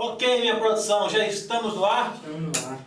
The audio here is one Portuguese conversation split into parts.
Ok, minha produção, já estamos no ar? Estamos no ar.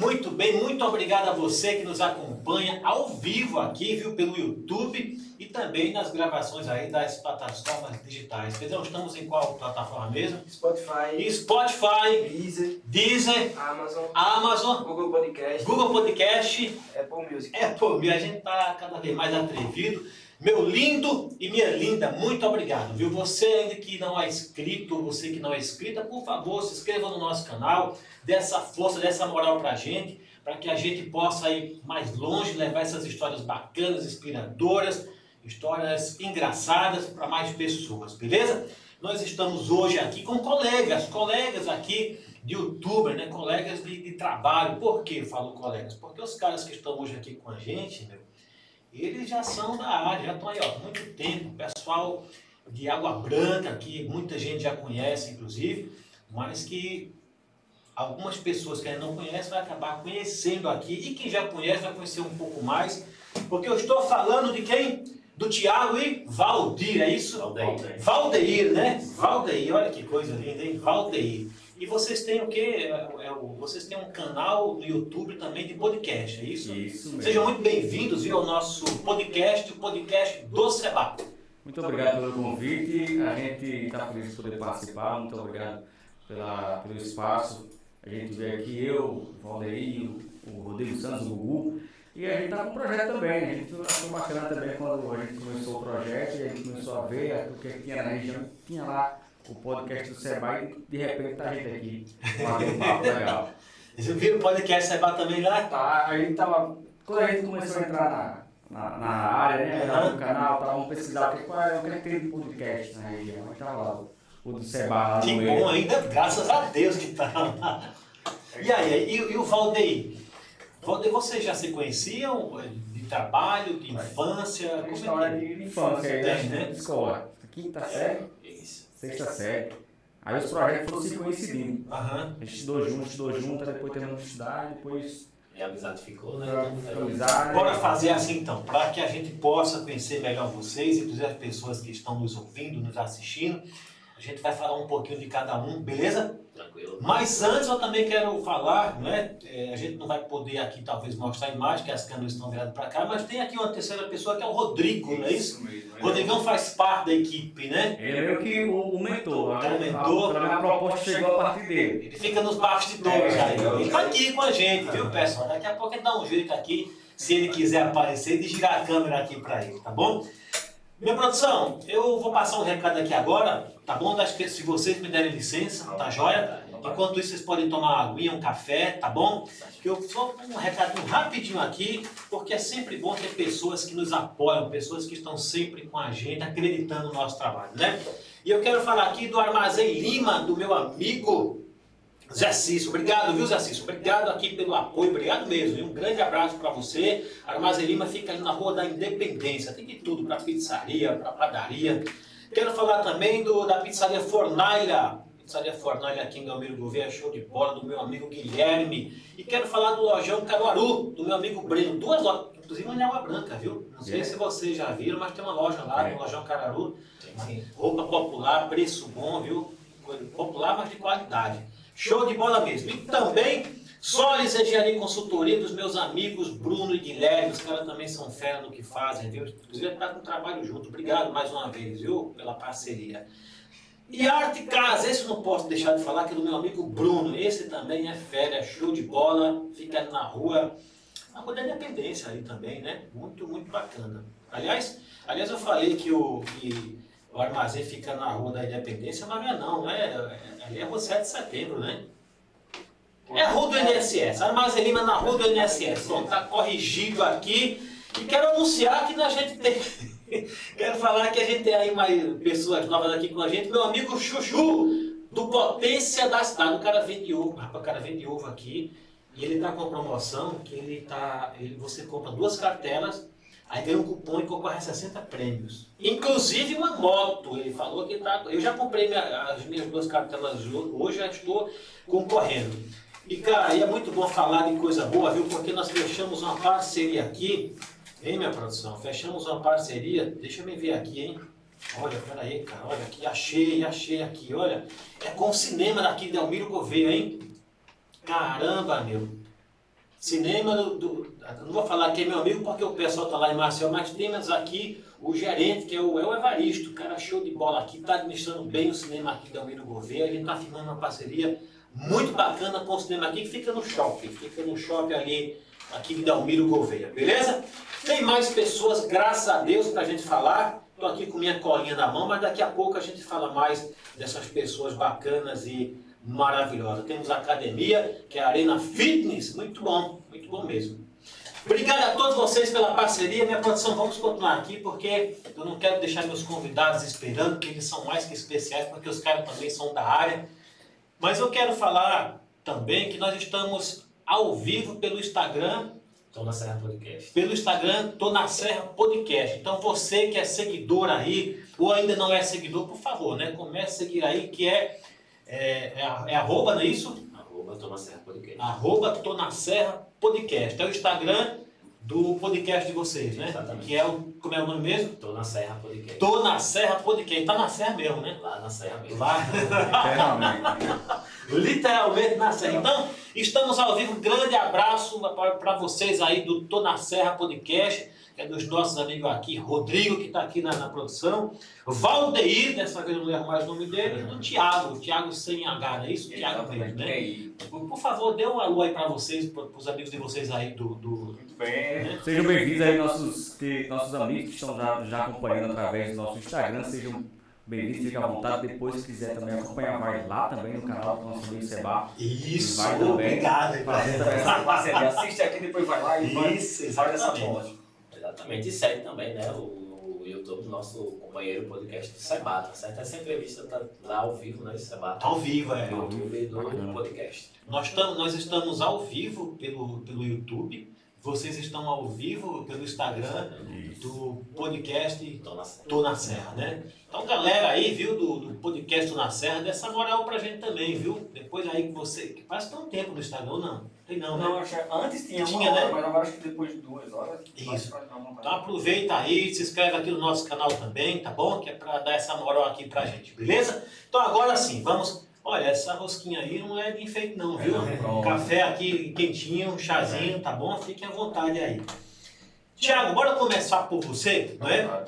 Muito bem, muito obrigado a você que nos acompanha ao vivo aqui, viu, pelo YouTube e também nas gravações aí das plataformas digitais. Pedrão, estamos em qual plataforma mesmo? Spotify, Spotify, Deezer, Deezer, Amazon, Amazon, Google Podcast, Google Podcast, Apple Music. É, pô, a gente tá cada vez mais atrevido. Meu lindo e minha linda, muito obrigado, viu? Você ainda que não é inscrito, você que não é inscrita, por favor, se inscreva no nosso canal, dê essa força, dê essa moral pra gente, para que a gente possa ir mais longe, levar essas histórias bacanas, inspiradoras, histórias engraçadas para mais pessoas, beleza? Nós estamos hoje aqui com colegas, colegas aqui de youtuber, né? Colegas de, de trabalho. Por que falo colegas? Porque os caras que estão hoje aqui com a gente, meu, eles já são da área, já estão aí ó, há muito tempo. Pessoal de Água Branca aqui, muita gente já conhece, inclusive, mas que algumas pessoas que ainda não conhecem vai acabar conhecendo aqui. E quem já conhece vai conhecer um pouco mais, porque eu estou falando de quem? Do Tiago e Valdir, é isso? Valdeir. Valdeir, né? Valdeir, olha que coisa linda, hein? Valdeir. E vocês têm o quê? É, é vocês têm um canal no YouTube também de podcast, é isso? Isso mesmo. Sejam muito bem-vindos ao nosso podcast, o podcast do Seba. Muito obrigado pelo convite. A gente está feliz de poder participar. Muito obrigado pela, pelo espaço. A gente veio aqui, eu, o Valdeir, o- o Rodrigo Santos, o Gugu. E a gente está com um projeto também. A gente achou bacana também quando a gente começou o projeto e a gente começou a ver o que tinha na região. Tinha lá o podcast do Seba e de repente tá a gente aqui. Um papo legal. Vocês viram o podcast Seba também lá? Tá, a gente tava. Quando a gente começou a entrar na, na, na área, né? Lá no canal, tava, vamos pesquisar o que, qual é o que tem de podcast na região. Aí tava lá o, do Seba lá Que bom meio. ainda, graças a Deus que tá lá. E aí, e, e o Valdeir? Valdeir, vocês já se conheciam eh, de trabalho, de infância? É história que- de infância Tem, né? né? De escola. Quinta série, Isso. Sexta série. Aí os projetos foram se coincidindo. Aham. A gente estudou junto, estudou junto, depois terminamos de estudar, depois E a amizade ficou, né? ficamos amizade. Bora fazer assim então, para que a gente possa conhecer melhor vocês, inclusive as pessoas que estão nos ouvindo, nos assistindo. A gente vai falar um pouquinho de cada um, beleza? Tranquilo. Mas antes eu também quero falar, né? é, a gente não vai poder aqui talvez mostrar a imagem, que as câmeras estão viradas para cá, mas tem aqui uma terceira pessoa que é o Rodrigo, não é isso? mesmo. Rodrigão faz parte da equipe, né? Ele é meio que o, o mentor. É o mentor. A, pelo menos a proposta chegou a partir dele. Ele fica nos bastidores É, aí. é, Ele tá aqui com a gente, viu, pessoal? Daqui a pouco ele dá um jeito aqui, se ele quiser aparecer, de girar a câmera aqui para ele, tá bom? Minha produção, eu vou passar um recado aqui agora, tá bom? Que- Se vocês me derem licença, tá joia? Enquanto isso, vocês podem tomar uma aguinha, um café, tá bom? Que eu só um recadinho rapidinho aqui, porque é sempre bom ter pessoas que nos apoiam, pessoas que estão sempre com a gente, acreditando no nosso trabalho, né? E eu quero falar aqui do Armazém Lima, do meu amigo Zé Cício. Obrigado, viu, Zé Cício? Obrigado aqui pelo apoio, obrigado mesmo. viu? Um grande abraço para você. Armazém Lima fica ali na Rua da Independência, tem de tudo, para pizzaria, para padaria. Quero falar também do, da pizzaria Fornaira. Pizzaria Fornaira aqui em Galmeiro Gouveia, show de bola, do meu amigo Guilherme. E quero falar do Lojão Caruaru, do meu amigo Breno. Duas lojas, inclusive uma em Água Branca, viu? Não sei É. se vocês já viram, mas tem uma loja lá, É. no Lojão Caruaru. Sim. Roupa popular, preço bom, viu? Popular, mas de qualidade. Show de bola mesmo. E também, Solis Engenharia e Consultoria dos meus amigos Bruno e Guilherme. Os caras também são fera no que fazem, viu? Inclusive, está com trabalho junto. Obrigado mais uma vez, viu? Pela parceria. E Arte Casa, esse eu não posso deixar de falar, que é do meu amigo Bruno. Esse também é fera, show de bola. Fica na rua, na rua da Independência ali também, né? Muito, muito bacana. Aliás, aliás eu falei que o, que o armazém fica na rua da Independência, mas não é não, né? Ali é a rua 7 de setembro, né? É a rua do INSS, Armazém Lima na rua do INSS. Bom, tá corrigido aqui. E quero anunciar que a gente tem. quero falar que a gente tem aí mais pessoas novas aqui com a gente. Meu amigo Chuchu, do Potência da Cidade. O cara vende ovo, rapaz, o cara vende ovo aqui. E ele tá com uma promoção que ele tá. Ele, você compra duas cartelas, aí ganha um cupom e concorre a 60 prêmios. Inclusive uma moto. Ele falou que tá. Eu já comprei minha- as minhas duas cartelas ho- hoje, já estou concorrendo. E cara, e é muito bom falar de coisa boa, viu? Porque nós fechamos uma parceria aqui, hein, minha produção? Fechamos uma parceria, deixa eu me ver aqui, hein? Olha, peraí, cara, olha aqui, achei, achei aqui, olha. É com o cinema daqui de Almiro Gouveia, hein? Caramba, meu. Cinema do, do- Não vou falar que é meu amigo porque o pessoal tá lá em Marcel, mas temos aqui o gerente, que é o, é o Evaristo, cara show de bola aqui, tá administrando bem o cinema aqui de Almiro Gouveia. A gente tá firmando uma parceria muito bacana com o cinema aqui, que fica no shopping, fica no shopping ali, aqui de Dalmiro Gouveia, beleza? Tem mais pessoas, graças a Deus, pra gente falar. Tô aqui com minha colinha na mão, mas daqui a pouco a gente fala mais dessas pessoas bacanas e maravilhosas. Temos a academia, que é a Arena Fitness, muito bom, muito bom mesmo. Obrigado a todos vocês pela parceria. Minha produção, vamos continuar aqui, porque eu não quero deixar meus convidados esperando, porque eles são mais que especiais, porque os caras também são da área. Mas eu quero falar também que nós estamos ao vivo pelo Instagram, Tô na Serra Podcast. pelo Instagram Tô na Serra Podcast. Então você que é seguidor aí, ou ainda não é seguidor, por favor, né? Comece a seguir aí, que é, é, é, é arroba, não é isso? Arroba Tô na Serra Podcast. Arroba Tô na Serra Podcast. É o Instagram do podcast de vocês, né? Exatamente. Que é o, como é o nome mesmo? Tô na Serra Podcast. Tô na Serra Podcast. Tá na Serra mesmo, né? Lá na Serra mesmo. Lá. Literalmente. Literalmente na Serra. Então, estamos ao vivo. Um grande abraço para vocês aí do Tô na Serra Podcast, que é dos nossos amigos aqui, Rodrigo, que está aqui na, na produção, Valdeir, dessa vez eu não lembro mais o nome dele, e do Thiago, Thiago sem H, não é isso? Thiago mesmo, né? Por, por favor, dê um alô aí para vocês, para os amigos de vocês aí do. do... Muito bem. Sejam bem-vindos aí, nossos, que, nossos amigos que estão já, já acompanhando através do nosso Instagram. Sejam bem-vindos, fiquem à vontade. Depois, se quiser também acompanhar, vai lá também no canal do nosso amigo Seba. Isso, Vai também. obrigado. Fazer também essa parceria. Assiste aqui, depois vai lá e vai. Isso. Exatamente. E segue também, né? O, o YouTube do nosso companheiro podcast do Seba, tá certo? Essa entrevista tá lá ao vivo, né? Seba. Tá ao vivo, é. No YouTube do Bacana. podcast. Nós, tam, nós estamos ao vivo pelo, pelo YouTube, vocês estão ao vivo pelo Instagram do podcast Tô na Serra. Tô na Serra, né? Então, galera aí, viu, do, do podcast Tô na Serra, dê essa moral pra gente também, viu? Depois aí que você. Que tem um tempo no Instagram, não? Tem não, né? Não, acho que antes tinha, Tinha, uma hora, né? mas agora acho que depois de duas horas. Isso. Então aproveita aí, se inscreve aqui no nosso canal também, tá bom? Que é pra dar essa moral aqui pra gente, beleza? Então agora sim, vamos. Olha, essa rosquinha aí não é de enfeite não, viu? não. Café aqui quentinho, um chazinho, tá bom? Fiquem à vontade aí. Tiago, bora começar por você, não é?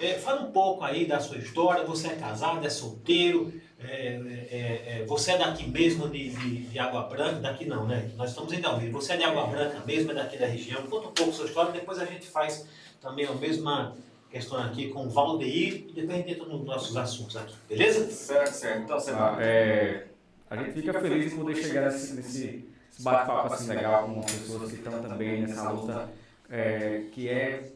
É, fala um pouco aí da sua história. Você é casado, é solteiro, é, é, é, você é daqui mesmo de, de, de Água Branca? Daqui não, né? Nós estamos em Dalmir. Você é de Água Branca mesmo, é daqui da região. Conta um pouco sua história, depois a gente faz também a mesma questão aqui com o Valdeir e depois a gente entra nos nossos assuntos aqui, beleza? Certo, certo. Então, você Ah, é, a gente fica feliz em poder chegar nesse, nesse esse bate-papo assim legal com pessoas que estão também nessa luta é, que é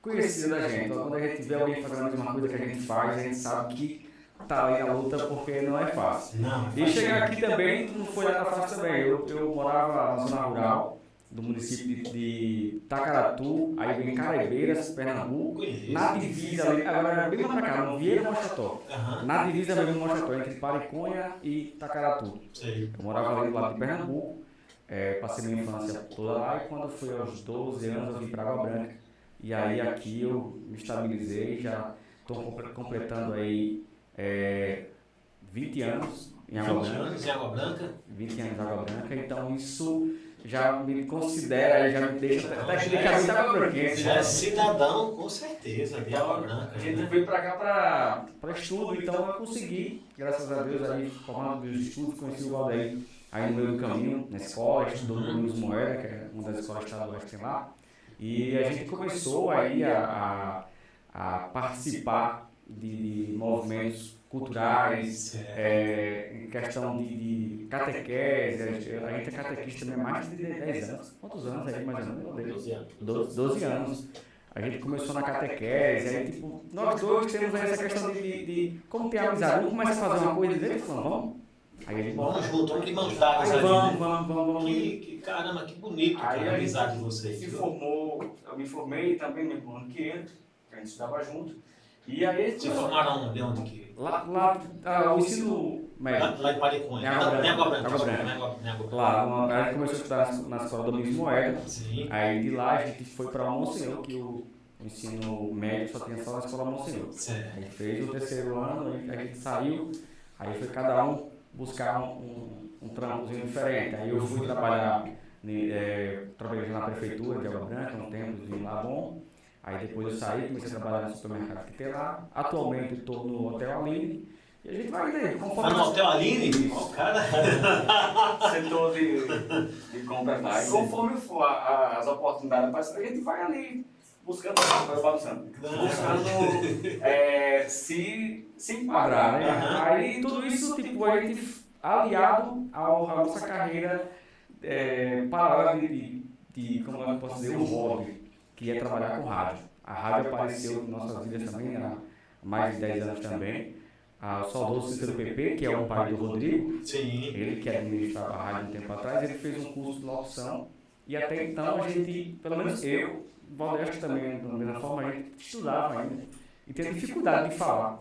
conhecida da gente. Então, quando a gente vê alguém fazendo a mesma coisa que a gente faz, a gente sabe que tá ali na luta porque não é fácil. Não, E chegar aqui também não foi nada fácil também. Eu, eu morava na zona rural do município de, de Tacaratu, aí vem Caraibeiras, Pernambuco, Conheço. na divisa ali, agora era bem mais pra cá, no Vieira Mocható. Aham, Na divisa mesmo Mocható, entre Pariconha e Tacaratu. Eu morava ali do lado de Pernambuco, é, passei minha infância toda lá e quando fui aos 12 anos eu vim para Água Branca. E aí aqui eu me estabilizei, já estou completando aí é, 20 anos em Água 20 Branca. em Água Branca. 20 anos em Água Branca, então isso já me considera, já me deixa até aquele caminho da Água Branca. Já é cidadão, com certeza, de Água Branca. A gente né? veio pra cá pra estudo, então eu consegui, graças a Deus, aí formando meus estudos, conheci o Valdeir aí no meio do caminho, na escola, estudou no Domingos Moeda, que é uma das escolas estaduais que tem lá. E a gente começou aí a, a, a participar de, de movimentos culturais, é, em questão de, de catequese, a gente é catequista também há mais de 10 anos. Quantos anos aí, mais ou menos? Valdeir? 12 anos. 12, 12 anos. A gente começou na catequese, aí tipo, nós dois temos essa questão de, de, de como ter amizade, vamos começar a fazer uma coisa e falou, vamos. Aí ele Vamos junto, vamos de mãos dadas Aí ali, vamos, né? vamos, vamos, vamos. Que, que caramba, que bonito Aí a amizade de vocês. se formou, eu me formei também no mesmo ano que ele, que a gente estudava junto. E aí, Se formaram onde? Onde que? Lá, lá ah, o ensino Lá, médio. lá em Pariconha. Em Água Branca. Água Branca. Branca. Lá, a gente começou a estudar na, escola Domingos Moeda. Sim. Aí de lá a gente foi para o Monsenhor, que o ensino médio só tinha só na escola Monsenhor. Certo. Aí fez o terceiro ano, aí a gente saiu, aí foi cada um buscar um, um, um trampozinho diferente. Aí eu fui trabalhar, né, é, trabalhei na prefeitura de Água Branca, um tempo de Labon. Aí depois eu saí, comecei a trabalhar no supermercado que tem lá. Atualmente estou no Hotel Aline. E a gente vai ver, conforme... no Hotel Aline? Ó, o cara. setor de, de compras. E conforme for a- a- as oportunidades aparecendo, a gente vai ali buscando, balançando, buscando é, se, se enquadrar, né? Aí tudo isso, tipo, a gente aliado ao, à nossa carreira é, paralela de, de, de, como eu posso dizer, um hobby, que é trabalhar com rádio. A rádio apareceu em nossas vidas também há mais de 10 anos também. Ah, o saudoso Cícero PP, que é o pai do Rodrigo, Sim. ele que administrava a rádio um tempo atrás, ele fez um curso de locução e até então a gente, pelo menos eu, Valdeste também, da mesma forma, a gente estudava ainda e tinha dificuldade de falar.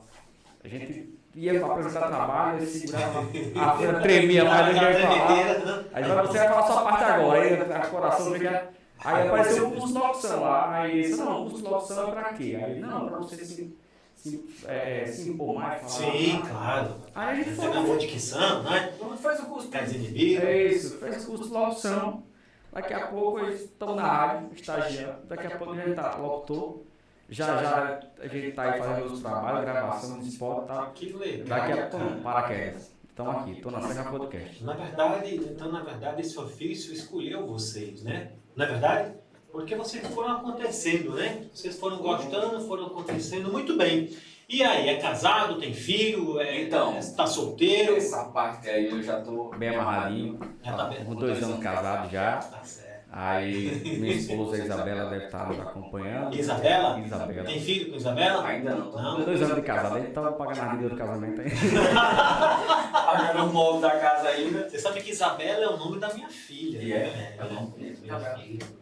A gente ia apresentar trabalho, segurava, a folha tremia mais do que ia falar. Aí você vai falar sua parte agora, aí a coração fica... Aí apareceu o curso de locução lá, aí ele disse, não, o curso de locução é pra quê? Aí ele, não, pra você se, se, é, se impor mais, falar. Sim, claro. Aí a gente Você foi na boa dicção, né? Faz o curso. Quer inibir. É isso, fez curso de locução. Daqui a pouco eles estão na rádio, estagiando. Daqui a pouco a gente tá locutor. Já já a gente tá aí fazendo os trabalhos, gravação, de spot tal. Que legal. Daqui a pouco, paraquedas. Estão aqui, estou na Serra Podcast. Na verdade, então, na verdade, esse ofício escolheu vocês, né? Não é verdade? Porque vocês foram acontecendo, né? Vocês foram gostando, foram acontecendo muito bem. E aí, é casado, tem filho, é, Então. está solteiro? Essa parte aí eu já tô. Bem amarradinho, Já tá bem. com dois anos casado já. Tá certo. Aí minha esposa Isabela deve estar nos acompanhando. Isabela? Isabela. Tem filho com Isabela? Ainda não. Não. Dois anos de casado, ele estava pagando a dívida do casamento aí. Pagando o móvel da casa ainda. Você sabe que Isabela é o nome da minha filha. E é? né? Eu não conheço Minha filha.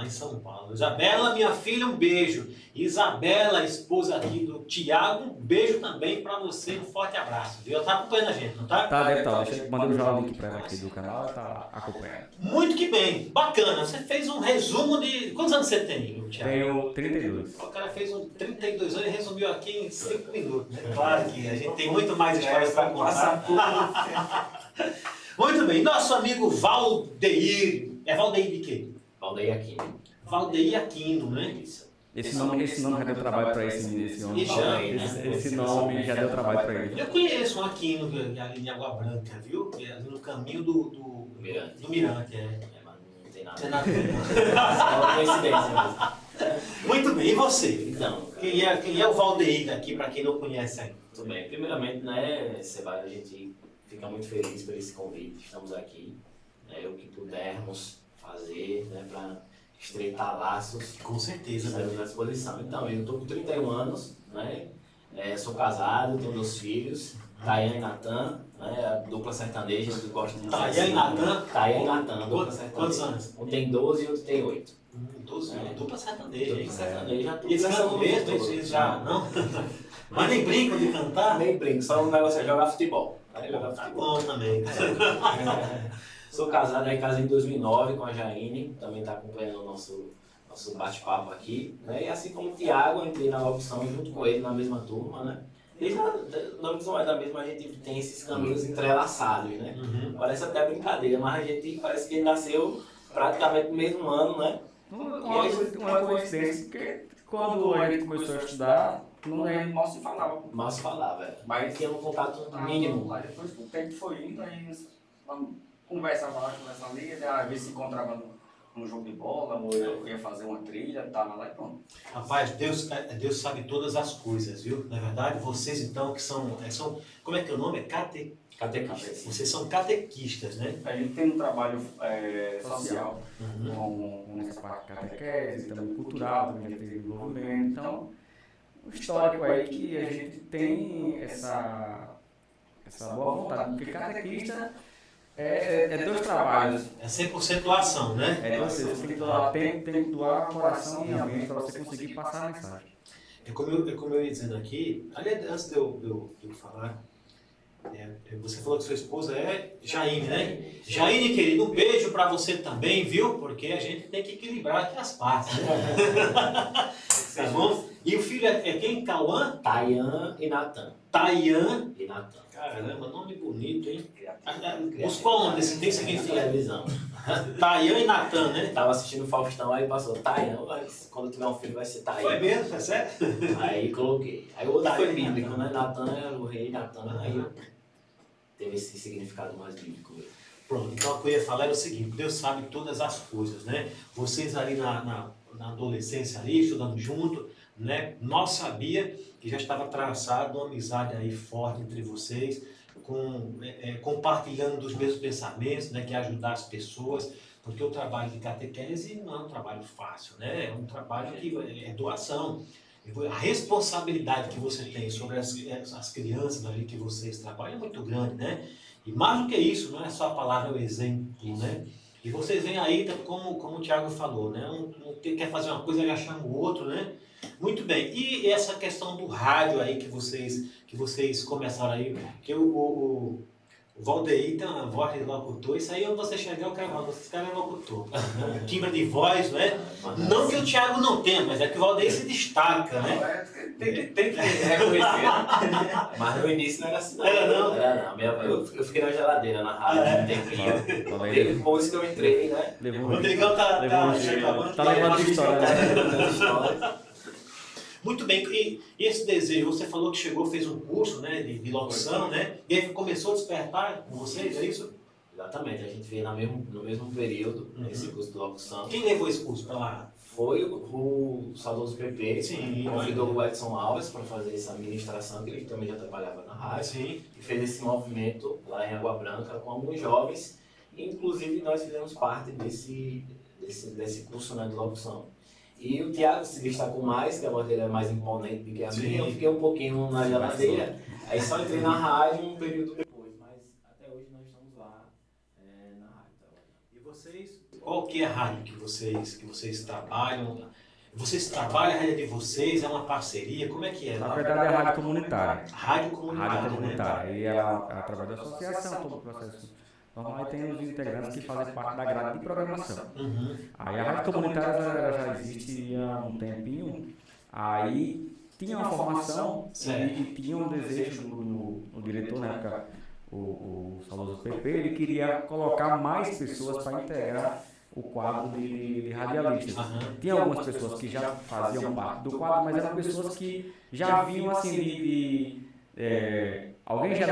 Tá lá em São Paulo. Isabela, minha filha, um beijo. Isabela, esposa aqui do Tiago, um beijo também pra você, um forte abraço. Viu? Ela tá acompanhando a gente, não tá? Tá, deve estar. Deixa eu mandar já o link para ela aqui do canal, ela tá acompanhando. Muito que bem, bacana. Você fez um resumo de. Quantos anos você tem, Tiago? Tenho 32. O cara fez um 32 anos e resumiu aqui em 5 minutos. Né? Claro que a gente tem muito mais histórias para contar. Muito bem, nosso amigo Valdeir. É Valdeir de quê? Valdeir aqui. Valdeir Aquino, né? Isso. Esse nome, esse nome já deu trabalho para esse, esse homem. E já, Esse, esse nome já deu trabalho para ele. Eu conheço um Aquino que é ali em Água Branca, viu? Que é ali no caminho do, do, Mirante. do Mirante. É. É, mas não tem nada. Não é nada. É uma coincidência mesmo. Muito bem, e você? Então, Quem é, quem é o Valdeir daqui, para quem não conhece ainda? Tudo bem. Primeiramente, né, Seba, a gente fica muito feliz por esse convite. Estamos aqui. Né, o que pudermos fazer né, para estreitar laços, Com certeza, estamos à disposição. Então, eu estou com 31 anos, né, é, sou casado, tenho dois filhos, Tayane e Natan, né, a dupla sertaneja, eu gosto de Tayane e Natan? Tayane e Natan, dupla sertaneja. quantos anos? Um tem 12 e outro tem 8. Hum, 12 anos. É. Dupla sertaneja? Dupla sertaneja. Eles cantam mesmo? Eles, já, não? Mas nem brincam de cantar? Nem brinco, só o negócio é jogar futebol. né, Jogar Tá futebol. bom também. Sou casado, aí casei em 2009 com a Jaine, também está acompanhando o nosso, nosso bate-papo aqui. Né? E assim como o Thiago, eu entrei na locução junto com ele na mesma turma, né? Desde a na é da mesma, a gente tem esses caminhos entrelaçados, né? Uhum. Parece até brincadeira, mas a gente parece que ele nasceu praticamente no mesmo ano, né? Uma, uma, uma coincidência, porque quando a gente começou a estudar, não é Mal se falava. Mal se falava, velho. Mas tinha um contato mínimo. Aí depois que o tempo foi indo, aí conversava lá, conversa ali, né, às vezes se encontrava no, no jogo de bola, ou eu ia fazer uma trilha, tava lá e pronto. Rapaz, Deus, é, Deus sabe todas as coisas, viu? Na verdade, vocês então que são, é, são como é que é o nome? É cate, Catequista. vocês são catequistas, né? A gente tem um trabalho é, social. Uhum. com, com essa parte catequese, também cultural, também já teve envolvimento. Então, o histórico aí que a gente tem essa, essa boa vontade, porque catequista é, é, é dois trabalhos. É 100% doação, né? É você, você tem que doar tempo, tem que doar coração e a mente para você conseguir passar a mensagem. É como eu, é como eu ia dizendo aqui, aliás, antes de eu, de eu, de eu falar, É, você falou que sua esposa é Jaine, né? Jaine, querido, um beijo para você também, viu? Porque a gente tem que equilibrar aqui as partes, né? tá bom? E o filho é, é quem? Cauã? Tayan e Natan. Tayan. E Natan. Caramba, nome bonito, hein? Buscou onde? Descendência quem foi? televisão. Tayan e Natan, né? Tava assistindo o Faustão, aí passou Tayan, mas quando tiver um filho vai ser Tayan. Foi mesmo, é sério? Aí coloquei. Aí o outro foi bíblico, né? Natan era o rei Natan, aí eu teve esse significado mais bíblico mesmo. Pronto, então o que eu ia falar era o seguinte, Deus sabe todas as coisas, né? Vocês ali na, na, na adolescência ali, estudando junto, né? Nós sabia que já estava traçado uma amizade aí forte entre vocês, com, é, é, compartilhando dos mesmos pensamentos, né? Que é ajudar as pessoas, porque o trabalho de catequese não é um trabalho fácil, né? É um trabalho que é doação. A responsabilidade que você tem sobre as, as crianças ali que vocês trabalham é muito grande, né? E mais do que isso, não é só a palavra, é o exemplo, né? E vocês vêm aí, como, como o Tiago falou, né? Um, um que quer fazer uma coisa, já chama o outro, né? Muito bem. E essa questão do rádio aí que vocês, que vocês começaram aí, que o, o, o Valdeir tem uma voz de locutor, isso aí onde você chegar, eu quero falar, esse cara é locutor. Timbre de voz, né? Não que o Tiago não tenha, mas é que o Valdeir se destaca, né? É, Tem que, tem que reconhecer. Mas no início não era assim, não. Era não? Era não. Minha, eu, eu fiquei na geladeira, na rádio, é? um tempinho. Depois que eu entrei, né? Levou O Rodrigão tá, Levou tá, jeito. acabando. Tá levando história, né? Muito bem, e, e esse desejo, você falou que chegou, fez um curso né, de, de locução, né? E aí começou a despertar com vocês, é isso? Exatamente, a gente veio no mesmo, no mesmo período, Uhum. nesse curso de locução. Quem levou esse curso para lá? Foi o, o saudoso PP, Sim, convidou o Edson Alves para fazer essa ministração, que ele também já trabalhava na rádio. Sim. e fez esse movimento lá em Água Branca com alguns jovens. E, inclusive, nós fizemos parte desse, desse, desse curso né, de locução. E o Tiago se destacou mais, que a voz dele é mais imponente do que a Sim. minha. Eu fiquei um pouquinho na geladeira. Aí só entrei na rádio um período depois. Mas até hoje nós estamos lá é, na rádio. E vocês? Qual que é a rádio que vocês, que vocês trabalham? Vocês trabalham, a rádio de vocês, é uma parceria? Como é que é? Na verdade, é a rádio comunitária. Rádio comunitária, Rádio né? comunitária. E ela, através da associação, todo o processo normal, e tem os integrantes que fazem parte da grade de programação. Uhum. Aí a rádio comunitária ela já existe há um tempinho. Aí tinha uma formação e, tinha um desejo do, do- do diretor na época, o, o saudoso PP, ele queria colocar mais pessoas para integrar o quadro de, de, radialistas. Aham. Tinha algumas pessoas que já faziam parte do quadro, mas eram pessoas que já vinham assim de. de, é, alguém já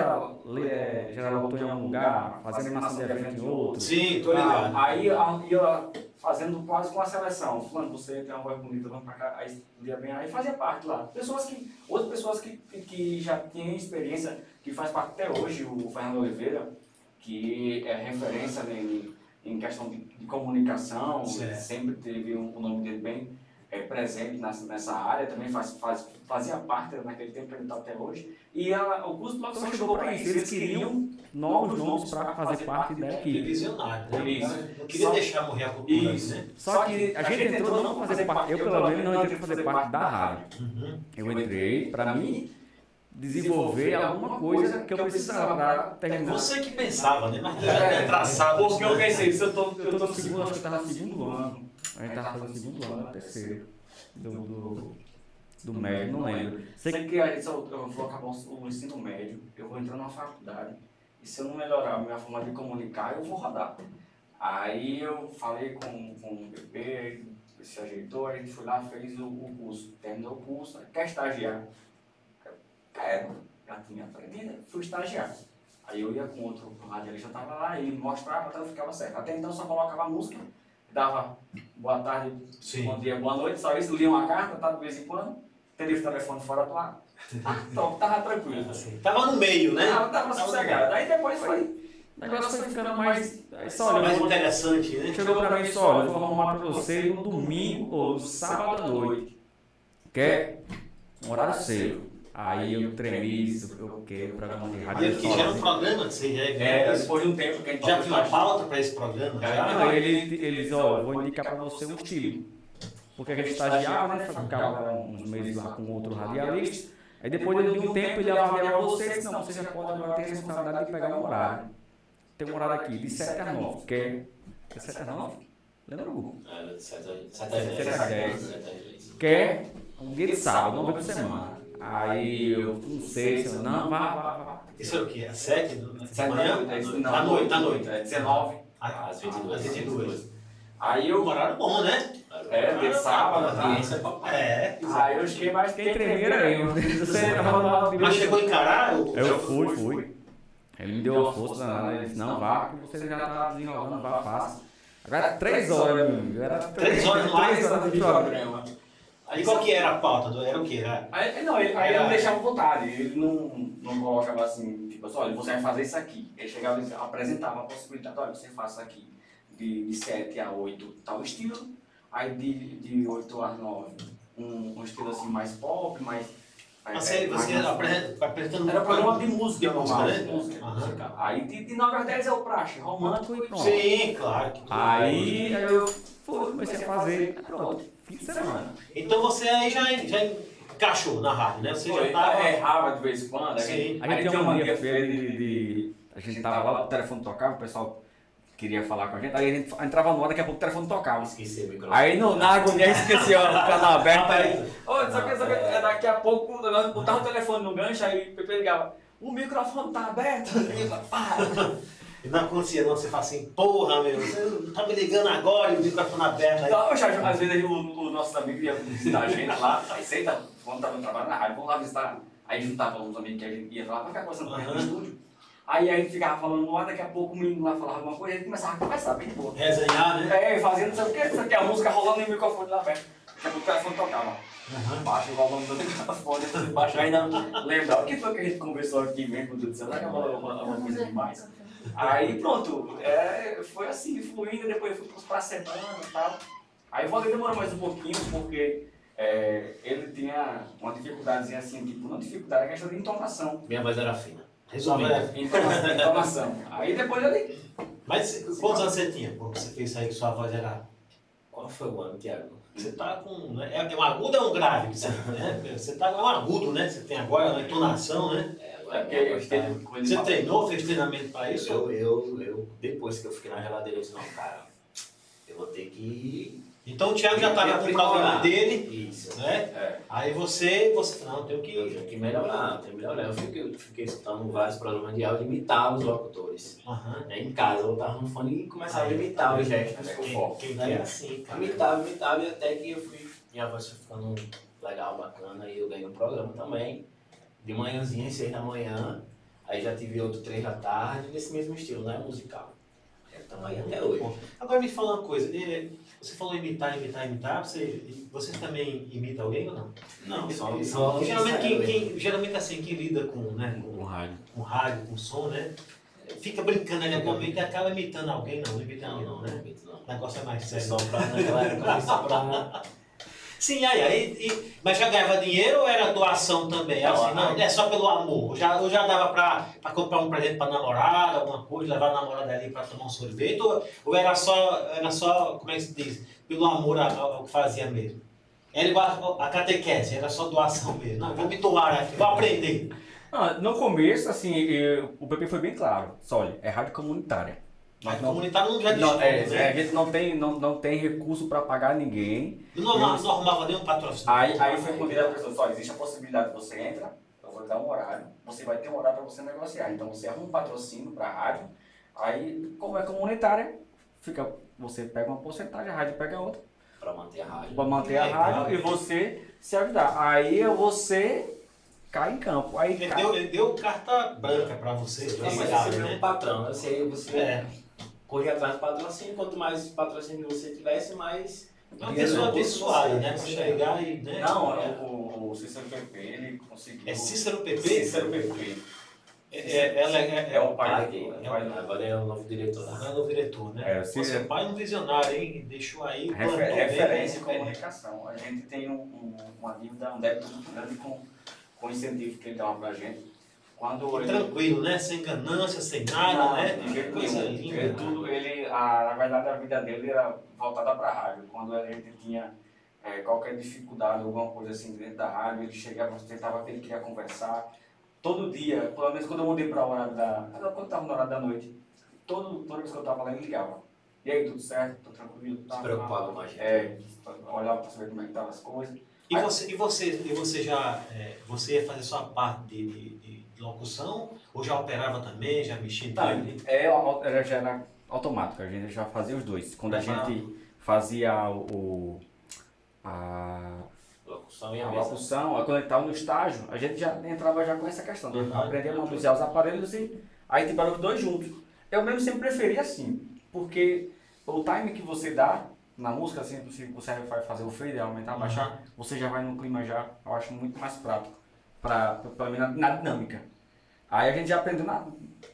é, já locutor em um lugar, fazendo animação de evento em outro. Sim, tô ligado. Ah, aí a- ia fazendo quase com a seleção. Fulano, você tem uma voz bonita, vamos pra cá. Aí ia bem, aí fazia parte lá. Pessoas que, outras pessoas que, que já tinham experiência, que faz parte até hoje, o Fernando Oliveira, que é referência em, em questão de, de comunicação, Certo. sempre teve um, o nome dele bem é, presente nessa, nessa área, também faz, faz, fazia parte naquele tempo, ele está até hoje. E ela, o curso de Então locução chegou para isso, eles queriam novos nomes para fazer parte da Que equipe. visionário, né? Isso. Não queria Só- deixar morrer a cultura, Isso. né? Só que a gente entrou não para fazer parte, eu pelo menos não entrei para fazer parte da rádio. Uhum. Eu entrei para mim desenvolver alguma coisa que eu precisava para terminar. Você que pensava, né? Mas já É, é traçado. Porque eu pensei, se eu tô no segundo, que eu tava no segundo ano. A gente tava fazendo segundo ano, terceiro. Do, do, do médio, não lembro. Sei que Sei que aí, eu, eu vou acabar o, ensino médio, eu vou entrar na faculdade. E se eu não melhorar a minha forma de comunicar, eu vou rodar. Aí eu falei com, com o PP, ele se ajeitou, a gente foi lá, fez o, o curso. Terminou o curso, quer estagiar? Quero. Já tinha aprendido, fui estagiar. Aí eu ia com outro radialista, tava lá e mostrava, então ficava certo. Até então eu só colocava música, dava boa tarde, Sim. Bom dia, boa noite, só isso, lia uma carta, tá de vez em quando, teria o telefone fora do ar. Ah, top, tava tranquilo. Assim, Tava no meio, né? Tava, tava sossegado. Aí depois foi. o negócio foi ficando mais. Aí só, olha, Mais interessante, né? chegou pra mim só, olha, eu vou arrumar pra você no domingo ou no sábado à noite. Quer um horário cedo. Aí eu tremi, disse, eu quero programa de rádio. E que já era um programa, você já, É, depois de um tempo que a gente já tinha uma pauta para esse programa? Já? Não, ele, ele diz, ó, eu vou indicar pra você um estilo. Porque a gente estagiava, né? Ficava uns meses lá com outro radialista. Aí depois de um tempo ele avaliava você e disse, não, você já pode agora ter a responsabilidade de pegar um horário. Tem um horário aqui, de 7 a 9. Quer? É 7 a 9? Lembra? Era de 7 a Sete a 10. dez. 7 a 10. Quer? Um dia de sábado, uma vez por semana. Aí eu não sei, se eu, não, vá, vá, vá. Isso é o quê? Às 7 da Sete manhã? é não, À noite, à noite. É 19. Às 22. Às 22. Aí Um eu. horário bom, né? É, de sábado, tá? É papai. É. Aí eu cheguei mais Quem tremeira aí, tava Mas chegou a encarar? o- Eu fui, fui. Ele me deu uma força danada, ele disse, não, vá, que você já tá desenrolando, vá, faça. Agora três horas, meu amigo. Era Três horas ar, três horas de programa. Aí qual que era a pauta? do- Era o quê? Era... Aí, não, ele, aí ele não deixava vontade, ele não, não colocava assim, tipo assim, olha, você vai fazer isso aqui. Ele chegava e apresentava a possibilidade, olha, você faz isso aqui de, de 7 a 8, tal estilo, aí de, de 8 a 9, um, um estilo assim mais pop, mais... mais- Você, você mais- apresenta- apresentando Era programa de música, De música, né? de música. Aí de, de 9 às 10 é o praxe, romântico e pronto. Sim, claro. que- Aí aí eu fui, comecei a fazer, pronto, semana. Então você aí já, já encaixou na rádio, né? Você já Foi, estava... errava de vez em quando. Sim. Aí, A gente tem uma mania feia de, de- A gente tava lá, o telefone tocava, o pessoal queria falar com a gente, aí a gente entrava no ar, daqui a pouco o telefone tocava. Esqueci o microfone. Aí no, na agonia ó, o canal aberto, aí. Ô, só que, só que é daqui a pouco nós botava o telefone no gancho, aí o Pepe ligava, o microfone tá aberto. Aí, pá. E não acontecia não, você fala assim, porra, meu, você não tá me ligando agora e o microfone aberto aí. Então, já, às vezes o, o nosso amigo ia visitar a gente lá, aí senta, quando tava trabalhando na rádio, vamos lá visitar. Aí juntava uns amigos que a gente ia lá pra ficar conversando gente no estúdio. Aí a gente ficava falando ar, daqui a pouco o menino lá falava alguma coisa, a gente começava a conversar bem de boa. Resenhar, né? É, fazendo não sei o que, não que, a música rolando e o microfone lá perto. Daqui a pouco o telefone tocava. Baixa o volume do microfone, você baixa ainda lembrar o que foi que a gente conversou aqui mesmo, meu Deus do céu, será que é uma, uma, uma coisa demais? Aí pronto, é, foi assim, fluindo, depois eu fui pra semana e tal. Aí o Valdir demorou mais um pouquinho, porque é, ele tinha uma dificuldadezinha assim, tipo, não dificuldade, é questão de entonação. Minha voz era fina. Resumindo. Resumindo. Entonação, entonação. Aí depois ele. Mas quantos anos você tinha quando você fez isso aí que sua voz era... Qual foi o ano, Tiago? Você tá com... né? É um agudo ou é um grave? Você, né? você tá com um agudo, né? Você tem agora uma entonação, né? É, porque eu tá... Você treinou, fez treinamento pra isso? Eu, eu, eu, depois que eu fiquei na geladeira, eu disse, não, cara, eu vou ter que... Então o Thiago já estava com o programa dele, Isso. né? É. Aí você, você não, Eu que tenho que melhorar, tenho que melhorar. Eu fiquei, eu fiquei escutando vários programas de áudio e imitava os locutores. Aham. Né? Em casa, eu botava no fone e começava a imitar os gestos. Quem, quem que Né? é assim, cara? Imitava, imitava e até que eu fui, minha voz foi ficando legal, bacana, e eu ganhei um programa também, de manhãzinha, seis da manhã, aí já tive outro três da tarde, nesse mesmo estilo, né, musical. Estamos aí até hoje. Agora me fala uma coisa, eh, você falou imitar, imitar, imitar, você, você também imita alguém ou não? Não, só, só geralmente, quem, ensaio quem, geralmente assim, quem lida com, né, com, rádio. com rádio, com som, né? Fica brincando ali em algum momento e acaba imitando alguém, não, não imita Não, não, não, não, né? imito, não. O negócio é mais é sério. só pra, naquela época, foi só pra... Sim, aí, aí e- mas já ganhava dinheiro ou era doação também? Não, Assim, não, aí- é só pelo amor. Já, ou já dava pra, pra comprar um presente pra namorada, alguma coisa, levar a namorada ali pra tomar um sorvete, ou, ou era só, era só, como é que se diz, pelo amor ao, ao que fazia mesmo? Era igual a, a catequese, era só doação mesmo. Não, vou me doar aqui, vou aprender. Ah, no começo, assim, eu- o PP foi bem claro. Só, olha, é rádio comunitária. Mas não, comunitário não já diz não, é, né? a gente não tem, não, não tem recurso para pagar ninguém. Eu não, arrumava- não arrumava nenhum patrocínio. Aí, aí foi quando a pessoa, só existe a possibilidade de você entra, eu vou lhe dar um horário, você vai ter um horário para você negociar. Então você arruma um patrocínio para a rádio, aí Como é comunitária, fica, você pega uma porcentagem, a rádio pega outra, pra manter a rádio. para manter a Legal, rádio e né? você se ajudar. Aí você cai em campo. Aí Ele cai- deu, ele deu carta branca pra você, Não, mas você é um né? patrão, né? Você, você É. corre atrás do patrocínio, quanto mais patrocínio você tivesse, mais... É uma dinheiro pessoa abençoada, você- né? Você chegar e. Né? Não, o, o, o Cícero PP, ele conseguiu. É Cícero PP? Cícero PP. É, é, ela é, É o pai pai dele. dele, É o pai dele. agora é o novo diretor lá. Ela é o diretor, né? É, se- seu pai é um visionário, hein? Deixou aí. Refer- Referência em né? comunicação. A gente tem um, um, uma dívida, um débito muito grande com, com o incentivo que ele dava pra gente. Quando E ele. Tranquilo, né? Sem ganância, sem nada, Não, né? de jeito Coisa nenhum. Ele, tudo, ele, a, na verdade, a vida dele era voltada para a rádio. Quando a gente tinha é, qualquer dificuldade, alguma coisa assim dentro da rádio, ele chegava, tentava que ele queria conversar. Todo dia, pelo menos quando eu mudei para a hora da. Quando estava na hora da noite, todo, toda vez que eu estava lá, ele ligava. E aí, tudo certo? Tô tranquilo? Tá, Se preocupava com a gente. É, olhava para saber como é que estavam as coisas. E você, e você, e você já é, você ia fazer sua parte de, de locução? Ou já operava também, já mexia em Tá, tudo? é, era, já era automático, a gente já fazia os dois. Quando a Ah. gente fazia o, a, Locução e a a mesa. locução, quando a gente estava no estágio, a gente já entrava já com essa questão, Uhum. aprender a manusear os aparelhos e aí tipo era os dois juntos. Eu mesmo sempre preferi assim, porque o time que você dá na música, assim, se você vai fazer o fade, aumentar, Uhum. baixar, você já vai no clima já, eu acho muito mais prático para mim na, na dinâmica. Aí a gente já aprendeu na,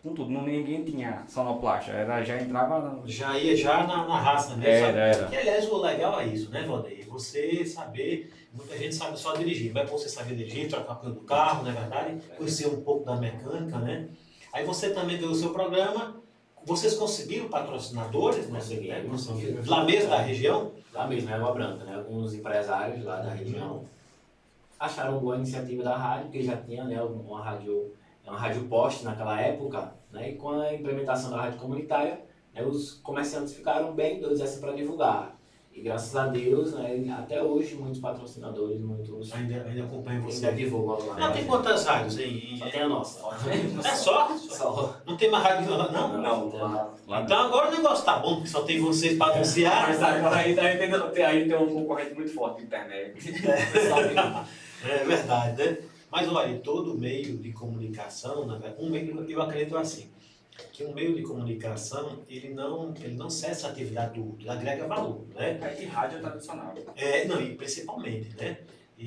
com tudo, não, ninguém tinha sonoplasta, era, já entrava no, Já ia já na, na raça mesmo. Era, sabe? era. Que aliás o legal é isso, né, Valdeir? Você saber, muita gente sabe só dirigir, mas você saber dirigir, trocar pneu do carro, não é verdade? Conhecer um pouco da mecânica, né? Aí você também deu o seu programa, vocês conseguiram patrocinadores, né? Conseguimos, É, conseguimos. Lá mesmo da região? Lá mesmo, em Água Branca, né? Alguns empresários lá da região acharam boa a iniciativa da rádio, porque já tinha né, uma rádio, uma rádio poste naquela época, né? E com a implementação da rádio comunitária, né, os comerciantes ficaram bem doidos assim para divulgar. E graças a Deus, né, até hoje, muitos patrocinadores, muitos Ainda, ainda acompanho você. ainda divulgam lá. Não, tem quantas rádios em... Só tem a nossa. É só? Só. Não tem mais rádio não? não? Não, não. lá Então agora o negócio tá bom, porque só tem vocês para anunciar. Mas agora aí, aí, tem, tem- aí tem um concorrente muito forte na internet. É verdade, né? Mas olha, todo meio de comunicação, na verdade, um meio, eu acredito assim, que um meio de comunicação, ele não, ele não cessa a atividade do outro, ele agrega valor, né? E rádio é tradicional. É, não, e principalmente, né? E,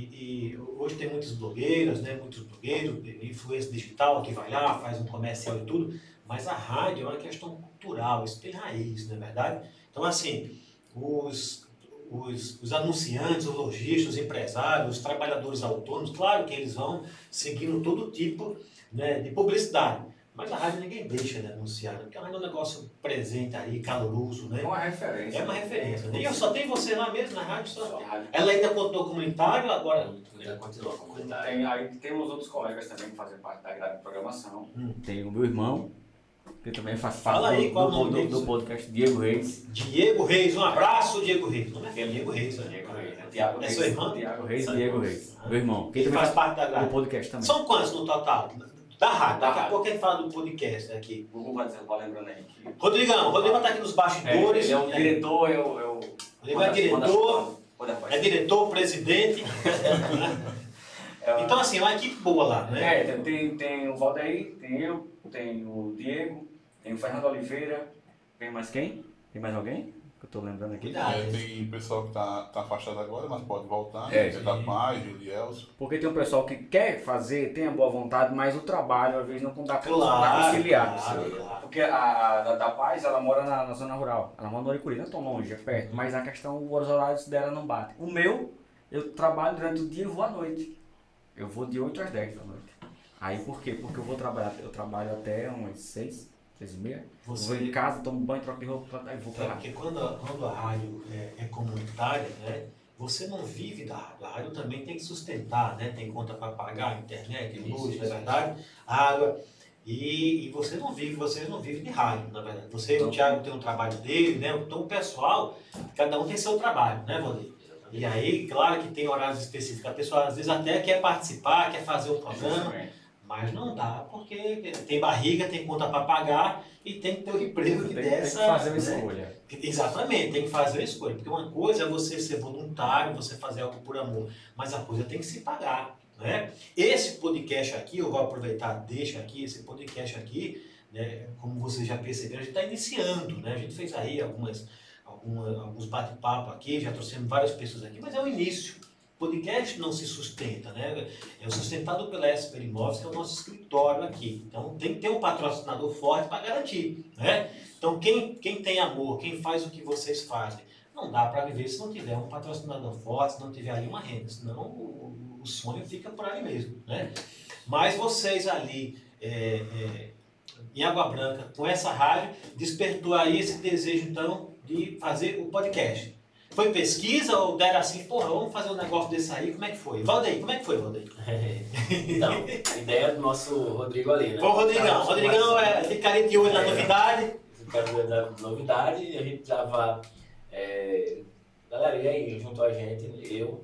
e hoje tem muitos blogueiros, né? Muitos blogueiros, influência digital que vai lá, faz um comercial e tudo, mas a rádio é uma questão cultural, isso tem raiz, não é verdade? Então, assim, os, os, os anunciantes, os lojistas, os empresários, os trabalhadores autônomos, claro que eles vão seguindo todo tipo né, de publicidade, mas a rádio ninguém deixa de anunciar, né? porque a rádio é um negócio presente aí, caloroso, né? É uma referência. É uma referência. né? E eu só tenho você lá mesmo na rádio, só. Só rádio. Ela ainda contou comunitário, agora. Ainda continua com comentário. Tem, aí temos outros colegas também que fazem parte da grade de programação. Tem o meu irmão, que também faz Fala parte aí, do, qual do, nome do- do podcast, Diego Reis. Diego Reis, um abraço, Diego Reis. Não é Diego Reis, né? Diego Reis, né? Tiago É Reis. seu irmão? Tiago Reis Sabe Diego? Reis, Ah. meu irmão. Que Ele também faz parte da do grade. podcast também. São quantos no total? Da rádio. Da Daqui a pouco a gente fala do podcast aqui. O Google vai lembrando aí que. Rodrigão, Rodrigo estar aqui nos bastidores. ele é o né? diretor, é o. É o Rodrigo é diretor, é diretor, presidente. Então, assim, é uma equipe boa lá, né? É, tem, tem, tem o Valdeir, tem eu, tem o Diego, tem o Fernando Oliveira, tem mais? Quem? Tem mais alguém? Que eu tô lembrando aqui. Cuidado. É, tem pessoal que está tá afastado agora, mas pode voltar. É. Você tá mais, Julielso. Porque tem um pessoal que quer fazer, tem a boa vontade, mas o trabalho às vezes não dá pra Claro, conciliar. claro, claro. Porque a, a da, da Paz, ela mora Mora na, na zona rural. Ela mora no Oricuri, não é tão longe, é perto. Mas a questão, os horários dela não batem. O meu, eu trabalho durante o dia e vou à noite. Eu vou de 8 às 10 da noite. Aí por quê? Porque eu vou trabalhar, eu trabalho até umas 6, 6 e meia. Você- Vou em casa, tomo banho, troco de roupa e vou pra É, lá. porque quando a, quando a rádio é, é comunitária, né, você não vive da rádio. A rádio também tem que sustentar, né? Tem conta para pagar, internet, luz, é verdade? Água. E, e você não vive, vocês não vivem de rádio, na verdade. Você e o Thiago tem um trabalho dele, né? Então o pessoal, cada um tem seu trabalho, né, Valdir? E aí, claro que tem horários específicos. A pessoa às vezes até quer participar, quer fazer um programa, mas não dá, porque tem barriga, tem conta para pagar e tem que ter o emprego que Tem, tem que dessa. fazer uma né? escolha. Exatamente, tem que fazer a escolha. Porque uma coisa é você ser voluntário, você fazer algo por amor, mas a coisa tem que se pagar. Né? Esse podcast aqui, eu vou aproveitar, deixa aqui, esse podcast aqui, né, como vocês já perceberam, a gente está iniciando. Né? A gente fez aí algumas, alguma, alguns bate-papo aqui, já trouxemos várias pessoas aqui, mas é o início. Podcast não se sustenta, né? É sustentado pela Esper Imóveis, que é o nosso escritório aqui. Então tem que ter um patrocinador forte para garantir, né? Então quem, quem tem amor, quem faz o que vocês fazem, não dá para viver se não tiver um patrocinador forte, se não tiver ali uma renda, senão o, o sonho fica por ali mesmo, né? Mas vocês ali é, é, em Água Branca, com essa rádio, despertou aí esse desejo então de fazer o podcast. Foi pesquisa ou deram assim, porra, vamos fazer um negócio desse aí, como é que foi? Valdeir, como é que foi, Valdeir? Então, a ideia do nosso Rodrigo ali, né? Foi o Rodrigão. O Rodrigão é, ficaria de olho na É. novidade. Quero dar novidade e a gente tava. É, galera, e aí, junto a gente, eu,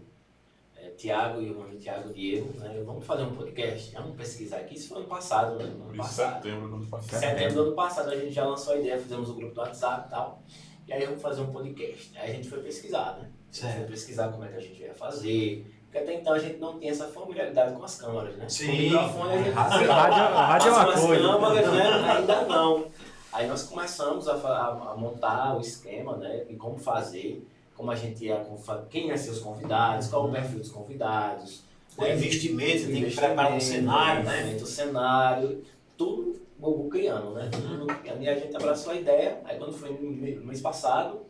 é, Tiago e o nome Tiago Diego, né? Vamos fazer um podcast. Vamos pesquisar aqui. Isso foi ano passado, né? No ano passado. setembro do ano passado. setembro do ano passado a gente já lançou a ideia, fizemos o grupo do WhatsApp e tal. E aí vamos fazer um podcast. Aí a gente foi pesquisar, né? A gente foi Certo. pesquisar como é que a gente ia fazer. Porque até então a gente não tinha essa familiaridade com as câmeras, né? Sim. Com o microfone a gente Rádio, rádio é Passam uma as coisa. câmeras, né? Ainda não. Aí nós começamos a, a- a montar o esquema, né? E como fazer, como a gente ia, quem iam ser os convidados, qual o perfil dos convidados. O investimento, você tem que preparar um cenário, né? O cenário, tudo o Gugu criando, né? Tudo, e aí a gente abraçou a ideia, aí quando foi no mês passado,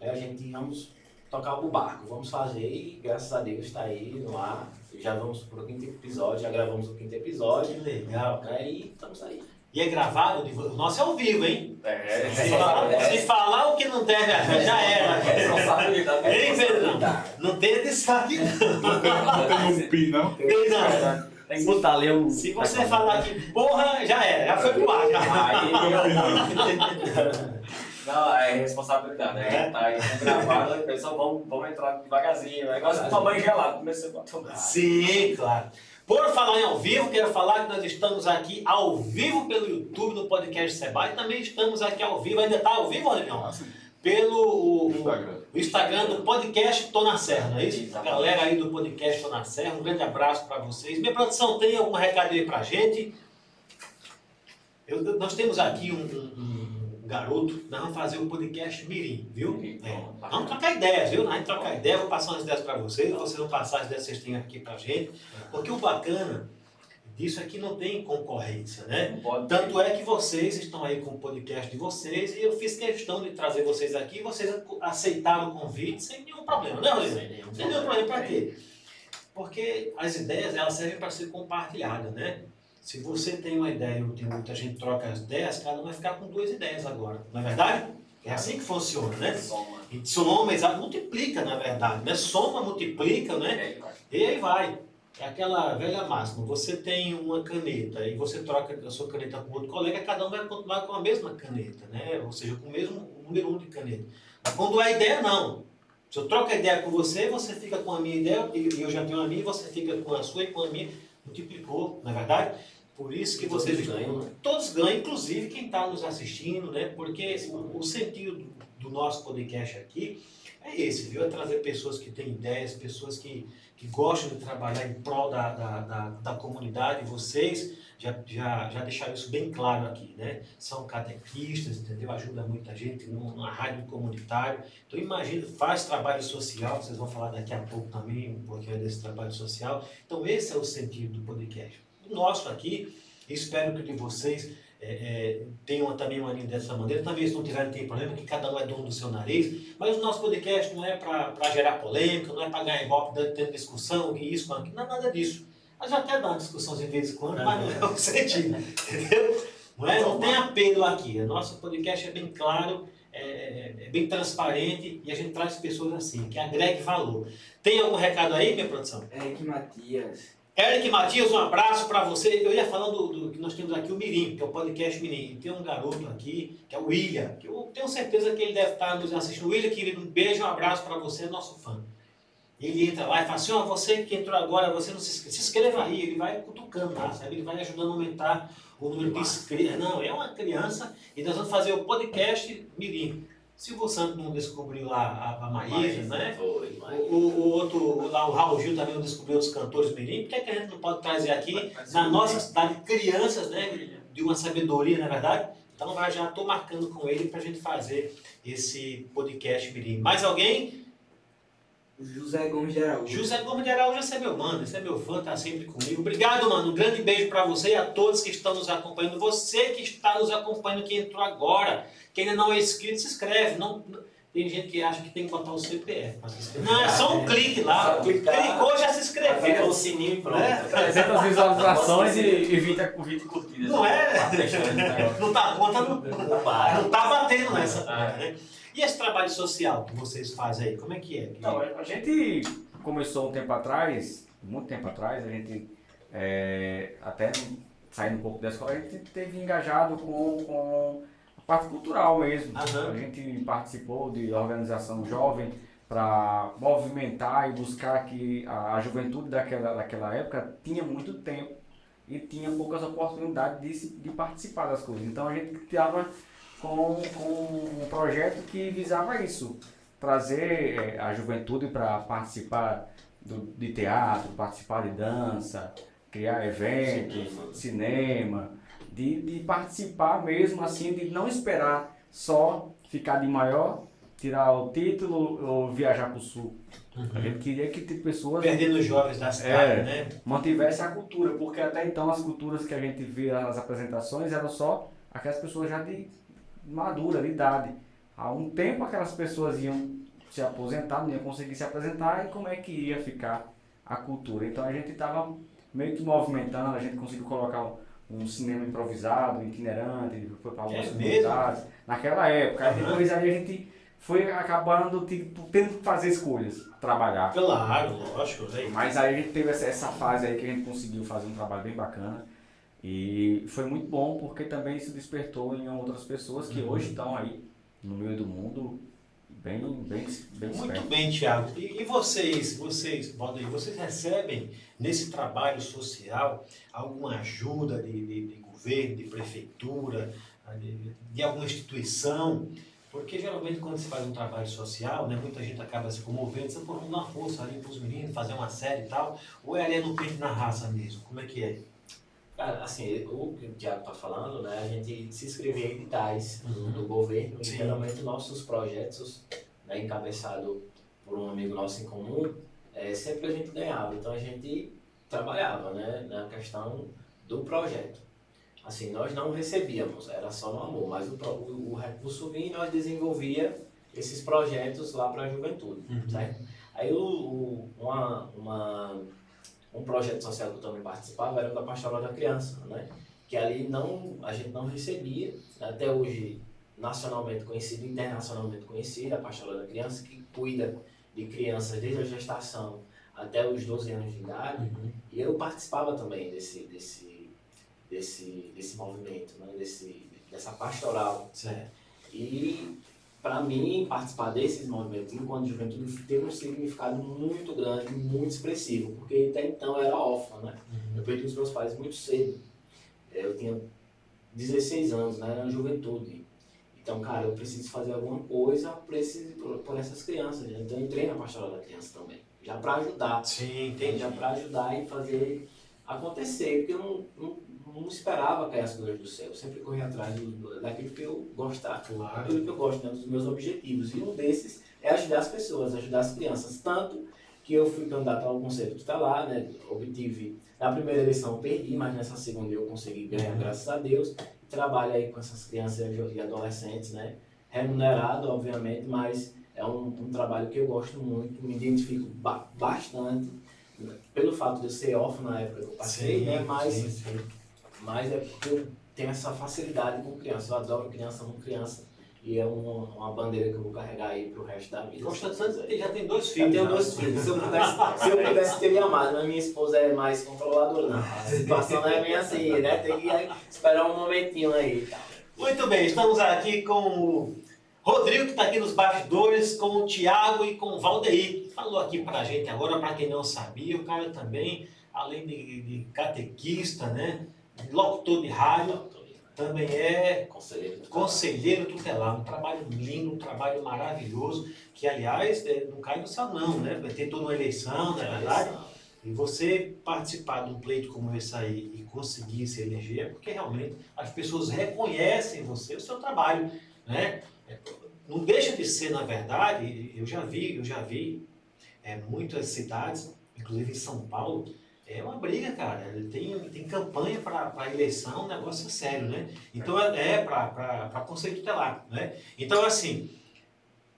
aí a gente vamos tocar o barco, vamos fazer e graças a Deus está aí no ar. Já vamos pro quinto episódio, já gravamos o quinto episódio. Que legal. Né? E estamos aí. E é gravado, o nosso é ao vivo, hein? É, Se falar, se falar o que não deve, já era. responsabilidade. Ei, Pedrão, não tem aqui não. Não tem, não tem um pi, não? Tem não. Tem que botar ali um. Se você falar que porra, já era, já foi pro ar. Já. Aí, não, é responsabilidade. É. É. Tá aí gravado, o pessoal vamos, vamos entrar devagarzinho. É igual você tomar banho gelado, começou a tomar. Sim, claro. Por falar em ao vivo, quero falar que nós estamos aqui ao vivo pelo YouTube no podcast Seba e também estamos aqui ao vivo, ainda está ao vivo, Rodrigão? Pelo o, o- Instagram. O Instagram do podcast Tô na Serra, não é isso? Exatamente. Galera aí do podcast Tô na Serra, um grande abraço para vocês. Minha produção tem algum recado aí pra gente? Eu- nós temos aqui um, um- um garoto, nós vamos fazer o podcast Mirim, viu? É. Vamos trocar ideias, viu? A gente trocar ideias, vou passar umas ideias para vocês, vocês vão passar as ideias que vocês têm aqui pra gente. Porque o bacana disso é que não tem concorrência, né? Tanto é que vocês estão aí com o podcast de vocês e eu fiz questão de trazer vocês aqui e vocês aceitaram o convite sem nenhum problema, né, Rodrigo? Sem nenhum Sem nenhum problema, para quê? Porque as ideias elas servem para ser compartilhadas, né? Se você tem uma ideia e eu tenho outra, a gente troca as ideias, cada um vai ficar com duas ideias agora, não é verdade? É assim que funciona, né? Soma. E soma, exato, multiplica, na verdade, né? Soma, multiplica, né? E aí, vai. É aquela velha máxima. Você tem uma caneta e você troca a sua caneta com outro colega, cada um vai continuar com a mesma caneta, né? Ou seja, com o mesmo número um de caneta. Mas quando é ideia, não. Se eu troco a ideia com você, você fica com a minha ideia, e eu já tenho a minha, você fica com a sua e com a minha. Multiplicou, não é verdade? Por isso que Todos vocês ganham, né? Todos ganham, inclusive quem está nos assistindo, né? Porque o, o sentido do nosso podcast aqui é esse, viu? É trazer pessoas que têm ideias, pessoas que, que gostam de trabalhar em prol da, da, da, da comunidade. Vocês já, já, já deixaram isso bem claro aqui, né? São catequistas, entendeu? Ajuda muita gente numa rádio comunitário. Então imagina, faz trabalho social, vocês vão falar daqui a pouco também um pouquinho desse trabalho social. Então esse é o sentido do podcast. O nosso aqui, espero que o de vocês é, é, tenham também uma linha dessa maneira. Se não tiverem tem problema, que cada um é dono do seu nariz. Mas o nosso podcast não é para gerar polêmica, não é para ganhar dando tendo discussão, que isso, que não é nada disso. Mas até dá uma discussão de vez em quando, mas não é o sentido, entendeu? Não, é, não tem apelo aqui. O nosso podcast é bem claro, é, é bem transparente e a gente traz pessoas assim, que agregue valor. Tem algum recado aí, minha produção? Eric Matias. Eric Matias, um abraço para você. Eu ia falando do, do que nós temos aqui, o Mirim, que é o podcast Mirim. E tem um garoto aqui, que é o William, que eu tenho certeza que ele deve estar nos assistindo. William, querido, um beijo, um abraço para você, nosso fã. Ele entra lá e fala assim, ó, você que entrou agora, você não se inscreve, se inscreva aí. Ele vai cutucando lá, sabe? Ele vai ajudando a aumentar o número de inscritos. Não, é uma criança e nós vamos fazer o podcast Mirim. Silvio Santos não descobriu lá a, a Maísa, né? Foi, O, mas... o, o outro, lá o Raul Gil também não descobriu os cantores mirim, por que, que a gente não pode trazer aqui, na nossa cidade, crianças, né, de uma sabedoria, na verdade? Então vai, já estou marcando com ele para a gente fazer esse podcast mirim. Mais alguém? José Gomes de Araújo. José Gomes de Araújo, esse é meu mano, esse é meu fã, tá sempre comigo. Obrigado, mano. Um grande beijo para você e a todos que estão nos acompanhando. Você que está nos acompanhando, que entrou agora, que ainda não é inscrito, se inscreve. Não, tem gente que acha que tem que botar o CPF para se inscrever. Não, é só um clique lá. Clicar. Clicou, já se Aperta inscreveu. o sininho e pronto. É. 300 visualizações e, e 20, 20 curtidas. Não é? Tá negócio. Não tá, a conta não, Não não tá batendo nessa. Ah. né? E esse trabalho social que vocês fazem aí, como é que é? Então, a gente começou um tempo atrás, muito tempo atrás, a gente é, até saindo um pouco da escola, a gente teve engajado com, com parte cultural mesmo. Aham. A gente participou de organização jovem para movimentar e buscar que a, a juventude daquela, daquela época tinha muito tempo e tinha poucas oportunidades de, de participar das coisas. Então a gente estava com, com um projeto que visava isso, trazer eh, a juventude para participar do, de teatro, participar de dança, criar eventos, cinema, de, de participar mesmo assim, de não esperar só ficar de maior, tirar o título ou viajar para o sul. A gente queria que tipo, pessoas Perdendo os jovens da cidade, É. né? mantivesse a cultura, porque até então as culturas que a gente via nas apresentações eram só aquelas pessoas já de madura, de idade. Há um tempo aquelas pessoas iam se aposentar, não iam conseguir se apresentar e como é que ia ficar a cultura. Então a gente estava meio que movimentando, a gente conseguiu colocar um, cinema improvisado, itinerante, foi para algumas É comunidades. Naquela época, Aham. depois aí a gente foi acabando tipo, tendo que fazer escolhas, trabalhar. Claro, lógico. Né? Mas aí a gente teve essa, essa fase aí que a gente conseguiu fazer um trabalho bem bacana. E foi muito bom porque também isso despertou em outras pessoas que Uhum. hoje estão aí no meio do mundo bem, bem, bem Muito esperto. bem, Tiago. E, e vocês, vocês, Valdeir, vocês recebem nesse trabalho social alguma ajuda de, de- de governo, de prefeitura, de, de alguma instituição? Porque geralmente quando se faz um trabalho social, né, muita gente acaba se comovendo, pô, vamos dar uma força ali para os meninos, fazer uma série e tal. Ou é ali no peito na raça mesmo? Como é que é? Cara, assim, o que o Tiago está falando, né, a gente se inscrevia em editais do, Uhum. do governo e Sim. geralmente nossos projetos, né, encabeçado por um amigo nosso em comum, é, sempre a gente ganhava. Então a gente trabalhava né, na questão do projeto. Assim, nós não recebíamos, era só no amor, mas o, o, o recurso vinha e nós desenvolvia esses projetos lá para a juventude, Uhum. certo? Aí o, o- uma, uma, um projeto social que eu também participava era o da Pastoral da Criança, né? Que ali não, a gente não recebia, até hoje nacionalmente conhecida, internacionalmente conhecida, a Pastoral da Criança, que cuida de crianças desde a gestação até os 12 anos de idade. E eu participava também desse, desse, desse, desse movimento, né? desse, dessa pastoral. Certo. E para mim, participar desses movimentos enquanto juventude teve um significado muito grande, muito expressivo, porque até então eu era órfão, né? Eu perdi os meus pais muito cedo. É, Eu tinha 16 anos, né? Era juventude. Então, cara, eu preciso fazer alguma coisa por, esse, por, por essas crianças. né? Então, eu entrei na pastoral da criança também, já para ajudar. Sim, Entendi. entendi. Já para ajudar e fazer acontecer, porque eu não, não, não esperava cair as coisas do céu. Eu sempre corri atrás do- daquilo que eu gostava, Claro. daquilo que eu gosto, né, dos meus objetivos. E um desses é ajudar as pessoas, ajudar as crianças. Tanto que eu fui candidato ao Conselho Tutelar, né, obtive, na primeira eleição eu perdi, mas nessa segunda eu consegui ganhar, graças a Deus. Trabalho aí com essas crianças e adolescentes, né, remunerado, obviamente, mas é um, um trabalho que eu gosto muito, me identifico ba- bastante, né, pelo fato de eu ser órfão na época que eu passei, né, mas, sim, sim. Mas é porque eu tenho essa facilidade com criança, eu adoro criança, amo criança, e é uma, uma bandeira que eu vou carregar aí pro resto da vida. Constante. Santos já tem dois Eu filhos. tenho já. dois filhos. Se eu pudesse, se eu pudesse ter me amado, mas minha esposa é mais controladora, não. A situação não é bem assim, né? Tem que esperar um momentinho aí. Muito bem, estamos aqui com o Rodrigo, que está aqui nos bastidores, com o Tiago e com o Valdeir. Falou aqui pra gente agora, para quem não sabia, o cara também, além de, de catequista, né? Locutor de rádio, também é Conselheiro. do conselheiro tutelar. Um trabalho lindo, um trabalho maravilhoso, que aliás é, não cai no céu não, né? Vai ter toda uma eleição, não é verdade? E você participar de um pleito como esse aí e conseguir se eleger, é porque realmente as pessoas reconhecem você, o seu trabalho, né? É, Não deixa de ser, na verdade, eu já vi, eu já vi é, muitas cidades, inclusive em São Paulo, é uma briga, cara. Tem, tem campanha para eleição, um negócio sério, né? Então é, é para conceito tutelar, né? Então, assim,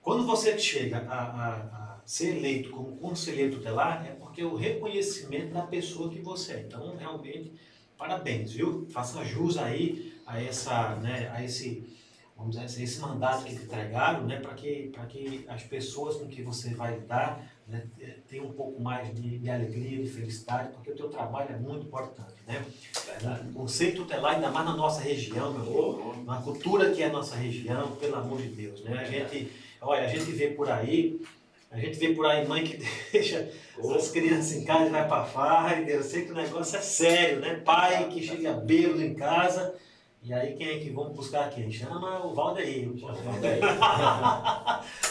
quando você chega a, a, a ser eleito como conselheiro tutelar, é porque é o reconhecimento da pessoa que você é. Então, realmente, parabéns, viu? Faça jus aí a essa, né, a esse, vamos dizer assim, esse mandato que te entregaram, né, para que, que as pessoas com que você vai lidar né, tenham um pouco mais de, de alegria, de felicidade, porque o teu trabalho é muito importante. Né? O conceito tutelar, ainda mais na nossa região, meu amigo, na cultura que é a nossa região, pelo amor de Deus. Né? A gente, olha, a gente vê por aí, a gente vê por aí mãe que deixa as crianças em casa e vai pra farra, e eu sei que o negócio é sério, né? Pai que chega bêbado em casa, e aí quem é que vamos buscar quem? Chama o Valdeir. Chama o Valdeir.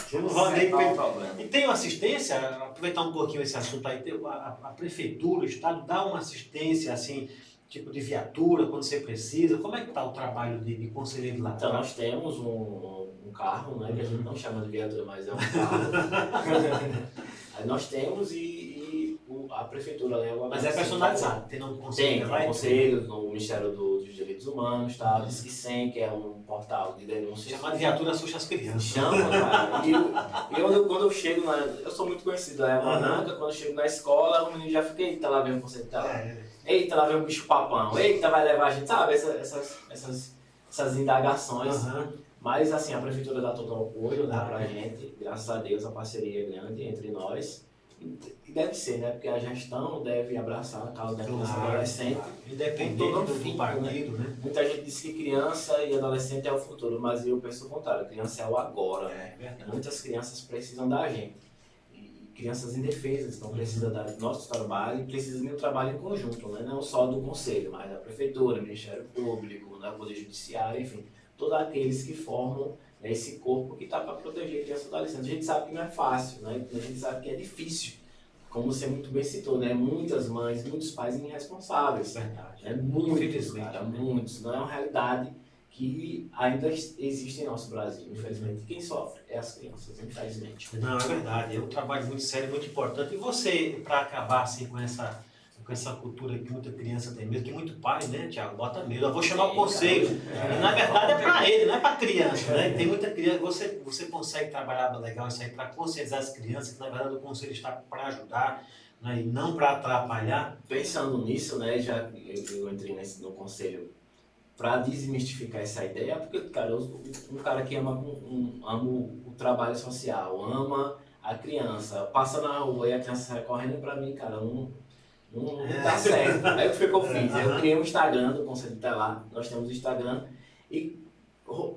Chama o Valdeir. Problema? E tem uma assistência, aproveitar um pouquinho esse assunto aí, a, prefeitura, o Estado dá uma assistência, assim, tipo de viatura, quando você precisa. Como é que está o trabalho de, de conselheiro lá? Então, nós temos um, um carro, né, que a gente não chama de viatura, mas é um carro. Aí nós temos e, a prefeitura leva. Mas é personalizado, tem nome do conselho Tem, e- conselho no Ministério do- Direitos Humanos, tá? Diz que 100, que é um portal de denúncias. Chamar de viatura assusta as crianças. Chama, cara. E, eu- quando, eu, quando eu chego na. Eu sou muito conhecido na Época Branca, quando eu chego na escola, o menino já fica, eita, lá vem o conceito tá lá. É, Eita, lá vem o bicho papão. Eita, vai levar a gente, sabe? Essa- essas, essas, essas indagações. aham. Mas assim, a prefeitura dá todo o apoio, dá pra gente, graças a Deus a parceria é grande entre nós. E deve ser, né? Porque a gestão deve abraçar a causa da criança e Claro, adolescente. Independente Com todo do, fim, do partido, né? Muita gente diz que criança e adolescente é o futuro, mas eu penso o contrário, criança é o agora. É verdade. Muitas crianças precisam da gente. E crianças indefesas, então precisam da- do nosso trabalho e precisam de um trabalho em conjunto, né? não só do Conselho, mas da Prefeitura, Ministério Público, da Poder Judiciário, enfim, todos aqueles que formam né, esse corpo que está para proteger crianças e adolescentes. A gente sabe que não é fácil, né? a gente sabe que é difícil. Como você muito bem citou, né? muitas mães, muitos pais irresponsáveis. Verdade. É muitos, cara, né? muitos. Não é uma realidade que ainda ex- existe em nosso Brasil. Infelizmente, quem sofre é as crianças, infelizmente. Não, é verdade. É um trabalho muito sério, muito importante. E você, para acabar assim com essa, com essa cultura que muita criança tem medo, que muito pai, né, Tiago, bota medo. Eu vou chamar o conselho. E, na verdade é para ele, não é para criança, né? Tem muita criança. Você, você consegue trabalhar legal isso aí para conscientizar as crianças que na verdade o conselho está para ajudar né, e não para atrapalhar. Pensando nisso, né, já eu, eu entrei nesse, no conselho para desmistificar essa ideia, porque, cara, eu- um cara que ama, um, ama o, trabalho social, ama a criança, passa na rua e a criança sai correndo pra mim, cara, não, não, não dá certo. Aí o que eu fiz? Eu criei um Instagram do Conselho Tutelar, nós temos o Instagram, e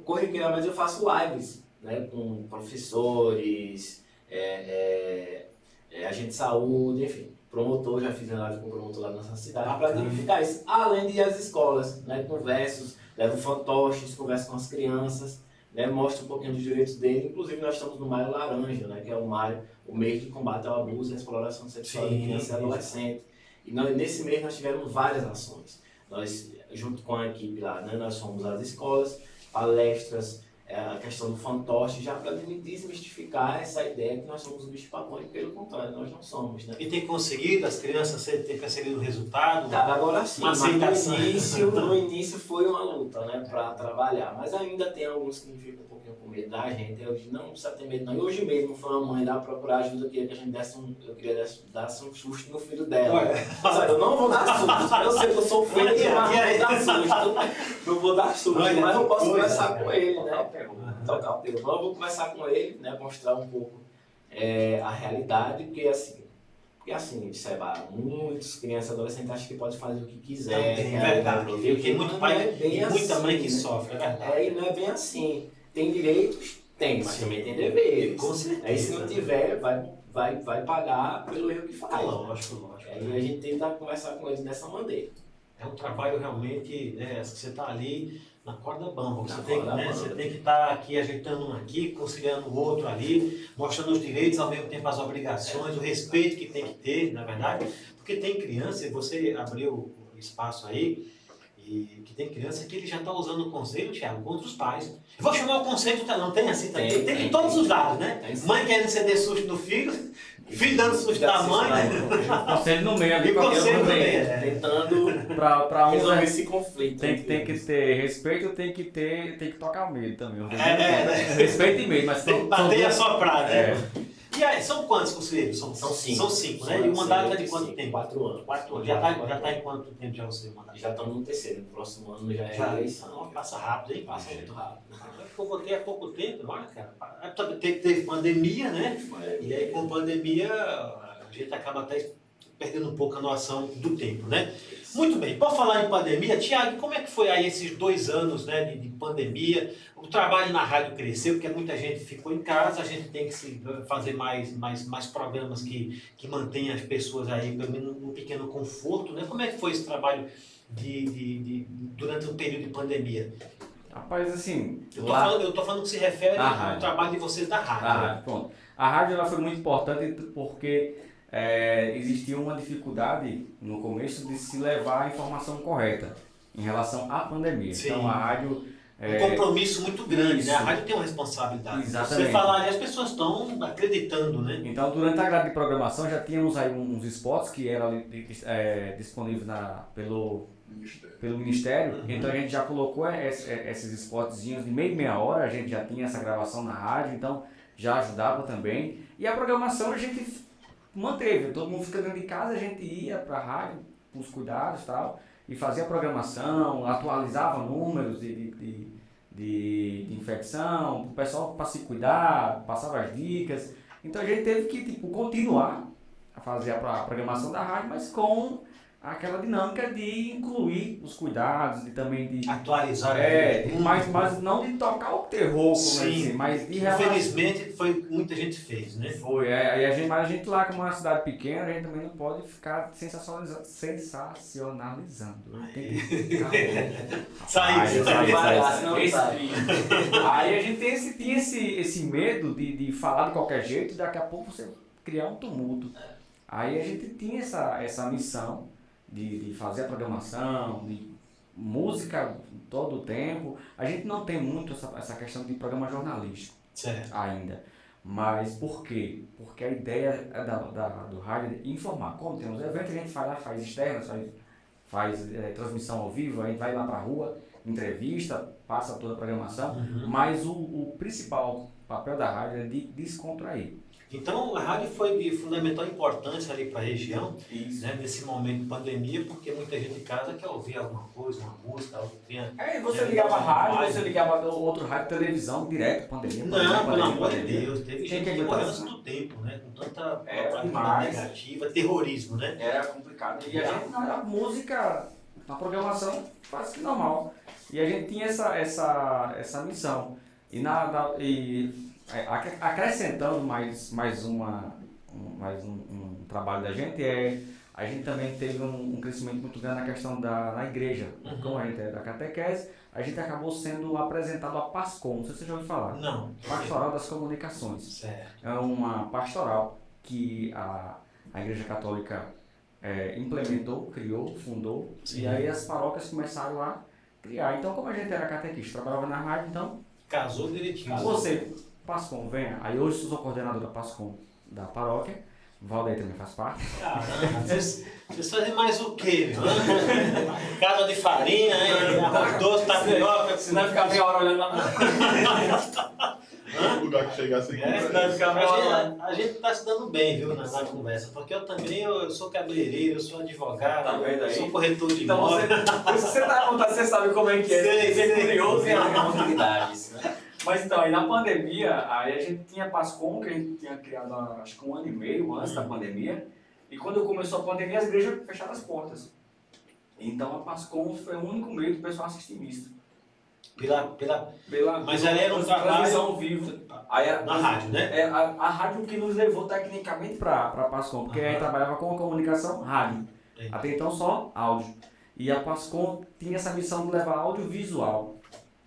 corriqueiramente eu faço lives, né, com professores, é, é, é, agente de saúde, enfim, promotor, já fiz live com o promotor lá na nossa cidade, para dignificar isso. Além de ir às escolas, né, converso, levo fantoches, converso com as crianças, né, mostro um pouquinho dos direitos dele. Inclusive, nós estamos no Maio Laranja, né, que é o maio, o mês de combate ao abuso e à exploração sexual Sim, de criança e adolescente. E nós, nesse mês nós tivemos várias ações. Nós, junto com a equipe lá, né, nós fomos às escolas, palestras, é, a questão do fantoche, já para desmistificar essa ideia que nós somos um bicho papão e pelo contrário, nós não somos, né? E tem conseguido, as crianças tem percebido o resultado. Tá, agora sim, mas no início, no início foi uma luta, né, pra trabalhar. Mas ainda tem alguns que ficam um pouquinho com medo da gente. Eu disse, não, não precisa ter medo não. E hoje mesmo foi uma mãe lá procurar ajuda, queria que a gente desse um, eu queria desse, desse um susto no filho dela. Olha, eu não vou dar susto. Eu sei que eu sou feio, Olha, mas não vou dar susto. Não vou dar susto, mas eu posso conversar com ele, né? Tocar o. Então eu vou conversar com ele, né, mostrar um pouco é, a realidade, porque assim, porque assim, Seba, muitas crianças e adolescentes acham que pode fazer o que quiser. É verdade. vida Tem, muito pai é bem e muita assim, mãe que né? sofre, é verdade. É, e não é bem assim. Tem direitos? Tem, mas Sim. também tem deveres. Com certeza. Aí se não tiver, vai, vai, vai pagar pelo erro que faz. Ah, lógico, lógico. Aí a gente tenta conversar com eles dessa maneira. É um trabalho realmente, né, você está ali na corda bamba. Você Na tem, corda né, bamba. você tem que estar aqui ajeitando um aqui, conciliando o outro ali, mostrando os direitos, ao mesmo tempo as obrigações, o respeito que tem que ter, na verdade. Porque tem criança, e você abriu o espaço aí, e que tem criança que ele já está usando o conselho, Thiago, contra os pais. Eu vou chamar o conselho, tá? não tem assim também. Tem, Tem, tem, tem, todos tem. os lados, né? Mãe querendo ceder susto no filho, filho dando susto da mãe. Conselho no meio, ali E conselho no meio. meio. É. Tentando Pra, pra uns resolver é- esse conflito. tem, tem que ter respeito, tem que ter, tem que tocar o medo também. É, é, é. Respeito e medo, mas Tem que bater e assoprar, né? É, são quantos conselheiros? São, São cinco. São cinco, né? São E o mandato é de quanto cinco, tempo? Quatro anos. Quatro anos. Já está já tá em quanto tempo já você mandato? Já estamos no terceiro. No próximo ano já é Já, eleição. Passa rápido, hein? Passa muito rápido. Eu votei há pouco tempo, olha, cara. Teve, teve pandemia, né? E aí, com pandemia, a gente acaba até perdendo um pouco a noção do tempo, né? Muito bem, por falar em pandemia, Tiago, como é que foi aí esses dois anos né, de, de pandemia? O trabalho na rádio cresceu, porque muita gente ficou em casa, a gente tem que se, fazer mais, mais, mais programas que, que mantenham as pessoas aí, pelo menos num pequeno conforto, né? Como é que foi esse trabalho de, de, de- durante o período de pandemia? Rapaz, assim, Eu tô, lá- falando, eu tô falando que se refere ao rádio. trabalho de vocês da rádio. A né? rádio, pronto. A rádio ela foi muito importante porque é, existia uma dificuldade no começo de se levar a informação correta em relação à pandemia. Sim. Então a rádio. Um é, compromisso muito grande, né? A Isso. rádio tem uma responsabilidade. Exatamente. Você falar ali, as pessoas estão acreditando, né? Então, durante a grade de programação já tínhamos aí uns spots que eram é, disponíveis na, pelo, Ministério. pelo Ministério. Uhum. Então a gente já colocou es- esses spotzinhos de meia e meia hora, a gente já tinha essa gravação na rádio, então já ajudava também. E a programação a gente manteve, todo mundo ficando dentro de casa, a gente ia para a rádio com os cuidados e tal, e fazia programação, atualizava números de, de, de, de- infecção, o pessoal para se cuidar, passava as dicas. Então a gente teve que tipo, continuar a fazer a programação da rádio, mas com aquela dinâmica de incluir os cuidados e também de. Atualizar. É, né? mas, mas não de tocar o terror, como Sim. é dizer, mas de. Infelizmente, foi o que muita gente fez, né? Foi, é, e a gente, mas a gente lá, como é uma cidade pequena, a gente também não pode ficar sensacionaliza- sensacionalizando. Tem que-. Aí a gente tem esse, tinha esse, esse medo de, de falar de qualquer jeito daqui a pouco você criar um tumulto. Aí a gente tinha essa, essa missão de, de fazer a programação, de música todo o tempo. A gente não tem muito essa, essa questão de programa jornalístico Certo. ainda. Mas por quê? Porque a ideia é da, da- do rádio é informar. Como tem uns eventos, a gente faz lá, faz externas, faz, faz eh, transmissão ao vivo, a gente vai lá pra rua, entrevista, passa toda a programação. Uhum. Mas o, o principal papel da rádio é de descontrair. Então, a rádio foi de fundamental importância ali para a região, Isso. né? Nesse momento de pandemia, porque muita gente em casa quer ouvir alguma coisa, uma música, algo que tenha... Aí você ligava a rádio, você ligava outro rádio, televisão, direto, pandemia. Não, pandemia, pelo pandemia, amor de. Deus, teve gente que morreu antes do tempo, né? Com tanta É, negativa, terrorismo, né? Era complicado. E a gente, na a música, na programação, quase que normal. E a gente tinha essa, essa, essa missão. E, na, na- e é, acrescentando mais, mais, uma, um, mais um, um trabalho da gente, é, a gente também teve um, um crescimento muito grande na questão da na igreja. Como a gente é da catequese, a gente acabou sendo apresentado a PASCOM, não sei se você já ouviu falar. Não. Pastoral das Comunicações Certo. é uma pastoral que a, a Igreja Católica é, implementou, criou, fundou, Sim. e aí as paróquias começaram a criar. Então, como a gente era catequista, trabalhava na rádio, então, Casou direitinho. você, Pascom, venha. Aí hoje eu sou coordenador da Pascom da paróquia, Valdeir também faz parte. Caramba, vocês, vocês fazem mais o quê, meu? Casa de farinha, hein? Arroz doce, tapioca. Senão ficar meia hora olhando lá. Todo lugar que chegasse aqui. É, Senão ficar meia hora a, a gente tá se dando bem, viu, na, na conversa, porque eu também eu, eu sou cabeleireiro, eu sou advogado, Tá vendo eu aí? sou corretor de Então você, imóveis. se você tá contando, você sabe como é que é. Sei, Você é sei. curioso e Tem oportunidades, né? Mas então, aí na pandemia, aí a gente tinha a Pascom, que a gente tinha criado acho que um ano e meio antes da pandemia. E quando começou a pandemia, as igrejas fecharam as portas. Então a Pascom foi o único meio do pessoal assistir missa. Pela, pela, Pela, Mas aí era um pela transmissão trabalho ao vivo. Aí a, na rádio, né? É, a, a rádio que nos levou tecnicamente Para a Pascom, porque a gente Aham. trabalhava com a comunicação rádio. Até então só áudio. E a Pascom tinha essa missão de levar audiovisual.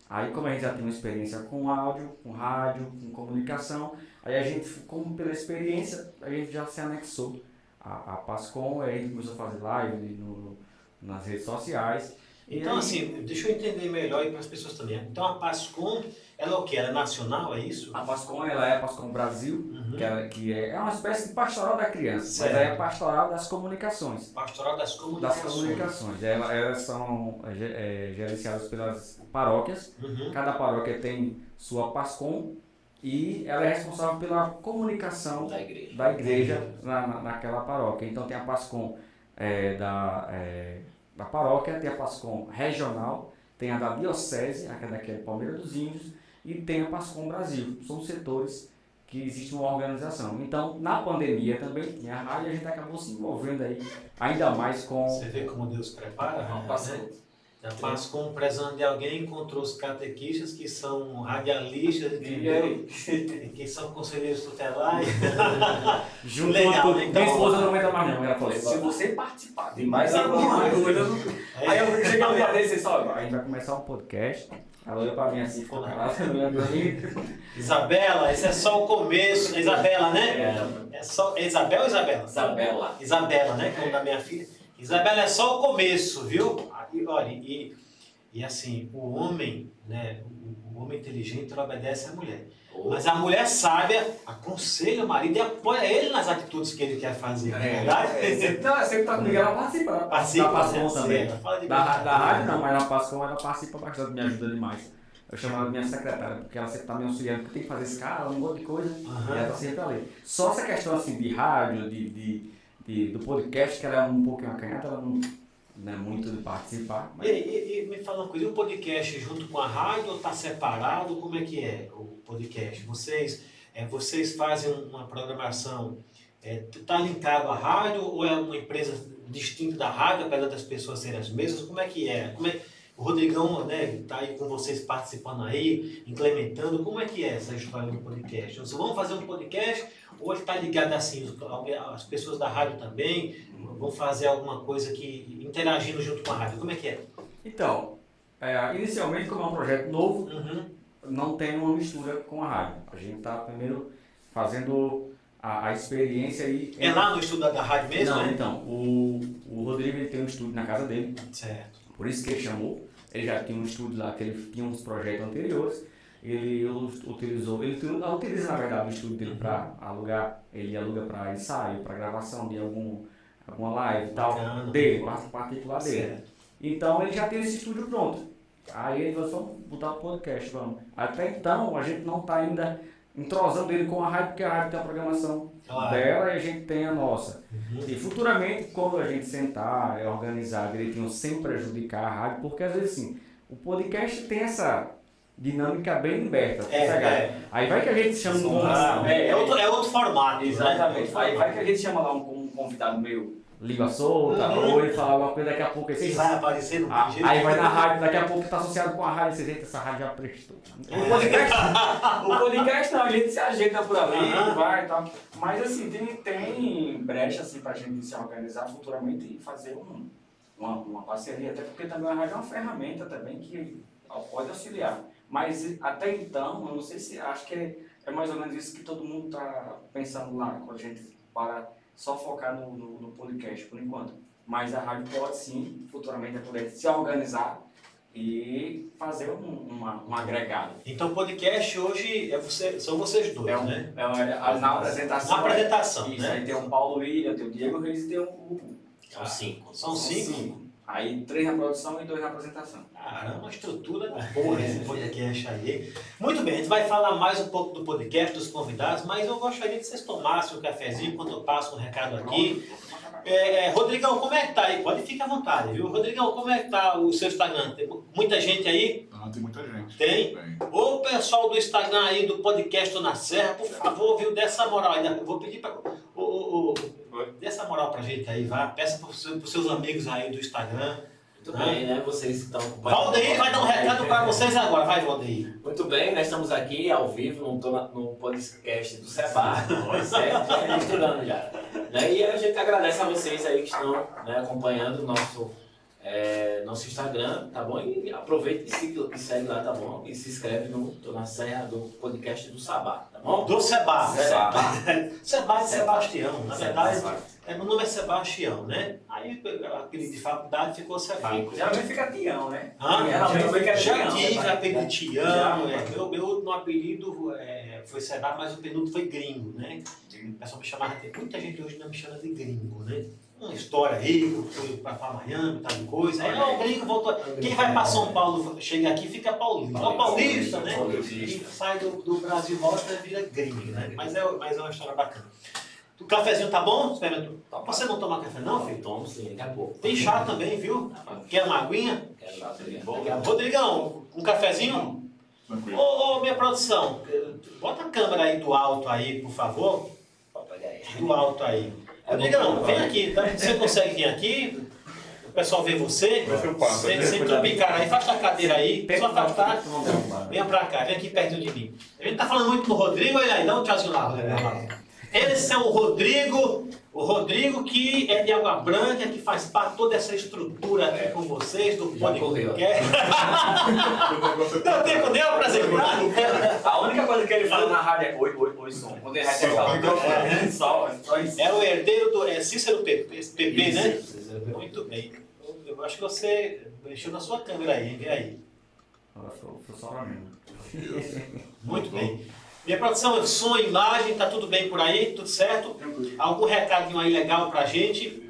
Aí como a gente já tinha uma experiência com áudio, com rádio, com comunicação, aí a gente, como pela experiência, a gente já se anexou a, a Pascom, aí a gente começou a fazer live no, nas redes sociais. E Então, aí- assim, deixa eu entender melhor aí para as pessoas também. Então, a Pascom, ela é o quê? Ela é nacional, é isso? A Pascom, ela é a Pascom Brasil, Uhum. que, ela, que é, é uma espécie de pastoral da criança, Certo. mas é pastoral das comunicações. Pastoral das Das Comunicações. comunicações. Elas, elas são é, é, gerenciadas pelas paróquias. Uhum. Cada paróquia tem sua PASCOM e ela é responsável pela comunicação Da igreja. da igreja na, na- naquela paróquia. Então tem a PASCOM é, da, é, da paróquia, tem a PASCOM regional, tem a da diocese, a que é é Palmeira dos Índios, e tem a PASCOM Brasil. São setores que existe uma organização. Então, na pandemia também tinha a rádio a gente acabou se envolvendo aí ainda mais com... Você vê como Deus prepara? Não, né? Passou. A Pascom, prezando de alguém, encontrou os catequistas que são radialistas, entendeu? que são conselheiros tutelares. Junto Legal, com tudo. então, Minha esposa não aguenta mais não, ela falou Se você participar de Mais alguma coisa, aí eu cheguei um dia desse e só, a gente vai começar um podcast, ela olhou pra mim assim, ficou calada, olhando pra mim. Isabela, esse é só o começo. Isabela, né? É, É só, é Isabel ou Isabela? Isabela. Isabela, né? Como da minha filha. Isabela é só o começo, viu? E, olha, e, e assim, o homem, né? O, o homem inteligente ele obedece à mulher. Mas a mulher sábia aconselha o marido e apoia ele nas atitudes que ele quer fazer. não É, verdade? Sempre tá, sempre tá comigo, ela participa. Ela Participa, da Pascom também. Sim, fala de Da, da rádio não, mas na Pascom ela participa bastante, me ajuda demais. Eu chamo ela de minha secretária, porque ela sempre tá me auxiliando, porque tem que fazer escala, um monte de coisa, Aham. e ela tá sempre ali. Só essa questão assim de rádio, de, de, de- do podcast, que ela é um pouquinho acanhada, ela não, não é muito de participar. E, Mas... e- e me fala uma coisa, e o podcast junto com a rádio ou está separado? Como é que é o podcast? Vocês, é, vocês fazem uma programação, está linkado à rádio ou é uma empresa distinta da rádio, apesar das pessoas serem as mesmas? Como é que é? Como é o Rodrigão está aí com vocês participando aí, implementando. Como é que é essa história do podcast? Vocês vão fazer um podcast ou ele está ligado assim, as pessoas da rádio também vão fazer alguma coisa que interagindo junto com a rádio? Como é que é? Então, é, inicialmente, como é um projeto novo, Uhum. não tem uma mistura com a rádio. A gente está primeiro fazendo a, a experiência aí. É lá no estúdio da rádio mesmo, não, né? então, o, o Rodrigo ele tem um estúdio na casa dele, Certo. por isso que ele chamou. Ele já tinha um estúdio lá, que ele tinha uns projetos anteriores. Ele utilizou, ele util- utiliza na verdade o estúdio dele para alugar, ele aluga para ensaio, para gravação de algum, alguma live e tal, Bacana. dele, par- particular dele. Certo. Então ele já tem esse estúdio pronto. Aí ele vai só botar o podcast, vamos. Até então a gente não está ainda entrosando ele com a rádio, porque a rádio tem a programação Claro. dela e a gente tem a nossa. Uhum. E futuramente, quando a gente sentar e organizar direitinho, sem prejudicar a rádio, porque às vezes assim, o podcast tem essa dinâmica bem liberta. É, é. Aí vai que a gente chama um Ah, é, é outro, é outro formato. Exatamente. Né? Vai, vai que a gente chama lá um, um convidado meio. língua solta, Uhum. ou ele falar alguma coisa daqui a pouco. E Assim, vai aparecer no Ah, aí vai na rádio, daqui a pouco tá associado com a rádio, você essa rádio já prestou. O podcast, o podcast não, a gente se ajeita por ali, Aham. vai e tal. Mas assim, tem, tem brecha assim, pra gente se organizar futuramente e fazer um, uma, uma parceria, até porque também a rádio é uma ferramenta também que pode auxiliar. Mas até então, eu não sei se acho que é, é mais ou menos isso que todo mundo está pensando lá, quando a gente para só focar no, no, no podcast por enquanto. Mas a rádio pode sim, futuramente, poder se organizar e fazer um, uma, um agregado. Então o podcast hoje é você, são vocês dois, É um, né? é uma- a- na apresentação. Na apresentação, Isso, né? aí tem o Paulo William, tem o Diego Reis e tem o Hugo. São cinco. São cinco. Aí três na produção e dois na apresentação. Caramba, uma estrutura da porra esse podcast aí. Muito bem, a gente vai falar mais um pouco do podcast, dos convidados, mas eu gostaria que vocês tomassem um cafezinho quando eu passo um recado aqui. É, Rodrigão, como é que tá aí? Pode ficar à vontade, viu? Rodrigão, como é que tá o seu Instagram? Tem muita gente aí? Ah, tem muita gente. Tem? Tem. Ô pessoal do Instagram aí, do podcast na Serra, por favor, viu, dê essa moral aí. Eu vou pedir para. Ô, dê essa moral pra gente aí, vá. Peça pros seus, pros seus amigos aí do Instagram. Muito bem, né? Vocês que estão acompanhando. Valdeir vai dar um recado para vocês agora, vai, Valdeir. Muito bem, nós estamos aqui ao vivo no, no podcast do Seba, certo? Misturando já. Né? E a gente agradece a vocês aí que estão né, acompanhando o nosso, é, nosso Instagram, tá bom? E aproveita e segue, e segue lá, tá bom? E se inscreve no, tô na serra do podcast do Sabá, tá bom? Do Seba. Seba. Seba de Sebastião. Na verdade, é, meu nome é Sebastião, né? Aí o apelido de faculdade ficou Seba. Geralmente fica Tião, né? Hã? Geralmente fica Já Tião. tive né? apelido Tião, Já. é. meu, meu último apelido é, foi Seba, mas o penúltimo foi gringo, né? O pessoal me chamava, muita gente hoje não me chama de gringo, né? Uma história aí, foi pra, pra Miami, tal de coisa. Aí ó, o gringo voltou. Quem vai pra São Paulo, chega aqui, fica paulista. Ó, paulista, né? E sai do, do Brasil, volta e vira gringo, né? Mas é, mas é uma história bacana. O cafezinho tá bom? Experimentou? Você não toma café não, filho? Tomo sim, daqui a pouco. Tem chá também, viu? Quer uma aguinha? Quero dar também. Rodrigão, um cafezinho? Tranquilo. Ô, ô, minha produção, bota a câmera aí do alto aí, por favor. Pode pegar aí. Alto aí. Rodrigão, vem aqui, tá? Você consegue vir aqui? O pessoal vê você. Sem trupicar aí, afasta a cadeira aí. Só afastar. Venha pra cá, vem aqui perto de mim. A gente tá falando muito do Rodrigo, olha aí, dá um tchauzinho lá, Rodrigo. Esse é o Rodrigo, o Rodrigo que é de Água Branca, que faz parte de toda essa estrutura aqui com vocês, do Já correu. negócio é Não tempo deu pra apresentar? A única coisa que ele fala na rádio é oi, oi, oi, som. Quando ele vai testar o microfone, só, só isso. É o herdeiro do é Cícero PP, PP né? Isso. Muito bem. Eu acho que você mexeu na sua câmera aí, hein? Vê aí. Foi foi só pra mim. Muito bem. Minha produção, som, imagem, tá tudo bem por aí? Tudo certo? Algum recadinho aí legal pra gente?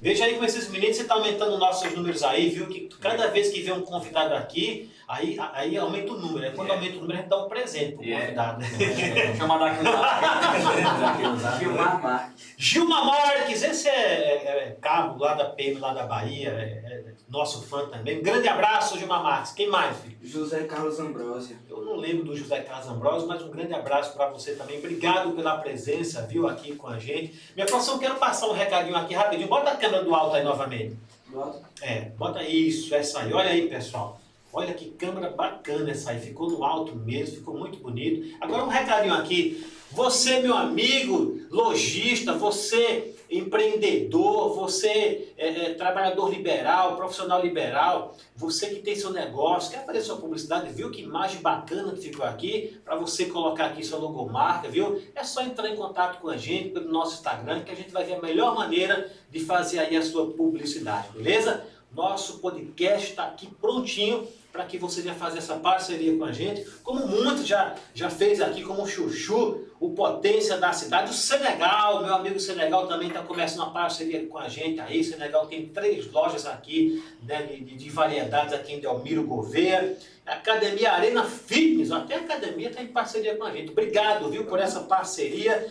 Veja aí com esses meninos, você tá aumentando nossos números aí, viu? Que cada vez que vem um convidado aqui, aí, aí aumenta o número. Aí Quando aumenta o número, a gente dá um presente pro Yeah. convidado. né? Chama daqui no Gilmar Marques. Gilma Marques, esse é, é- é cabo lá da PM, lá da Bahia, é, é nosso fã também. Um grande abraço, Gilma Marques. Quem mais, filho? José Carlos Ambrósio. Eu não lembro do José Carlos Ambrosio, mas um grande abraço para você também. Obrigado pela presença, viu, aqui com a gente. Minha produção, quero passar um recadinho aqui rapidinho. Bota a câmera do alto aí novamente. Bota. É, bota isso, essa aí. Olha aí, pessoal. Olha que câmera bacana essa aí. Ficou no alto mesmo, ficou muito bonito. Agora um recadinho aqui. Você, meu amigo, lojista, você empreendedor, você é, é, trabalhador liberal, profissional liberal, você que tem seu negócio, quer fazer sua publicidade, viu que imagem bacana que ficou aqui, para você colocar aqui sua logomarca, viu? É só entrar em contato com a gente pelo nosso Instagram, que a gente vai ver a melhor maneira de fazer aí a sua publicidade, beleza? Nosso podcast está aqui prontinho para que você venha fazer essa parceria com a gente, como muitos já, já fez aqui, como o Chuchu, o Potência da Cidade, o Senegal, meu amigo Senegal também está começando uma parceria com a gente aí, Senegal tem três lojas aqui, né, de- de variedades aqui em Delmiro Gouveia, Academia Arena Fitness, até a academia está em parceria com a gente, obrigado, viu, por essa parceria,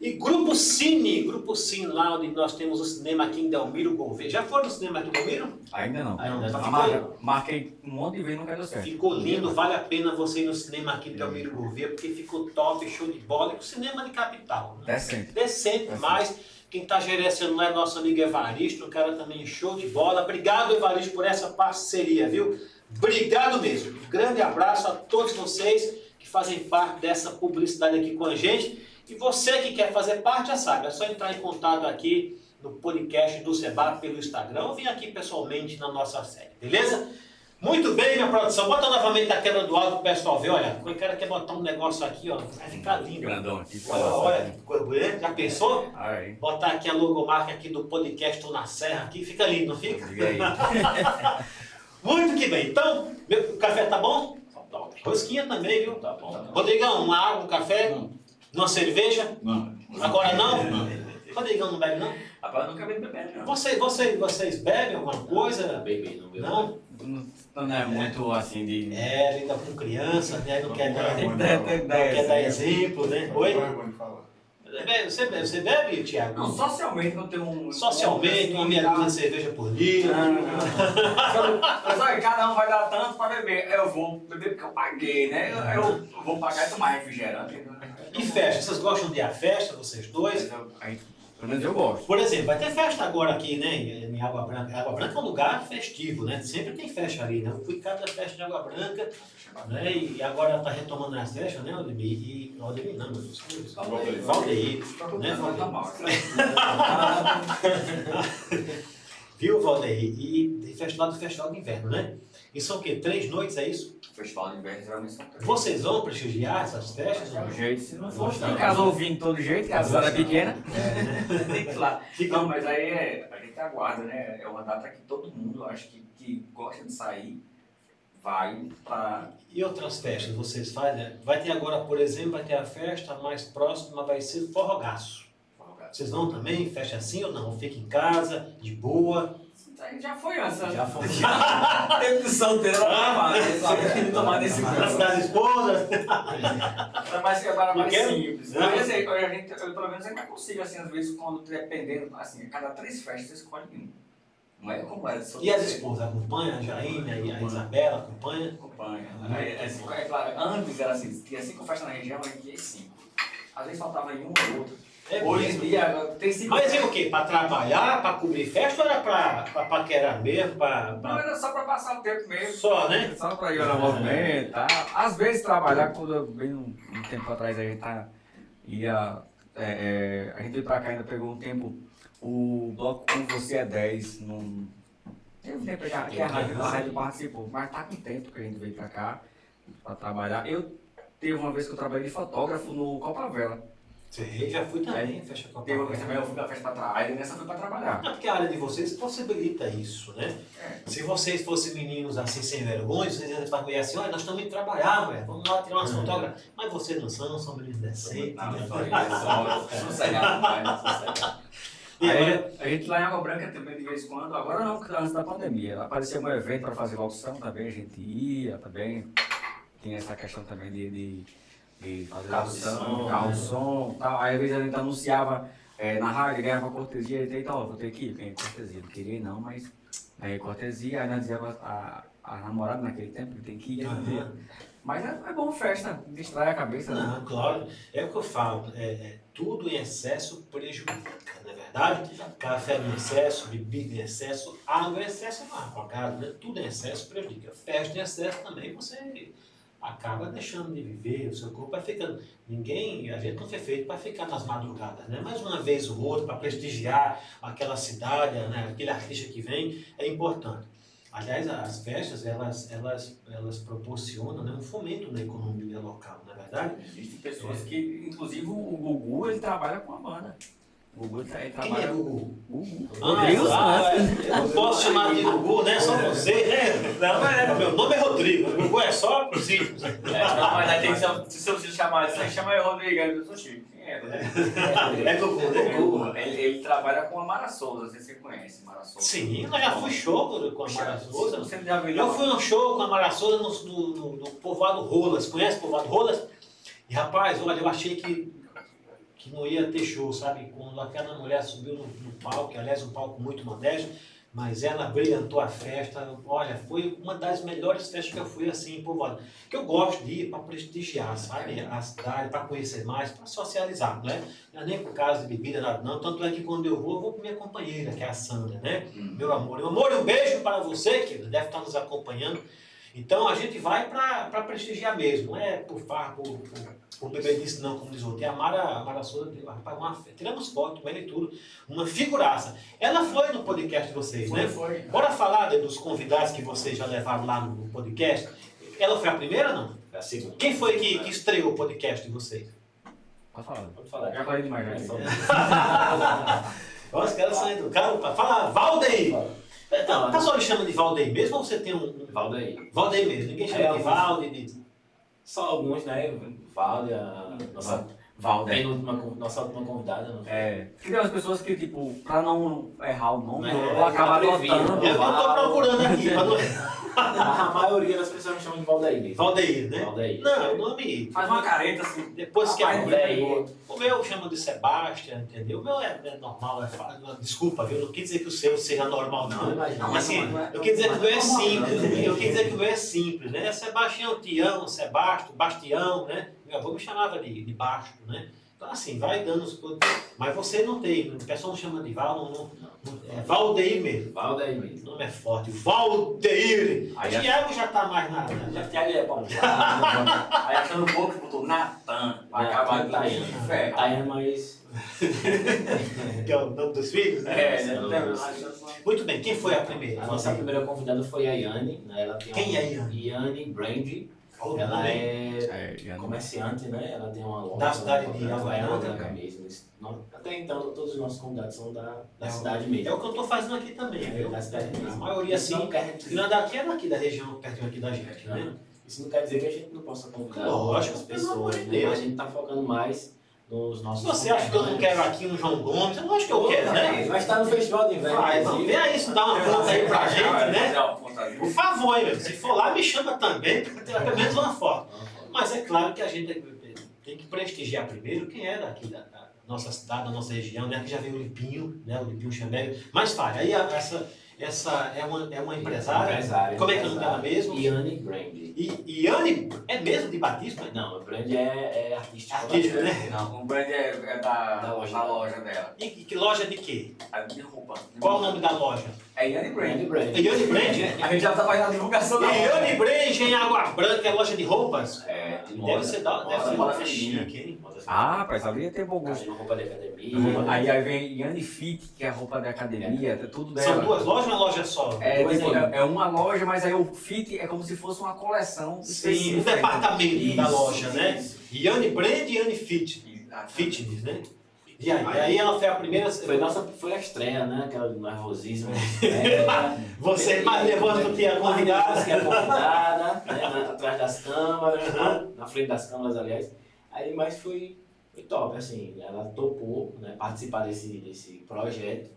e Grupo Cine, Grupo Cine, lá onde nós temos o cinema aqui em Delmiro Gouveia. Já foram no cinema aqui em Delmiro? Ainda não. Ainda não. Marca- Marquei um monte de vezes e nunca deu certo. Ficou lindo, vale a pena você ir no cinema aqui em Delmiro Gouveia, porque ficou top, show de bola. E o cinema de capital. Né? Decente. Decente mais. Quem está gerenciando lá é nosso amigo Evaristo, um cara também show de bola. Obrigado, Evaristo, por essa parceria, viu? Obrigado mesmo. Um grande abraço a todos vocês que fazem parte dessa publicidade aqui com a gente. E você que quer fazer parte, já sabe, é só entrar em contato aqui no podcast do Seba pelo Instagram ou vir aqui pessoalmente na nossa série, beleza? Muito bem, minha produção. Bota novamente a câmera do alto pro pessoal ver. Olha, o cara quer botar um negócio aqui, ó. Vai ficar lindo. Grandão aqui. Olha, olha, que coisa bonita. Já pensou? Aí. Botar aqui a logomarca aqui do podcast Tô na Serra aqui, fica lindo, não fica? Muito que bem. Então, meu, o café tá bom? Rosquinha também, viu? Tá bom. tá bom. Rodrigão, uma água, um café? Uma cerveja? Não. Agora não? Não. Rodrigão não bebe não? Rapaz, eu nunca vi bebendo, não. Você, você, vocês bebem alguma coisa? Bebê, não. Não? Não, não é muito assim de. É, lida com criança, né? Não quer dar, Não não é não. quer dar exemplo, né? Oi? Não é. Você bebe, você bebe, bebe Tiago? Não, socialmente eu tenho um. Socialmente, uma meia dúzia de cerveja por dia. Não, não, não. Mas olha, cada um vai dar tanto para beber. Eu vou beber porque eu paguei, né? Eu, eu vou pagar e tomar refrigerante. E festa? Vocês gostam de ir à festa, vocês dois? Aí, pelo menos eu gosto. Por exemplo, vai ter festa agora aqui, né? Em Água Branca. Água Branca é um lugar festivo, né? Sempre tem festa ali, né? Eu fui cada festa de Água Branca, né? E agora está retomando as festas, né, Aldemir? E Aldemir não, meu Deus. Valdeir. Valdeir. Né, tá Valdeir? Viu, Valdeir? E lá do Festival de Inverno, né? E são o quê? Três noites, é isso? Festival de inverno geralmente são três. Vocês vão prestigiar essas festas? Do jeito, se não for. Gostar. Tem casou vindo de todo jeito, casa era pequena. Tem que ir lá. Não, mas aí é, a gente aguarda, né? É uma data que todo mundo, acho que, que gosta de sair, vai para. E outras festas vocês fazem? né? Vai ter agora, por exemplo, vai ter a festa mais próxima, vai ser Forrogaço. Vocês vão também? Fecha assim ou não? Fica em casa, de boa. Aí Já foi antes, né? Já foi. Tempo de solteiro, ela vai tomar desse Nas das esposas. É mais que para mais Não quer? simples. Não. Mas assim, a gente, eu, pelo menos ainda consigo, assim, às vezes, quando dependendo, assim, a cada três festas você escolhe um. Não é como é E as esposas acompanham? A Jaine, a Isabela acompanha? Acompanha. Aí, é, assim, é claro, antes era assim, tinha cinco festas na região, a gente ia cinco. Às vezes faltava em uma ou outra. É Hoje em dia, tem cinco Mas é o quê? Pra trabalhar, pra cobrir festa ou era pra, pra paquerar mesmo? Pra, Não, pra... era só pra passar o tempo mesmo. Só, né? Só pra ir olhar o movimento, tá? Às vezes trabalhar, quando eu bem um, um tempo atrás a gente tá, ia. é, é, a gente veio pra cá ainda pegou um tempo. O bloco com você é 10. Não. Teve tempo que a, que a rádio, participou, mas tá com tempo que a gente veio pra cá pra trabalhar. Eu teve uma vez que eu trabalhei de fotógrafo no Copa Vela. Sim, já fui também, fecha com a Teve uma vez também, eu fui pra festa pra trás, e nessa eu fui pra trabalhar. É porque a área de vocês possibilita isso, né? É. Se vocês fossem meninos assim, sem vergonha, vocês iam falar assim, olha, nós estamos indo trabalhar, velho, vamos lá tirar umas fotógrafas. Mas vocês não são, são meninos decentes. Não, só sossegado, pai, sossegado. E agora, a gente lá em Água Branca também de vez em quando, agora não, porque antes da pandemia. Aparecia um evento para fazer locução também, a gente ia também. Tinha essa questão também de, de, de fazer carro né? som e tal. Aí às vezes a gente anunciava é, na rádio, ganhava cortesia, e ó, vou ter que ir, ganhei cortesia. Não queria não, mas ganhei cortesia, aí nós dizíamos a, a namorada naquele tempo que tem que ir. Aham. Mas é, é bom festa, distrai a cabeça, né? Não, claro, é o que eu falo, é, é, tudo em excesso prejudica, não é verdade? Café em excesso, bebida em excesso, água em excesso é uma né? Tudo em excesso prejudica. Festa em excesso também você acaba deixando de viver, o seu corpo vai ficando. Ninguém, a gente não foi feito para ficar nas madrugadas, né? Mais uma vez ou outra, para prestigiar aquela cidade, né? aquele artista que vem, é importante. Aliás, as festas, elas, elas, elas proporcionam né, um fomento na economia local, não é verdade? Existem pessoas que, inclusive o Gugu, ele trabalha com a banda. O Gugu ele, ele Quem trabalha é Gugu? Gugu. Deus, ah, né? é. Eu não posso chamar de Gugu, né? Só você, né? Não, é, meu nome é Rodrigo. Gugu é só os ímpios. É, não, mas aí tem que ser, se seu filho chamar assim, chama aí o Rodrigo, aí eu sou Chico. Quem é? Rodrigo? É Gugu, né? Gugu, ele, ele trabalha com a Mara Souza, não sei se você conhece Mara Souza. Sim, eu já fui show com a Mara Souza. Você já viu Eu fui num show com a Mara Souza no, no, no, no povoado Rolas. Conhece o povoado Rolas? E rapaz, olha, eu achei que, que não ia ter show, sabe? Quando aquela mulher subiu no, no palco, que, aliás, um palco muito modesto, mas ela brilhantou a festa. Olha, foi uma das melhores festas que eu fui assim em povoado. Que eu gosto de ir para prestigiar, sabe? A cidade, para conhecer mais, para socializar, né? Não é nem por causa de bebida, nada, não. Tanto é que quando eu vou, eu vou com minha companheira, que é a Sandra, né? Meu amor. Meu amor, um beijo para você, que deve estar nos acompanhando. Então a gente vai para prestigiar mesmo, não é por farra, por, por, por bebedice não, como diz o outro. E a Mara, a Mara Souza, rapaz, uma, tiramos foto e tudo, uma figuraça. Ela foi no podcast de vocês, né? foi. Bora falar de- dos convidados que vocês já levaram lá no, no podcast. Ela foi a primeira não? É a segunda. Quem foi que, que estreou o podcast de vocês? Pode falar. Pode falar. Já falei demais, já. É só- Olha, os caras são educados. Fala, Valdeir! Tá, tá só lhe chama de Valdeir mesmo ou você tem um. Valdeir. Valdeir mesmo? Ninguém chama É, de eu- Valde, de. Só alguns, né? Valde, a nossa Valder. penúltima, con- nossa última convidada. Não foi? É, porque tem umas pessoas que, tipo, pra não errar o nome, É, ou adotando. É o que eu tô procurando aqui. não- A maioria das pessoas me chamam de Valdeir mesmo. Valdeir, né? Valdeir. Não, o nome. Faz uma careta assim. Depois que é Valdeir. O meu chama de Sebastião, entendeu? O meu é, é normal, é fa- Desculpa, viu? Não quis dizer que o seu seja normal, não. Não, Mas assim, eu quis dizer que o meu é simples. Eu quis dizer que o meu é simples, né? Sebastião, Tião, Sebastião, Bastião, né? Meu avô me chamava de, de Basto, né? Então, assim, vai dando os. Mas você não tem, o pessoal não chama de Val, não, não, é Valdeir mesmo. Valdeir O mesmo. nome é forte, Valdeir. Aí é- Tiago já tá mais na. Já ali, é bom. Aí achando um pouco, botou Natan. Vai acabar de Tayana. ferro. Tayana, mas. que é o nome dos filhos, né? É, né? Não lembro. Muito bem, quem foi a primeira? A nossa primeira convidada foi a Yane. Né? Ela tem Quem uma- é a Yane? Yane Brand. Ela é É, comerciante, né? Ela tem uma loja. Da cidade de Havaiana, é né? mesmo. Até então, todos os nossos convidados são da, da É o- cidade É mesmo. o que eu tô fazendo aqui também, É, viu? da cidade A mesmo. maioria, Isso assim, não quer dizer- Tirando daqui é daqui da região, pertinho aqui da gente, né? Isso não quer dizer que a gente não possa convidar Lógico, amor pessoas, né? A gente está focando mais nos nossos Você acha que eu não quero aqui um João Gomes? Eu acho que eu quero, né? Vai estar no Festival de Inverno. Vai, ver aí, isso dá uma conta aí pra gente, né? Por favor, meu, se for lá, me chama também, para ter pelo menos uma foto. Mas é claro que a gente tem que prestigiar primeiro quem é daqui da, da nossa cidade, da nossa região, né? Que já veio o Lipinho, né? O Lipinho Xambeg. Mas fale, aí essa, essa é, uma, é uma empresária. Empresária, Como é que é o nome dela mesmo? Iane Brand. E Iane é mesmo de batismo? Não, o Brand é, é artístico. Artístico, né? Não, o brand é, é da, Da loja. da loja dela. E, e que loja de quê? É de roupa. Qual o nome da loja? É Yanni Brand. Brand. Brand. É Iane Brand? A gente já tá fazendo a divulgação da Iane Brand em Água Branca, é loja de roupas? É, de Deve moda. ser da, deve ser moda chique, hein? Moda Ah, rapaz, ali ia ter bom gosto. roupa de academia. Aí, aí vem Yanni Fit, que é a roupa da academia, é tudo dela. São duas lojas uma loja só? É, tipo, é é uma loja, mas aí o Fit é como se fosse uma coleção Sim, um específica. departamento da Isso, loja, né? isso. Iane Brand e Iane Fit. Fitness, né? E aí, aí ela foi a primeira. Foi, nossa, foi a estreia, né? Aquela nervosismo. né? Você mais nervoso do que a Mais convidada. que a convidada, né? atrás das câmeras, né? na frente das câmeras, aliás. Aí, mas foi, foi top, assim, ela topou né, participar desse, desse projeto,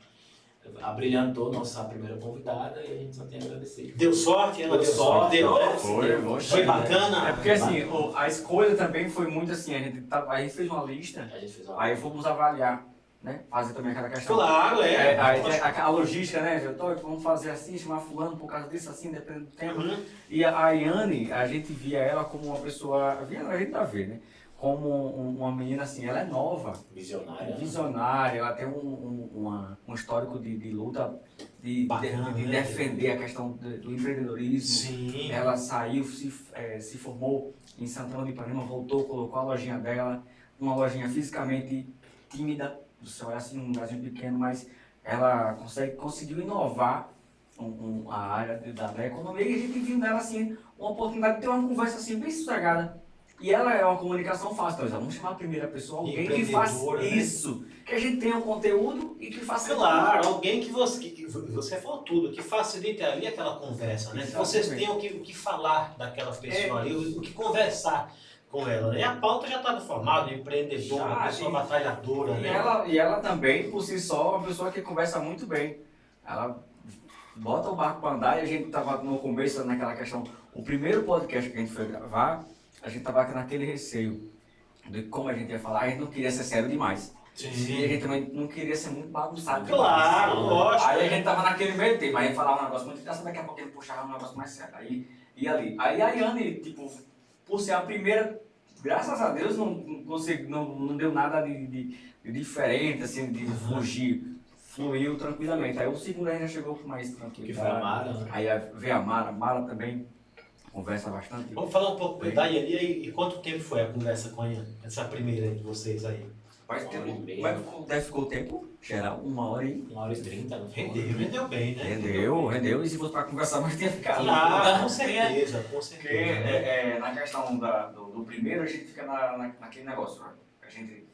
abrilhantou nossa primeira convidada e a gente só tem a agradecer. Deu sorte, ela Deu deu sorte, sorte, deu, né? Foi, foi. Foi bacana. É porque assim, a escolha também foi muito assim, a gente, tava, a gente fez uma lista, A gente fez uma... aí fomos avaliar, né? Fazer também aquela questão. Claro, É, é. aí tem a, a logística, né? Eu tô, vamos fazer assim, chamar fulano por causa disso, assim, dependendo do tempo. Uhum. E a Ayane, a gente via ela como uma pessoa, via, a gente tá vendo, né? Como um- uma menina assim, ela é nova, Visionária. visionária, ela tem um, um, uma- um histórico de, de luta, de, Bacana, de, de né? defender a questão do, do empreendedorismo. Sim. Ela saiu, se, eh, se formou em Santana de Ipanema, voltou, colocou a lojinha dela, uma lojinha fisicamente tímida, você olha assim, um lugarzinho pequeno, mas ela consegue, conseguiu inovar um- um- a área de- da, da economia e a gente viu nela assim, uma oportunidade de ter uma conversa assim bem sossegada. E ela é uma comunicação fácil, então, vamos chamar a primeira pessoa, alguém que faça Empreendedora, né? isso, que a gente tenha um conteúdo e que faça Claro, alguém que você, que, que você falou tudo, que facilite ali aquela conversa, né? Que vocês tenham o que, que falar daquela pessoa ali, o, o que conversar com ela. né? E a pauta já estava formada, empreendedora, Já, pessoa e- batalhadora, E né? ela, e ela também, por si só, é uma pessoa que conversa muito bem. Ela bota o barco para andar e a gente tava no começo naquela questão. O primeiro podcast que a gente foi gravar, a gente tava naquele receio de como a gente ia falar. A gente não queria ser sério demais. E a gente também não queria ser muito bagunçado Claro, demais. lógico. Aí a gente tava naquele meio tempo, aí falava um negócio muito engraçado, daqui a pouco ele puxava um negócio mais sério. Aí ia ali. Aí a Yane, tipo, por ser a primeira, graças a Deus, não, não, consegui, não, não deu nada de, de, de diferente, assim, de fugir. Fluiu tranquilamente. Aí o segundo aí já chegou mais tranquilo. Que foi a Mara, né? Aí veio a Mara, a Mara também conversa bastante. Vamos falar um pouco da Iane e, e quanto tempo foi a conversa com a Iane? Essa primeira de vocês aí. Faz Uma hora e meia. Como é que ficou- o tempo? Geral, uma hora e... Uma hora e trinta, não foi? Rendeu, rendeu bem, né? Rendeu, rendeu. E se fosse pra conversar mais, tinha ficado. Claro, com certeza, com Porque certeza. né? é, é, na questão da- do, do primeiro, a gente fica na, na- naquele negócio. né? A gente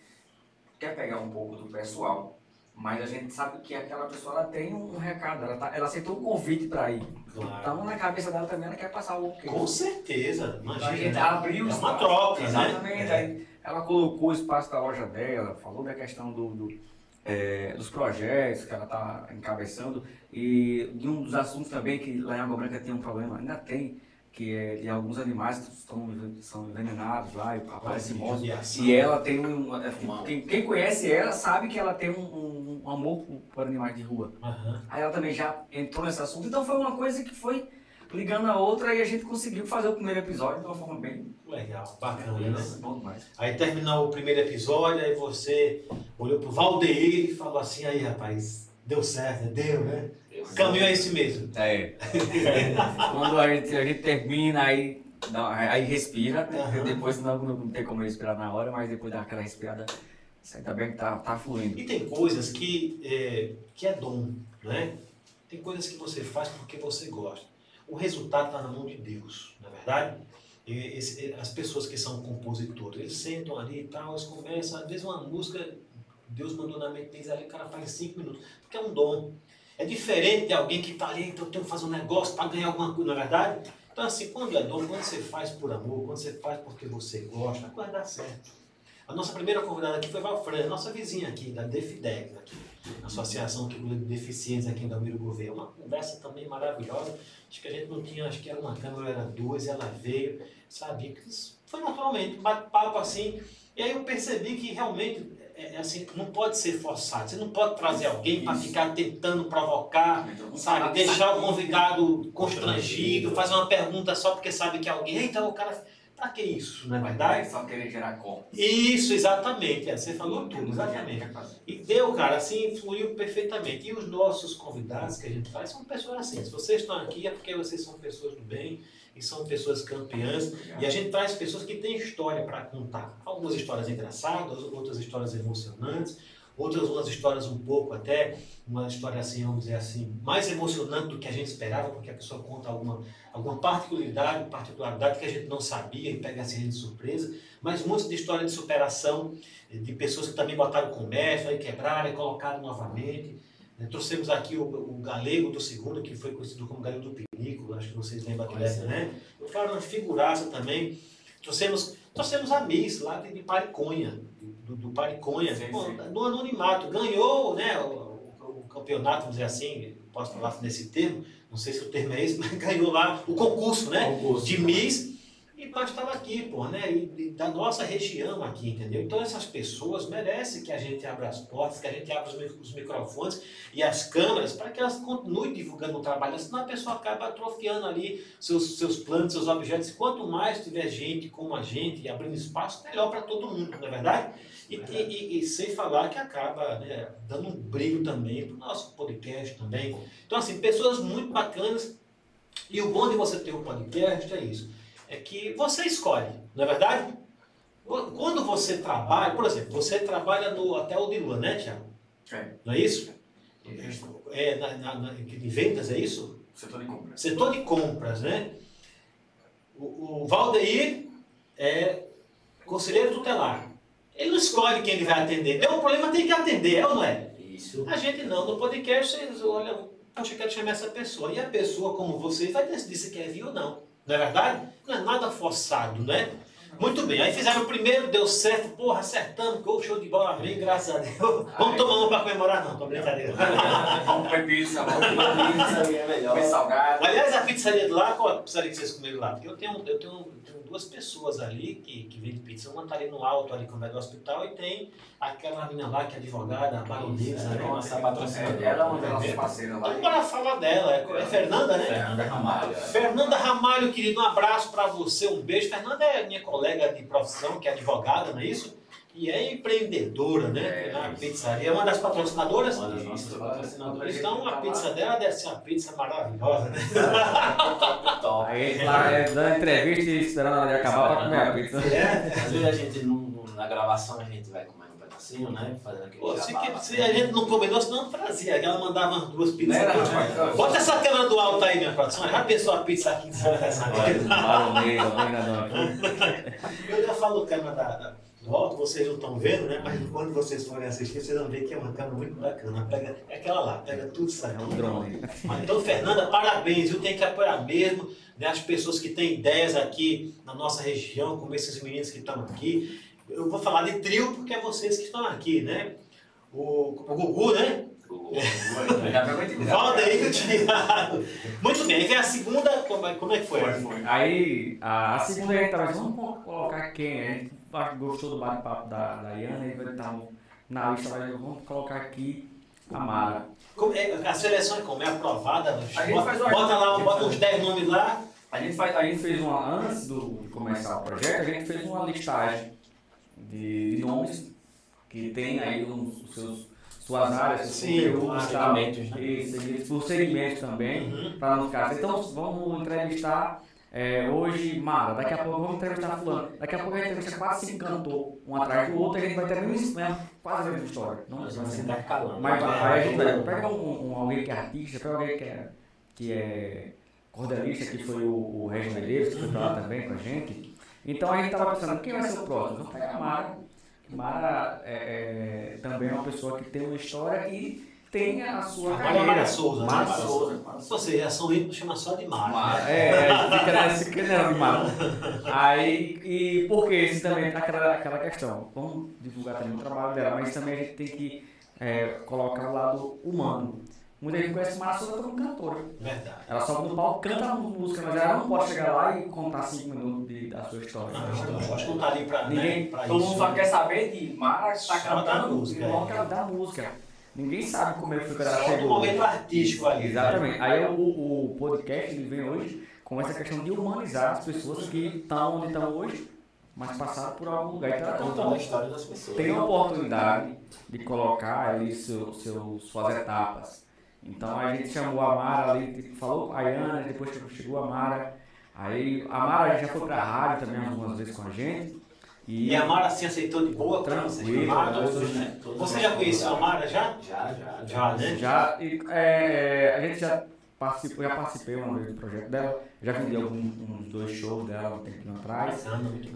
quer pegar um pouco do pessoal, Mas a gente sabe que aquela pessoa ela tem um recado, ela, tá, ela aceitou o convite para ir. Claro. Então na cabeça dela também ela quer passar o quê? Com certeza, Então, a imagina. gente né? abriu É uma espaço. troca, né? Exatamente. É. Aí ela colocou o espaço da loja dela, falou da questão do, do, é, dos projetos que ela está encabeçando e de um dos assuntos também que lá em Água Branca tem um problema, ainda tem, que é de alguns animais que estão, são envenenados lá e aparecem mortos. Judiação. E ela tem um. é, Quem, quem conhece ela sabe que ela tem um, um- um amor por, animais de rua. Aham. Aí ela também já entrou nesse assunto. Então foi uma coisa que foi ligando a outra e a gente conseguiu fazer o primeiro episódio de uma forma bem. Legal, bacana, né? Bom demais. Aí terminou o primeiro episódio, aí você olhou pro Valdeir e falou assim, aí rapaz, deu certo, né? deu, né? O caminho é esse mesmo. É. Quando a gente, a gente termina, aí, aí respira. Aham. Depois não, não tem como respirar na hora, mas depois dá aquela respirada. Isso ainda bem que tá, tá fluindo. E tem coisas que é, que é dom, né? Tem coisas que você faz porque você gosta. O resultado está na mão de Deus, não é verdade? Esse- as pessoas que são compositores, eles sentam ali e tal, eles começam, às vezes uma música, Deus mandou na mente deles ali, o cara faz em cinco minutos, porque é um dom. É diferente de alguém que está ali, então eu tenho que fazer um negócio para ganhar alguma coisa, não é verdade? Então assim, quando é dom, quando você faz por amor, quando você faz porque você gosta, a coisa dá certo. A nossa primeira convidada aqui foi Valfran, nossa vizinha aqui, da Defidex, aqui, Associação que de Deficientes aqui em Dalmiro Gouveia. Uma conversa também maravilhosa. Acho que a gente não tinha, acho que era uma câmera, era duas, ela veio, sabe? Foi naturalmente, bate-papo assim. E aí eu percebi que realmente é, é, assim, não pode ser forçado. Você não pode trazer alguém para ficar tentando provocar, sabe? Deixar o convidado constrangido, fazer uma pergunta só porque sabe que alguém. Então o cara. Pra que isso, não é verdade? Só querer gerar cor. Isso, exatamente. É, você falou tudo, exatamente. E deu, cara, assim, fluiu perfeitamente. E os nossos convidados que a gente faz são pessoas assim. Se vocês estão aqui é porque vocês são pessoas do bem e são pessoas campeãs. E a gente traz pessoas que têm história para contar. Algumas histórias engraçadas, outras histórias emocionantes, outras umas histórias um pouco até, uma história assim, vamos dizer assim, mais emocionante do que a gente esperava, porque a pessoa conta alguma, alguma particularidade, particularidade que a gente não sabia e pega assim de surpresa, mas muitas de história de superação, de pessoas que também botaram comércio, aí quebraram e colocaram novamente. Né? Trouxemos aqui o, o, galego do segundo, que foi conhecido como galego do Pinico, acho que vocês lembram dessa, né? Eu falo uma figuraça também. Trouxemos, trouxemos a Miss lá de, Pariconha, do, do Pariconha, sim, pô, sim. no anonimato. Ganhou né, o, o, o, campeonato, vamos dizer assim, posso falar nesse termo, não sei se o termo é esse, mas ganhou lá o concurso, né? Concurso, de Miss e estava aqui, pô, né? E, e, da nossa região aqui, entendeu? Então essas pessoas merecem que a gente abra as portas, que a gente abra os, microfones e as câmeras para que elas continuem divulgando o trabalho, senão a pessoa acaba atrofiando ali seus, seus planos, seus objetos. Quanto mais tiver gente como a gente abrindo espaço, melhor para todo mundo, não é verdade? E, e, e, sem falar que acaba né, dando um brilho também para o nosso podcast também. Então, assim, pessoas muito bacanas. E o bom de você ter um podcast é isso é que você escolhe, não é verdade? Quando você trabalha, por exemplo, você trabalha no Hotel de Lua, né, Tiago? É. Não é isso? É, na, na, na, de vendas, é isso? Setor de compras. Setor de compras, né? O, o Valdeir é conselheiro tutelar. Ele não escolhe quem ele vai atender. É um problema, tem que atender, é ou não é? Isso. A gente não. No podcast, vocês olham, poxa, eu quero chamar essa pessoa. E a pessoa, como você, vai decidir se quer vir ou não. Não é verdade? Não é nada forçado, né? Muito bem, aí fizeram o primeiro, deu certo, porra, acertamos, gol, show de bola, amém, graças a Deus. Vamos tomar uma para comemorar, não, tô brincadeira. Vamos comer pizza, vamos comer pizza, é melhor. Comer salgado. Aliás, a pizzaria de lá, qual a pizzaria que vocês comeram lá? Porque eu tenho, eu tenho, eu tenho duas pessoas ali que, que vendem pizza. Uma está ali no alto, ali como é do hospital, e tem aquela menina lá que é advogada, a baronesa, né? Nossa, a patrocinadora. Ela é uma das nossas parceiras lá. Agora fala dela, é, é Fernanda, né? Fernanda Ramalho. Fernanda Ramalho, querido, um abraço para você, um beijo. Fernanda é minha colega de profissão, que é advogada, não é isso? E é empreendedora, né? É, na pizzaria. É uma das patrocinadoras? Uma das nossas patrocinadoras. Então a pizza dela deve ser uma pizza maravilhosa, né? Top. Aí lá é, dando entrevista e esperando ela acabar para comer a pizza. É. Às vezes a gente, na gravação, a gente vai comer pedacinho, né? Fazendo aquele Pô, se, que, se a gente não combinou, senão trazia. Ela mandava umas duas pizzas. Era, né? Bota essa câmera do alto aí, minha produção. Já pensou a pizza aqui em cima dessa Eu já falo câmera da alto, vocês não estão vendo, né? Mas quando vocês forem assistir, vocês vão ver que é uma câmera muito bacana. Pega, é aquela lá, pega tudo isso aí. É um drone. Então, Fernanda, parabéns, viu? Tem que apoiar mesmo né? as pessoas que têm ideias aqui na nossa região, como esses meninos que estão aqui. Eu vou falar de trio porque é vocês que estão aqui, né? O, o Gugu, né? Volta aí o Thiago. Muito bem, aí vem a segunda, como é, como é que foi? foi, foi. Aí, a, a segunda aí, tá, vamos colocar quem? A gente gostou do bate-papo da, da Iana e vai estar na lista, mas vamos colocar aqui a Mara. Como é, a seleção é como? É aprovada? A gente bota, uma, bota lá, bota uns 10 nomes lá. A gente, faz, a gente fez uma, antes do, de começar o projeto, a gente fez uma listagem de, de nomes que tem aí os seus suas áreas, Sim, os segmentos, né? Isso, os segmentos também, uhum. para não ficar. Então vamos entrevistar é, hoje, Mara, daqui a pouco vamos entrevistar fulano. Daqui a pouco a gente entrevista quatro, cinco cantores, um atrás do outro, e a gente vai ter mesmo, quase a mesma história. Não, Mas vai ser. Mas vai, vai, a gente vai pega um, um, alguém que é artista, pega alguém que é, que é cordelista, que foi o, o Regis Medeiros, que foi pra lá também com a gente. Então a gente estava pensando, quem vai ser o próximo? Vamos pegar a Mara. Mara é, é, também é uma pessoa que tem uma história e tem a sua é carreira. Mara Souza, né? Mara Mara Souza. Vocês já são ídolos, chama só de Mara. Mara. né? É, a gente fica nessa fica nessa de Mara. Aí, e porque esse também é aquela, aquela questão, vamos divulgar também o trabalho dela, mas também a gente tem que é, colocar o lado humano. Muita gente conhece Mara Souza como cantora. Verdade. Ela sobe no palco, canta música, mas ela não pode chegar lá e contar cinco minutos de- da sua história. Não, eu acho que não tá ali pra, Ninguém- né, pra Todo isso. mundo só quer saber de Mara que Só tá da cantando. música, é. Coloca da música. Ninguém sabe como é que foi que ela Só do chegou. momento artístico ali. Exatamente. Aí o, o podcast ele vem hoje com essa questão de humanizar as pessoas que estão onde estão hoje, mas passaram por algum lugar. Então ela Contando a história das pessoas. tem a oportunidade de colocar ali seu, seu, suas etapas. Então a gente chamou a Mara ali, tipo, falou com a Ayana, depois chegou a Mara. Aí a Mara já foi pra rádio também algumas vezes com a gente. E, E a Mara assim aceitou de boa Tranquilo, todos, né? Todos Você já conheceu a. Mara já? Já, já. Já, né? já, e, é, a gente já participou, já participei uma vez do projeto dela, já vendi alguns uns dois shows dela um tempinho atrás.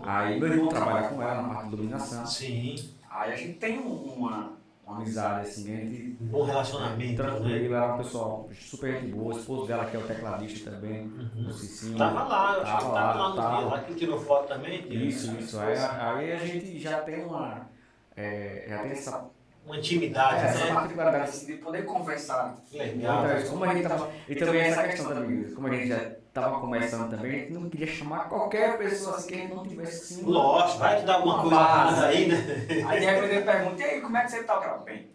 Aí meu irmão trabalha com ela na parte de iluminação. Sim, Aí a gente tem um- uma. Uma amizade assim, a gente um bom relacionamento, né? tranquilo, era uma pessoa super gente boa, o esposo dela que é o tecladista também, o Cicinho. Tava lá, eu acho que Tava lá no tava. dia, lá que tirou foto também. Isso, isso. Aí, aí a gente já tem uma. é, já tem essa, Uma intimidade, essa né? particularidade Assim, de poder conversar. Legal. Então, como a gente tava, e também essa questão também, como a gente já estava começando também, a gente não queria chamar qualquer pessoa assim que a gente não tivesse assim. Lógico, vai te dar alguma Uma coisa base. errada aí, né? Aí de repente ele pergunta, e aí, como é que você tá? Cara, bem.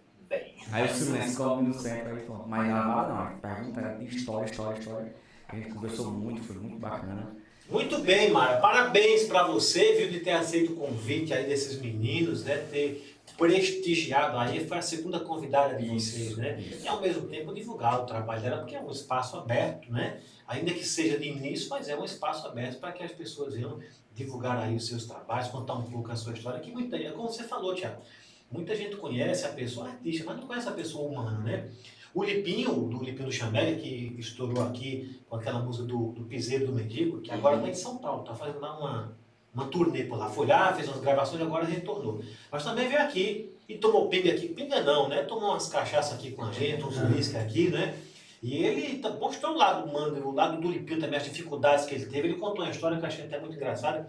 Aí o silêncio come no centro aí pronto. Mas na nada não, a pergunta era de história, história, história. A gente conversou muito, foi muito bacana. Muito bem, Mara. Parabéns pra você, viu, de ter aceito o convite aí desses meninos, né? Ter prestigiado aí, foi a segunda convidada de vocês, né? E ao mesmo tempo divulgar o trabalho dela, porque é um espaço aberto, né? Ainda que seja de início, mas é um espaço aberto para que as pessoas venham divulgar aí os seus trabalhos, contar um pouco a sua história, que muita gente, como você falou, Tiago, muita gente conhece a pessoa artista, mas não conhece a pessoa humana, né? O Lipinho, do Lipinho do Chamelli, que estourou aqui com aquela música do, do Piseiro do Mendigo, que agora está em São Paulo, está fazendo lá uma, uma turnê por lá. Foi lá, fez umas gravações e agora retornou. Mas também veio aqui e tomou pinga aqui. Pinga não, né? Tomou umas cachaças aqui com a gente, uns uísque aqui, né? E ele tá- mostrou o lado humano, o lado do Lipinho também, as dificuldades que ele teve. Ele contou uma história que eu achei até muito engraçada,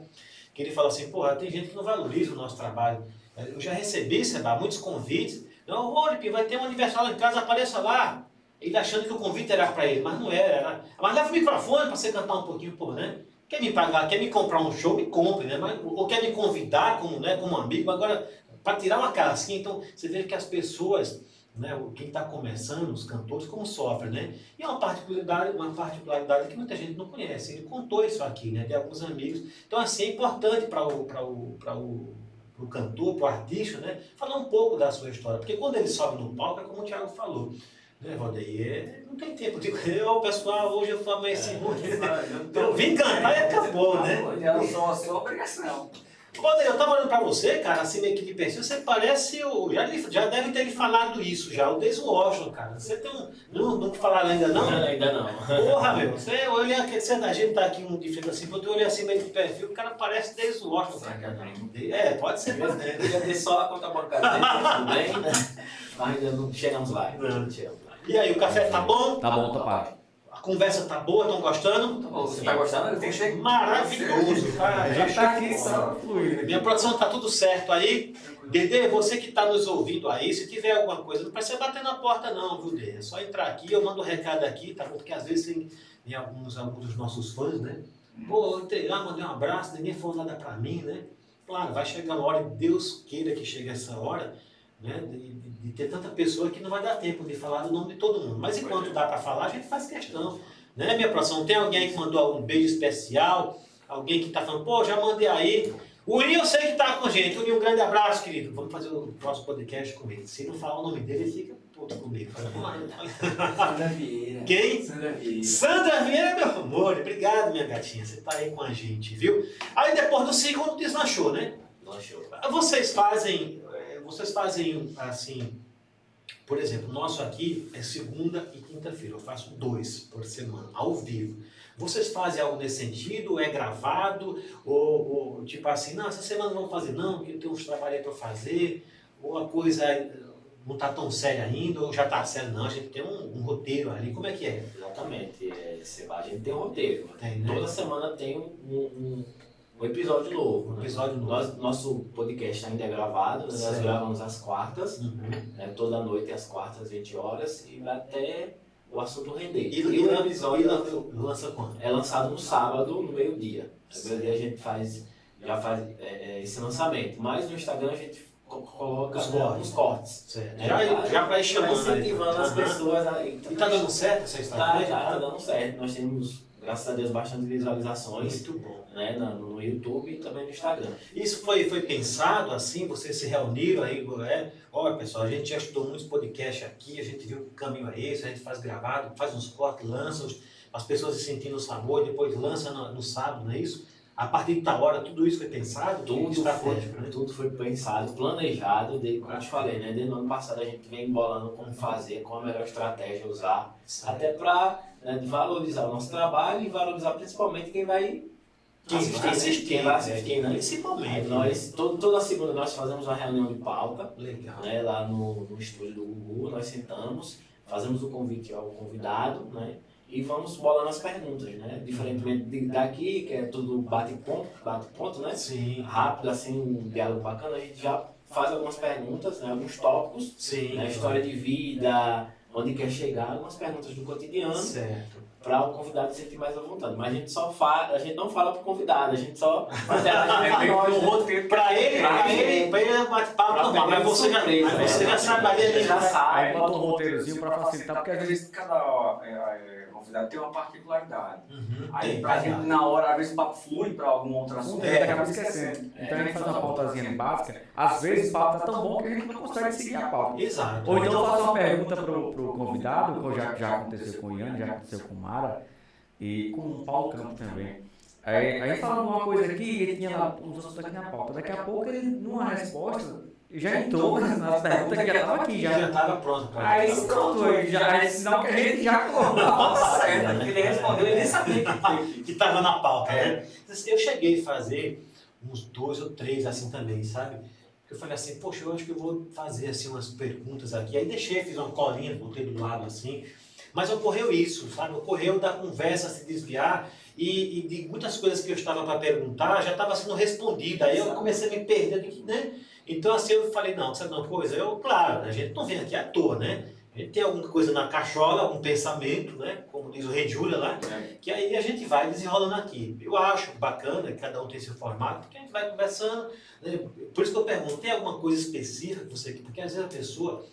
que ele falou assim, porra, tem gente que não valoriza o nosso trabalho. Eu já recebi, Seba, muitos convites. Não, ô Lipinho, vai ter um aniversário lá em casa, apareça lá. Ele achando que o convite era para ele, mas não era. era. Mas leva o microfone para você cantar um pouquinho, pô, né? Quer me pagar, quer me comprar um show, me compre, né? Mas, ou quer me convidar como, né, como amigo, agora, para tirar uma casquinha, então você vê que as pessoas, né, o- quem está começando, os cantores, como sofrem, né? E é uma particularidade, uma particularidade que muita gente não conhece. Ele contou isso aqui, né, de alguns amigos. Então, assim, é importante para o, pra o, pra o, pro cantor, para o artista, né, falar um pouco da sua história. Porque quando ele sobe no palco, é como o Thiago falou. Né, Valdeir? É, não tem tempo de. Ô, pessoal, hoje eu falei esse ruim. Eu vim cantar e acabou, né? Já sou a sua obrigação. Valdeir, eu tava olhando pra você, cara, assim meio que de perfil, você parece o. Já, já deve ter lhe falado isso já, o Desde Washington, cara. Você tem um. Não, não falaram ainda não? Ainda não. Porra, meu, você olha aqui, você, a gente tá aqui um de frente assim, eu olhei assim meio de perfil, o cara parece Desde Washington, cara. É, pode ser. Devia ter só a conta bancária dele, tudo bem? Mas ainda não chegamos lá. Não. Não chegamos lá. E aí, o café tá bom? Tá bom, topado. A conversa tá boa, estão gostando? Você tá gostando? Tem que ser. Maravilhoso, cara. A gente tá aqui só fluindo. Minha produção tá tudo certo aí. Dedê, você que está nos ouvindo aí, se tiver alguma coisa, não precisa bater na porta não, viu, Dedê? É só entrar aqui, eu mando um recado aqui, tá bom? Porque às vezes tem, tem alguns, alguns dos nossos fãs, né? Pô, eu entrei lá, mandei um abraço, ninguém falou nada pra mim, né? Claro, vai chegar uma hora, e Deus queira que chegue essa hora, né? De, de- de ter tanta pessoa que não vai dar tempo de falar do nome de todo mundo. Mas enquanto dá para falar, a gente faz questão. Né, minha produção? Tem alguém aí que mandou um beijo especial? Alguém que tá falando, pô, já mandei aí. O Uri eu sei que tá com a gente. Uri, um grande abraço, querido. Vamos fazer o próximo podcast com ele. Se não falar o nome dele, ele fica puto comigo. Fala, "Pô, Sandra Vieira. Quem? Sandra Vieira. Sandra Vieira, meu amor. Obrigado, minha gatinha. Você tá aí com a gente, viu? Aí depois do segundo deslanchou, né? Lanchou. Vocês fazem, vocês fazem assim, por exemplo, o nosso aqui é segunda e quinta-feira. Eu faço dois por semana, ao vivo. Vocês fazem algo nesse sentido? É gravado? Ou, ou, tipo assim, não, essa semana não vamos fazer não, porque eu tenho uns trabalhos para fazer? Ou a coisa, eh, não está tão sério ainda, ou já está sério? Não, a gente tem um, um roteiro ali. Como é que é? Exatamente. É, a gente tem um roteiro. Tem, né? Toda semana tem um, um, um episódio novo. Um episódio novo. Nós- nosso podcast ainda é gravado, né? nós Certo. gravamos às quartas, Uhum. né? toda noite às quartas, 20 horas, e vai até o assunto render. E, E, e, o episódio e lan- lança quando? é lançado no sábado, no meio-dia. No meio-dia a gente faz, já faz é, é, esse lançamento. Mas no Instagram a gente co- coloca Os cortes. uns cortes. Né? Já, Vai- já vai chamando. vai incentivando as pessoas a. E tá dando certo essa Tá, estratégia? tá, tá dando certo. Nós temos, graças a Deus, bastante visualizações Muito bom. né, na- no YouTube e também no Instagram. Isso foi, foi pensado assim, vocês se reuniram aí, é, olha pessoal, a gente já estudou muitos podcasts aqui, a gente viu que o caminho é esse, a gente faz gravado, faz uns cortes, lança, as pessoas se sentindo o sabor, depois lança no, no sábado, não é isso? A partir tal hora, tudo isso foi pensado? Tudo estratégico, foi, né? tudo foi pensado, planejado, como eu te falei, né? Desde o ano passado a gente vem embolando como fazer, qual a melhor estratégia usar, até para valorizar o nosso trabalho e valorizar principalmente quem vai Quem assistir, vai né? assistir, quem vai né? assistir, né? Principalmente. Aí nós, todo, toda segunda nós fazemos uma reunião de pauta, Legal. né, lá no, no estúdio do Gugu, nós sentamos, fazemos o convite ao convidado, né, e vamos bolando as perguntas, né, diferentemente de- daqui, que é tudo bate-ponto, bate-ponto, né, Sim, rápido, assim, um diálogo bacana, a gente já faz algumas perguntas, né, alguns tópicos, sim. né, história de vida, onde quer chegar, algumas perguntas do cotidiano, Certo. para o convidado se sentir mais à vontade. Mas a gente só fala, a gente não fala pro convidado, a gente só É um né? ele, Pra ele, pra ele é bate-papo normal, mas você já, mas você né? já sabe ali, já sabe. Aí bota um roteirozinho pra facilitar, porque às vezes vezes cada é, é, convidado tem uma particularidade. Uhum, Aí gente, na hora, às vezes o papo flui pra algum outro assunto É, acaba esquecendo. Então a gente faz uma pautazinha básica. Às vezes o papo tá tão bom que a gente não consegue seguir a pauta. Exato. Ou então faço uma pergunta pro, pro convidado, que já, já aconteceu com o Ian, já aconteceu com o Mara e com o Paulo Campos também. Aí, aí falando uma coisa aqui, ele tinha lá os assuntos aqui na pauta. Daqui a pouco ele, numa resposta, já entrou nas perguntas que já estava aqui. já Já. estava pronto Aí pronto, aí já, aí, sinal que a gente já Nossa, certo. Ele respondeu, ele nem sabia que que estava na pauta, né? Eu cheguei a fazer uns dois ou três assim também, sabe? Eu falei assim, poxa, eu acho que eu vou fazer assim umas perguntas aqui. Aí deixei, fiz uma colinha, botei do lado assim. Mas ocorreu isso, sabe? Ocorreu da conversa se desviar e, e de muitas coisas que eu estava para perguntar já estava sendo respondida. Aí eu comecei a me perder, né? Então assim eu falei, não, sabe uma coisa? Eu, claro, a gente não vem aqui à toa, né? A gente tem alguma coisa na cachola, algum pensamento, né? Como diz o Rei Júlia lá, que aí a gente vai desenrolando aqui. Eu acho bacana, cada um tem seu formato, que a gente vai conversando. né? Por isso que eu pergunto, tem alguma coisa específica que você... Porque às vezes a pessoa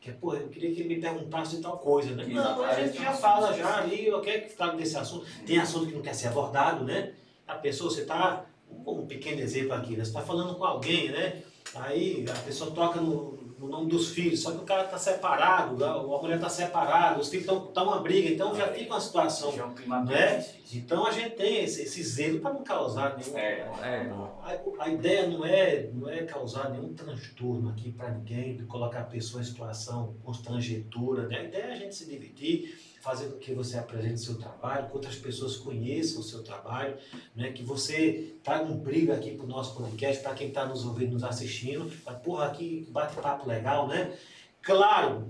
que pô, eu queria que ele me perguntasse de tal coisa, né? Não, a gente já fala já ali, eu quero que fale desse assunto. Tem assunto que não quer ser abordado, né? A pessoa, você está... Um pequeno exemplo aqui, né? Você está falando com alguém, né? Aí a pessoa toca no, no nome dos filhos, só que o cara está separado, a mulher está separada, os filhos estão tá uma briga, então já fica uma situação já é um clima Né? então a gente tem esse, esse zelo para não causar nenhum. É. É. A, a ideia não é, não é causar nenhum transtorno aqui para ninguém, de colocar a pessoa em situação constrangetura. Né? A ideia é a gente se divertir, fazer com que você apresente seu trabalho, que outras pessoas conheçam o seu trabalho, né? que você traga um brilho aqui para o nosso podcast, para quem está nos ouvindo, nos assistindo. Fala, Porra, aqui bate-papo legal, né? Claro,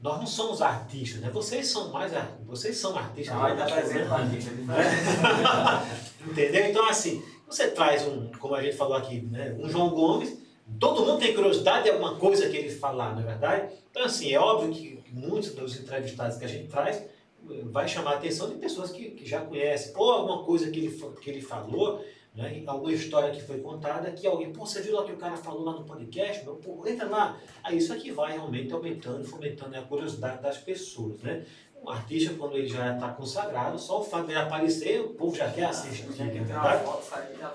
nós não somos artistas, né? Vocês são mais vocês são artistas. Vai dar exemplo a gente. Entendeu? Então, assim, você traz um, como a gente falou aqui, né, um João Gomes, todo mundo tem curiosidade de alguma coisa que ele falar, não é verdade? Então, assim, é óbvio que muitos dos entrevistados que a gente traz eh, vai chamar a atenção de pessoas que, que já conhecem, ou alguma coisa que ele, que ele falou, né, alguma história que foi contada, que alguém, pô, você viu lá que o cara falou lá no podcast? Meu, pô, entra lá. Aí isso aqui vai realmente aumentando, fomentando a curiosidade das pessoas, né? Um artista, quando ele já está consagrado, só o fato de ele aparecer, o povo já quer assistir, não é verdade?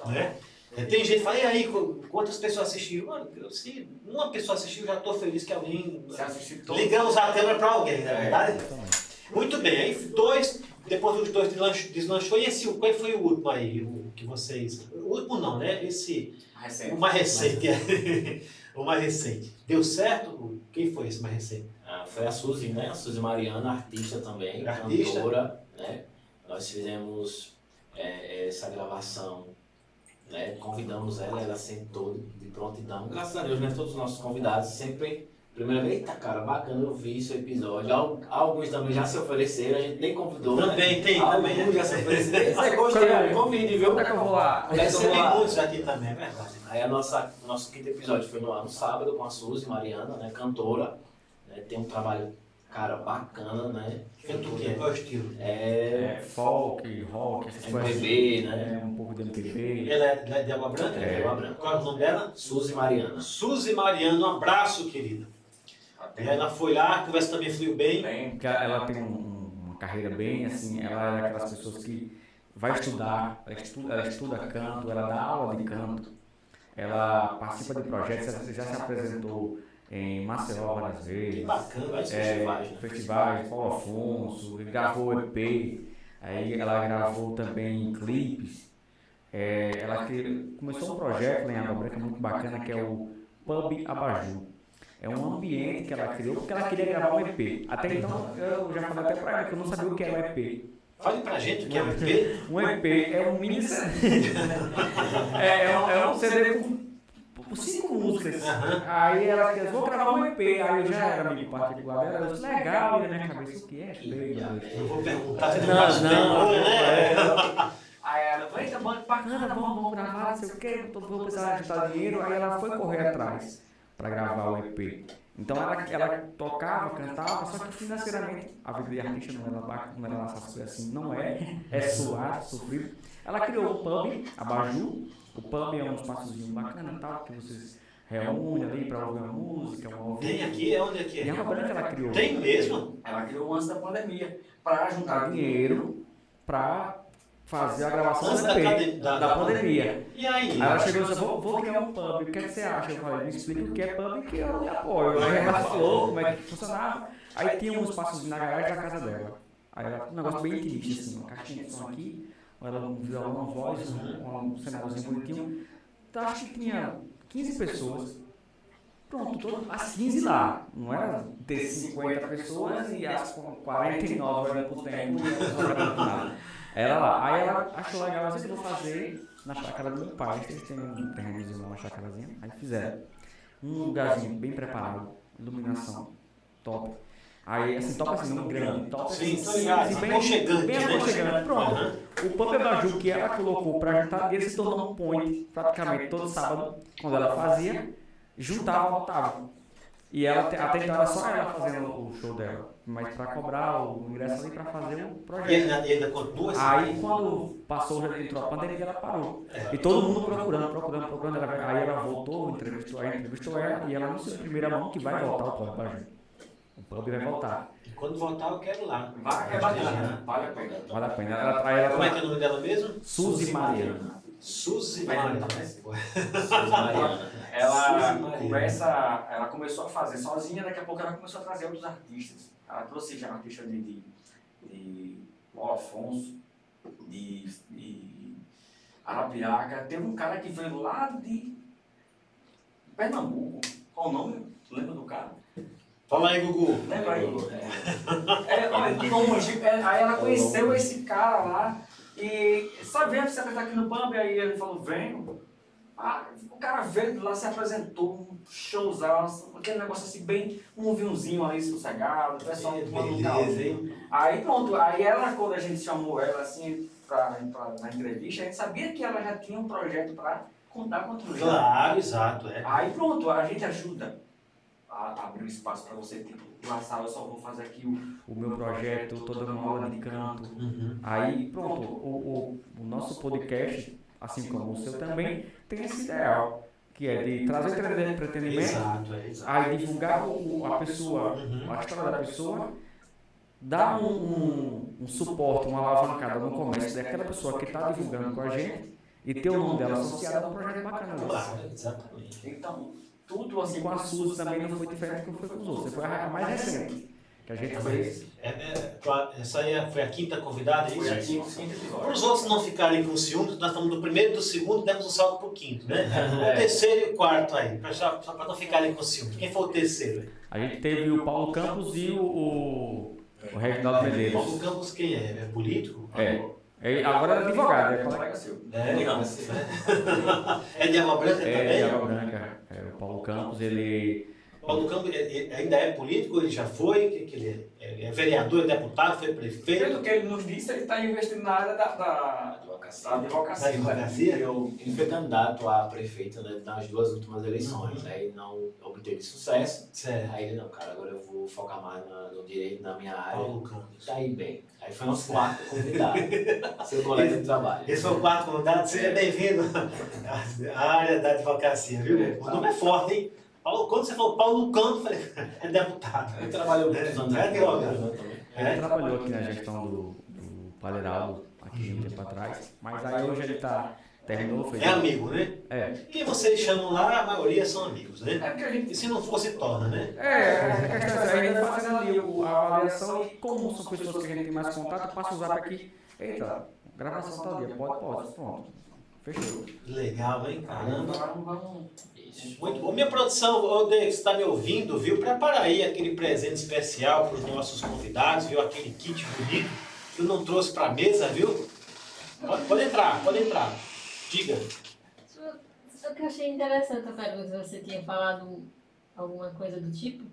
Né? É, Tem gente que fala, e aí, qu- quantas pessoas assistiram? Mano, eu, se uma pessoa assistiu, já estou feliz que alguém ligamos a câmera para alguém, não é É. verdade? Muito bem, aí dois, depois dos dois deslanch- deslanchou, e esse, qual foi o último aí, o que vocês... O último não, né? Esse, Recente. o mais recente, é. o mais recente. Deu certo? Quem foi esse mais recente? Ah, foi a Suzy, né? A Suzy Mariana, artista também, Artista. cantora, né? Nós fizemos é, essa gravação, né? Convidamos ela, ela sentou de prontidão. Graças a Deus, né? Todos os nossos convidados sempre Primeira vez, eita cara, bacana, eu vi esse episódio. Al- Alguns também já se ofereceram, a gente nem convidou. né? Também tem, Alguns também. já se ofereceram. Você convide, viu? É que eu vou lá? Onde é que eu vou Recebi lá? muitos aqui também, é verdade. Aí a nossa, o nosso quinto episódio foi no, no sábado com a Suzy Mariana, né, cantora. né, tem um trabalho, cara, bacana, né? Canto o quê? Qual é o estilo? É, É, folk, rock, essas coisas. MPB, né? É, um pouco de MPB. Ela é de- Água Branca? É, de Água Branca. Qual é o nome dela? Suzy Mariana. Suzy Mariano, um abraço, querida. Ela foi lá, a conversa também fluiu bem. Bem, Porque ela tem um- um- uma carreira bem assim, ela é daquelas pessoas que vai estudar, ela estuda, ela estuda canto, ela dá aula de canto, ela participa de projetos, ela já se apresentou em Maceió várias Que vezes, bacana, vai ser é, festivais, né? festivais, Paulo Afonso, gravou EP, aí ela gravou também clipes, é, ela cri- começou um projeto em Água Branca muito bacana que é o Pub Abaju. É um ambiente que ela criou porque ela queria gravar um EP. Até então eu já falei até pra ela que eu não sabia o que era um EP. Fale pra gente o que é o EP. Um EP é um mini CD. é, é, um, é um CD com, com cinco músicas. Aham. Aí ela disse, vou gravar um EP. Aí eu já era amigo particular dela. Eu disse, legal, e na minha cabeça, o que é? Não vou perguntar se Não, não, bem, né? Aí ela falou, eita, mano, bacana, vamos, vamos gravar, não sei o quê, tô- vou precisar ajustar dinheiro. Aí ela foi correr atrás para gravar o EP. Então ela, ela tocava, cantava, só que financeiramente a vida de artista não era, ba- não era essas coisas assim, não é, é suado, sofrido. Ela criou o pub, a Baju, o pub é um espaçozinho bacana e tal, que vocês reúnem ali para ouvir uma música, uma ouvir. Tem aqui, é onde é que Em é? Água Branca ela criou. Tem mesmo? ela criou antes da pandemia para juntar dinheiro para fazer a gravação Antes da EP, da- da, da pandemia. E aí? Aí ela chegou e disse, vou, vou criar um pub, o que, é que você acha? Eu falei, me explica o que é pub que eu lhe apoio. Aí ela falou como é que funcionava. Aí tinha um espaçozinho na garagem da casa dela. Aí ela, um negócio bem intimista, assim, uma caixinha de som aqui, ela um violão, uma voz, um, um cenáriozinho bonitinho. Então acho que tinha 15 pessoas. Pronto, todo, as 15 lá. Não era ter 50 pessoas e as 49 olhando pro tempo e olhando nada. Era lá. Aí ela achou legal, assim, vou fazer na chácara do meu pai. Eles têm um terrenozinho, uma chácarazinha. Aí fizeram. Um lugarzinho bem preparado, iluminação top. Aí, assim, top assim, não grande, top Sim, assim, tô ligado. assim, bem, Aconchegante, bem né? aconchegante. Pronto. O Pub Baju que ela colocou pra juntar dinheiro se tornou um point praticamente todo sábado, quando ela fazia, juntava, voltava. E ela até então era só ela fazendo o show dela, mas pra cobrar o ingresso ali pra fazer o projeto. ainda, e ainda continua assim? Aí quando passou, entrou a pandemia, ela parou. E todo mundo procurando, procurando, procurando. Ela, aí ela voltou, entrevistou, aí entrevistou ela e ela anunciou em primeira mão que vai voltar o Pub Baju. O pub vai voltar. E Quando voltar, eu quero ir lá. Vai, é bacana, vale a pena. Vale a pena. Ela, aí Como é que ela é o nome dela mesmo? Suzy Mariana. Suzy Mariana. Suzy Mariana. Ela Suzy Maria. começa, ela começou a fazer sozinha, daqui a pouco ela começou a trazer outros artistas. Ela trouxe já artistas de, de, de Paulo Afonso, de, de Arapiraca. Teve um cara que veio lá de Pernambuco. Qual o nome? Lembra do cara? Fala aí, Gugu. Lembra aí? É, olha, de longe. É, aí ela conheceu esse cara lá e só veio se apresentar aqui no pub, aí ele falou, venho. Ah, o cara veio de lá, se apresentou, um showzão, aquele negócio assim, bem, um vinhozinho ali sossegado, o pessoal tomando um beleza, calzinho. Aí pronto, aí ela, quando a gente chamou ela assim pra, pra, na entrevista, a gente sabia que ela já tinha um projeto pra contar com o projeto. Claro, exato. É. Aí pronto, a gente ajuda a abrir um espaço pra você, tipo, lá sala eu só vou fazer aqui o o meu projeto, toda uma aula de canto. Uhum. Aí, pronto, o, o, o nosso podcast, assim como o seu também, tem esse ideal, que é de trazer entre- entretenimento, Exato, é, exato. aí divulgar o, a pessoa, Uhum. a história da pessoa, dar um, um, um suporte, uma alavancada no comércio daquela pessoa que está divulgando com a gente e ter o nome dela associado a um projeto bacana. Claro, exatamente. Então, tudo assim. E com a Suzy também não foi diferente do que foi com os outros, você foi a mais recente que a gente fez. É, é, essa aí é- foi a quinta convidada, é Foi isso? Para os outros não ficarem com ciúme, nós estamos no primeiro e do segundo, demos um salto para o quinto, né? É. O terceiro e o quarto aí, só, para não ficarem com ciúme. Quem foi o terceiro? A gente teve o Paulo Campos e o, o, o Reginaldo Medeiros. Paulo Campos quem é? É político? É. Ele agora é advogado, é colega seu. É, Digamos assim. é de Água Branca É, também? de Água Branca. É, o Paulo Campos, ele Paulo Campos é- é- ainda é político? Ele já foi? Que, que ele é, é vereador, é deputado, foi prefeito? Pelo que ele nos disse, ele está investindo na área da, da, Advocacia. da advocacia. Da advocacia? Eu- Ele foi candidato a prefeito né, nas duas últimas eleições, Uhum. né, e não obteve sucesso. Certo. Aí ele, não, cara, agora eu vou focar mais na- no direito, na minha área. Paulo Campos. Tá aí bem. Aí foi nosso quarto convidado, seu colega de trabalho. Esse foi o quarto convidado. Seja bem-vindo à área da advocacia, viu? O nome é forte, hein? Paulo, quando você falou Paulo Campos, eu falei, é deputado. Ele trabalhou muitos anos É advogado. né. Ele É? trabalhou aqui na gestão do, do Paleralo, aqui um tempo atrás, mas aí hoje ele tá, terminou, foi... É amigo, né? É, E vocês chamam lá, a maioria são amigos, né? É porque a gente E se não fosse, torna, né? É, a questão é ainda fazendo ali a avaliação e como são pessoas que a gente tem mais contato, passa o zap aqui. Eita, gravação tal dia, pode, pode, pronto. Fechou. Legal, hein? Caramba. vamos, vamos. Isso. Muito bom. Minha produção, ô você está me ouvindo, viu? Prepara aí aquele presente especial para os nossos convidados, viu? Aquele kit bonito que eu não trouxe para a mesa, viu? Pode, pode entrar, pode entrar. Diga. Só que eu achei interessante a pergunta, você tinha falado alguma coisa do tipo.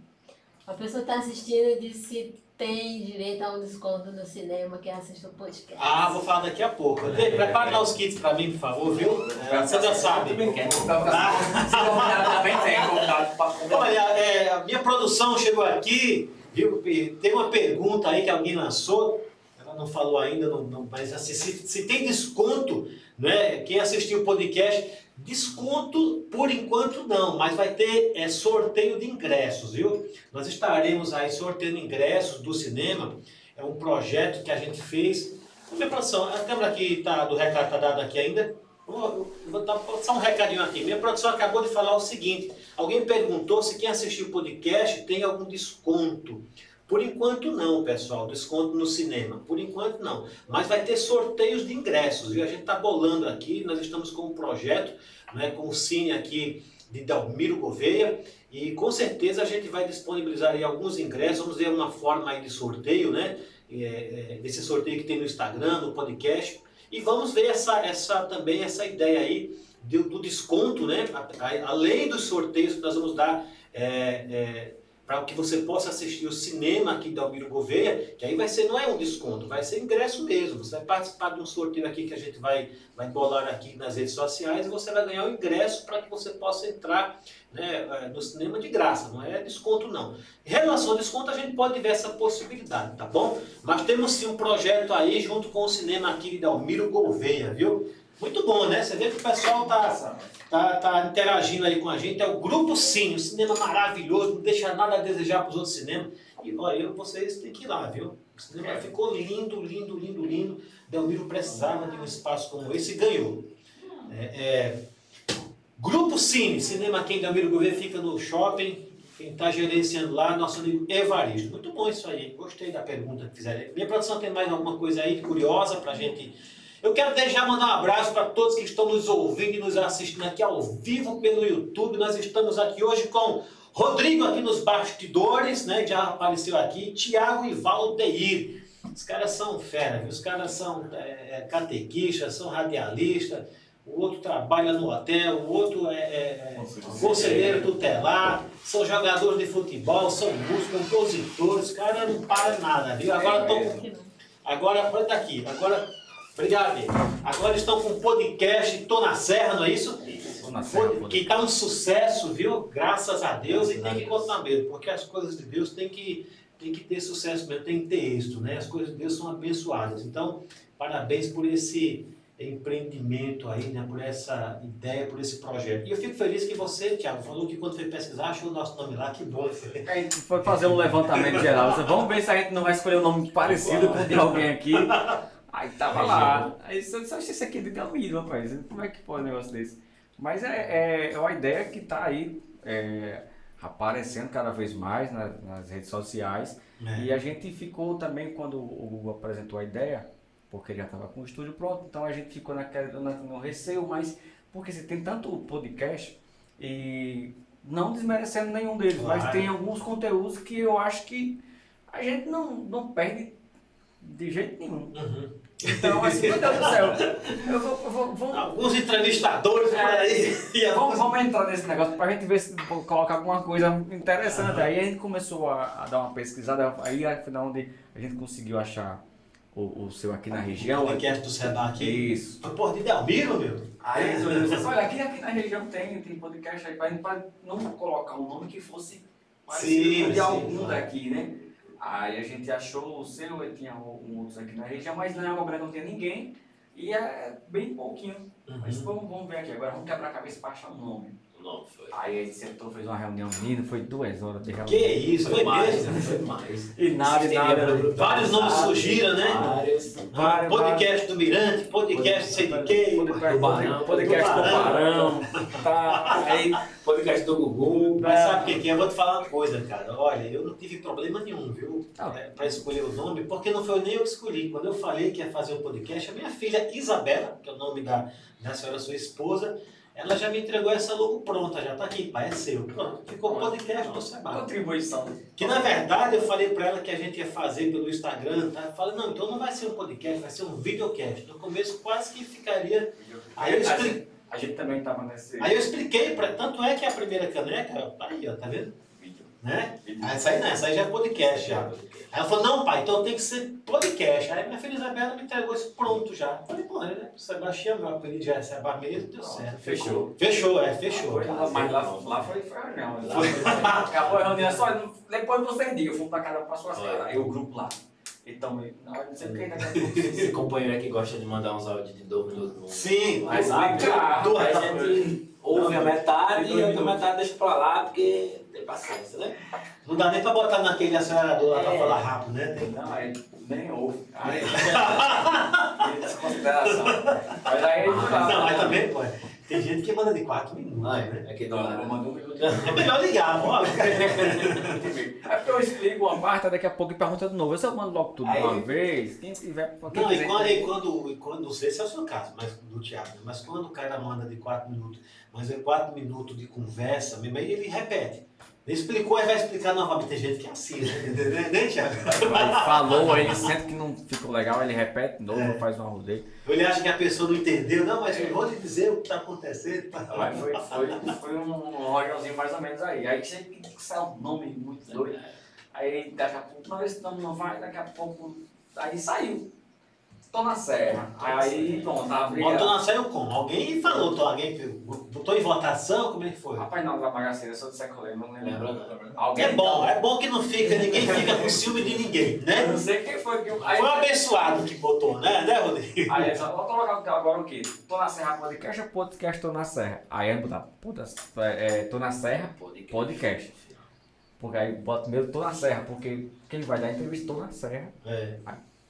A pessoa está assistindo e disse se tem direito a um desconto no cinema que assiste o podcast. Ah, vou falar daqui a pouco. Dei, prepara lá os kits para mim, por favor, viu? É, você já sabe. Bem quer. Tá? Se convidado também tem para conversar. Olha, é, a minha produção chegou aqui, viu? Tem uma pergunta aí que alguém lançou, ela não falou ainda, não, não- mas assim, se, se tem desconto, né? Quem assistiu o podcast, desconto por enquanto não, mas vai ter é, sorteio de ingressos, viu? Nós estaremos aí sorteando ingressos do cinema, é um projeto que a gente fez. Minha produção, a câmera aqui tá, do recado está dado aqui ainda? Vou, vou dar só um recadinho aqui. Minha produção acabou de falar o seguinte: alguém perguntou se quem assistiu o podcast tem algum desconto. Por enquanto não, pessoal, desconto no cinema. Por enquanto não. Mas vai ter sorteios de ingressos, viu? A gente está bolando aqui, nós estamos com um projeto, né, com o Cine aqui de Dalmiro Gouveia, e com certeza a gente vai disponibilizar aí alguns ingressos, vamos ver uma forma aí de sorteio, né? É, é, desse sorteio que tem no Instagram, no podcast. E vamos ver essa, essa também essa ideia aí do, desconto, né? Além dos sorteios que nós vamos dar é, para que você possa assistir o cinema aqui da Almiro Gouveia, que aí vai ser, não é um desconto, vai ser ingresso mesmo. Você vai participar de um sorteio aqui que a gente vai, vai bolar aqui nas redes sociais e você vai ganhar o ingresso para que você possa entrar né, eh, no cinema de graça, não é desconto não. Em relação ao desconto, a gente pode ver essa possibilidade, tá bom? Mas temos sim um projeto aí junto com o cinema aqui da Almiro Gouveia, viu? Muito bom, né? Você vê que o pessoal tá, tá, tá interagindo aí com a gente. É o Grupo Sim, um cinema maravilhoso, não deixa nada a desejar para os outros cinemas. E olha, eu, vocês têm que ir lá, viu? O cinema ficou lindo, lindo, lindo, lindo. Delmiro precisava de um espaço como esse e ganhou. É, é, Grupo Cine, cinema aqui em Delmiro Gouveia fica no shopping. Quem está gerenciando lá, nosso amigo Evaristo. Muito bom isso aí, gostei da pergunta que fizeram. Minha produção tem mais alguma coisa aí curiosa para a gente. Eu quero desde já mandar um abraço para todos que estão nos ouvindo e nos assistindo aqui ao vivo pelo YouTube. Nós estamos aqui hoje com Rodrigo aqui nos bastidores, né? Já apareceu aqui. Tiago e Valdeir. Os caras são fera, viu? Os caras são é, é, catequistas, são radialistas. O outro trabalha no hotel, o outro é, é, é conselheiro tutelar, são jogadores de futebol, são músicos, compositores, os caras não param nada, viu? Agora estão Que não. Agora, olha aqui, agora, obrigado, Bê. agora estão com um podcast Tô na Serra, não é isso? Tô na serra, Que está um sucesso, viu? Graças a Deus, e tem que continuar mesmo, porque as coisas de Deus tem que, tem que ter sucesso mesmo, tem que ter êxito, né? As coisas de Deus são abençoadas. Então, parabéns por esse empreendimento aí, né? Por essa ideia, por esse projeto. E eu fico feliz que você, Thiago, falou que quando foi pesquisar, achou o nosso nome lá, que bom. A gente foi fazer um levantamento geral. Vamos ver se a gente não vai escolher um nome parecido com o de alguém aqui. Aí tava lá. Aí disse, "Oxe, esse aqui é de Delmiro, rapaz. Como é que pode um negócio desse? Mas é, é, é uma ideia que tá aí é, aparecendo cada vez mais na- nas redes sociais. É. E a gente ficou também, quando o Hugo apresentou a ideia, porque ele já estava com o estúdio pronto, então a gente ficou naquela, na- no receio, mas porque você tem tanto podcast e não desmerecendo nenhum deles, mas Claro. tem alguns conteúdos que eu acho que a gente não, não perde De jeito nenhum. Uhum. Então, assim, meu Deus do céu, eu vou, eu vou, vou, Alguns entrevistadores por aí. E vamos, vamos entrar nesse negócio pra gente ver se coloca alguma coisa interessante. Aham. Aí a gente começou a, a dar uma pesquisada, aí afinal onde a gente conseguiu achar o, o seu aqui na O região. podcast do Seba aqui. Isso. Foi por de Delmiro, meu. Aí eles olharam e disseram, olha, aqui, aqui na região tem, tem podcast aí, pra não colocar um nome que fosse parecido Sim, de sim, algum daqui, né? Aí a gente achou o seu, e tinha um outros aqui na região, mas na Água Branca não tinha ninguém, e é bem pouquinho. Mas Uhum. vamos, vamos ver aqui, agora vamos quebrar a cabeça pra achar um nome. Não, foi. Aí a gente sentou, fez uma reunião, menino, foi duas horas de reunião. Que isso, foi mais, mesmo. foi mais. E nada, e nada. Vários nomes surgiram, né? Vários. Vários, podcast do Mirante, podcast sei de quê. Podcast, Tubarão, podcast do. Barão. Tá, aí, Podcast do Gugu. Mas sabe o que, é? Eu vou te falar uma coisa, cara. Olha, eu não tive problema nenhum, viu? Ah. É, Pra escolher o nome, porque não foi nem eu que escolhi. Quando eu falei que ia fazer um podcast, a minha filha Isabela, que é o nome da, da senhora sua esposa, ela já me entregou essa logo pronta, já tá aqui, pai, é seu. Pronto, ficou podcast do Seba. contribuição. Que na verdade eu falei pra ela que a gente ia fazer pelo Instagram, tá? Falei, não, então não vai ser um podcast, vai ser um videocast. No começo quase que ficaria. Aí eu expliquei. a gente também tava nesse Aí eu expliquei, pra, tanto é que a primeira caneca, tá aí, ó, tá vendo? Né? Ah, essa aí não, essa aí já é podcast já. Aí ela falou, não pai, então tem que ser podcast. Aí minha filha Isabela me entregou isso pronto já. Eu falei, pô, né? Sebastião, meu apelido já é Seba mesmo, deu certo. Fechou. Fechou, é, fechou. Lá, mas lá, lá foi, a reunião. Lá foi- Acabou a reunião, só depois vocês digam, fomos pra cada pra suas Foi. casas. Aí o grupo lá. Então, na hora de dizer que daqui a pouco. Esse companheiro aqui gosta de mandar uns áudios de dois minutos Sim, mas rápido. duas- Aí a gente ouve a metade e a outra metade deixa pra lá, porque tem paciência, né? Não dá nem pra botar naquele acelerador lá pra É. falar rápido, né? Tem- Não, aí nem ouve. Aí. Desconsideração. Mas aí ele foi lá. Não, mas também, pô, tem gente que manda de 4 minutos, Ai, né? é que do Não, eu mando um minuto. É melhor ligar, ó. É porque eu explico uma parte, daqui a pouco e pergunta de novo. Eu só mando logo tudo de uma vez. Quem tiver. Quem Não, e quando, e quando, e quando, não sei se é o seu caso, mas do Thiago, né? mas quando o cara manda de 4 minutos, mas é 4 minutos de conversa mesmo, aí ele repete. Ele explicou e vai explicar novamente. Tem gente que é assim, né? Entendeu? né, Thiago? Aí falou, aí ele sente que não ficou legal, ele repete de novo, faz um rodeio. Ele acha que a pessoa não entendeu, não, mas eu vou lhe dizer o que está acontecendo. tá? Aí foi, foi, foi um rojãozinho mais ou menos aí. Aí sempre que sai um nome muito doido. Aí daqui a pouco, não, esse nome não vai, daqui a pouco. Aí saiu. Tô na serra. Aí pronto, Botou brigando. na saiu como? Alguém falou, tô, alguém botou em votação, como é que foi? Rapaz, não, da bagaceira, que eu lembro, não Lembra lembro. não. Alguém É bom, é bom que não fica, ninguém fica com ciúme de ninguém, Eu né? não sei quem foi que. Aí, Foi o abençoado que botou, né, né, Rodrigo? Aí, só vou colocar agora o quê? Tô na Serra Podcast ou podcast Tô na Serra? Aí eu botar, puta, é, Tô na Serra, Podcast. podcast. Porque aí bota mesmo Tô na Serra, porque quem vai dar entrevista Tô na Serra, É,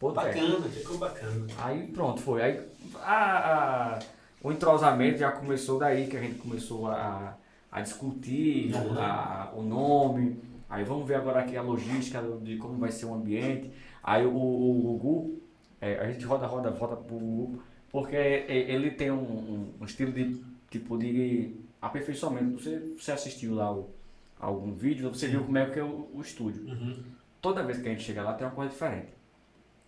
bacana, ficou bacana. Aí pronto, foi. Aí a, a- o entrosamento já começou daí, que a gente começou a, a discutir Uhum. a- o nome. Aí vamos ver agora aqui a logística de como vai ser o ambiente. Aí o, o Gugu, é, a gente roda, roda, volta pro Gugu, porque e- ele tem um, um- estilo de tipo de aperfeiçoamento. Você, você assistiu lá o, algum vídeo, você viu como é que é o, o estúdio. Uhum. Toda vez que a gente chega lá tem uma coisa diferente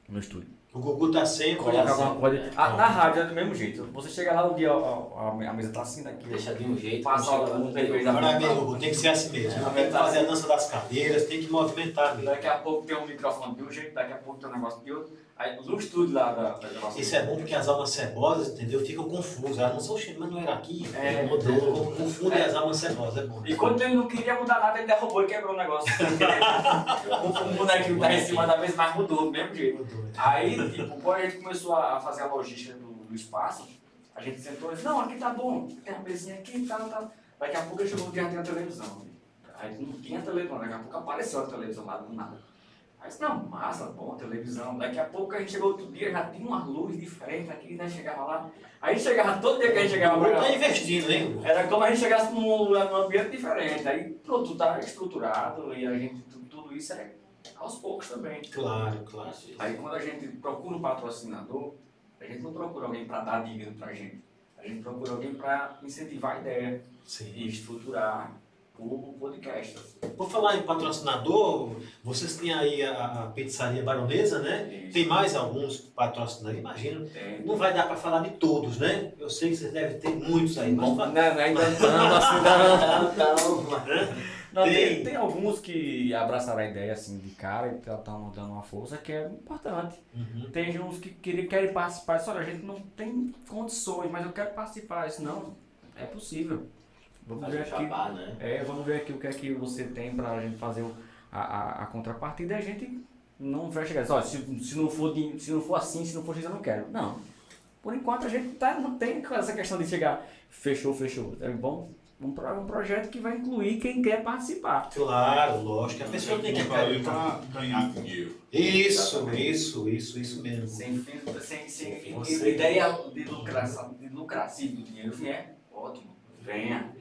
no estúdio. O Gugu tá sempre Coloca assim. alguma coisa. Ah, na rádio é do mesmo jeito. Você chega lá, o dia, a, a- a mesa tá assim daqui. Deixa de um jeito. Passa a- um depois Agora mesmo, Gugu, tem que ser assim mesmo. Tem que fazer a dança das cadeiras, tem que movimentar mesmo. Daqui a pouco tem um microfone de um jeito, daqui a pouco tem um negócio de outro. Aí no estúdio lá da, da gravação. Isso é bom porque as almas cebosas, entendeu? Ficam confusas. Elas não são cheias, mas não era aqui. É, mudou. Confundem É. as almas cebosas, é bom. E quando ele não queria mudar nada, ele derrubou e quebrou o negócio. o, bonequinho tá em cima da mesa, mas mudou do mesmo jeito. Mudou. Aí, tipo, quando a gente começou a fazer a logística do, do espaço, a gente sentou e disse, não, aqui tá bom, tem uma mesinha aqui tal, tal. Daqui a pouco chegou o dia tem a televisão. Aí não tinha televisão, daqui a pouco apareceu a televisão lá do nada. Aí disse, não, massa, bom, televisão. Daqui a pouco a gente chegou outro dia, já tinha uma luz diferente aqui, né? Chegava lá. Aí chegava todo dia que a gente chegava cá. tá investindo, hein? Era como a gente chegasse num, num ambiente diferente. Aí pronto, tá estruturado e a gente, tu- tudo isso é aos poucos também. Claro, claro. Aí quando a gente procura um patrocinador, a gente não procura alguém para dar dívida pra gente. A gente procura alguém para incentivar a ideia Sim. e estruturar por podcast. Por falar em patrocinador, vocês têm aí a, a pizzaria baronesa, né? Isso. Tem mais alguns patrocinadores, imagino. Tem. Não vai dar para falar de todos, né? Eu sei que vocês devem ter muitos aí, mas Bom, fa- não, ainda não, assim, ainda não. Então, Não, tem, Tem. tem alguns que abraçaram a ideia assim de cara e estão dando uma força que é importante. Uhum. Tem uns que querem, querem participar, só a gente não tem condições, mas eu quero participar. Isso não, é possível. Vamos Fazer ver aqui. jabá, né? É, vamos ver aqui o que é que você tem pra gente fazer a, a, a contrapartida e a gente não vai chegar. Olha, se, se, não for de- se não for assim, se não for X, eu não quero. Não. Por enquanto a gente tá, não tem essa questão de chegar, fechou, fechou. É bom um, um projeto que vai incluir quem quer participar. Claro, lógico. A pessoa tem que para ganhar dinheiro. Isso, isso, isso, isso mesmo. Sem fim, sem, sem fim. Você- A ideia de lucrar, de lucrar, se do dinheiro vier, ótimo, venha.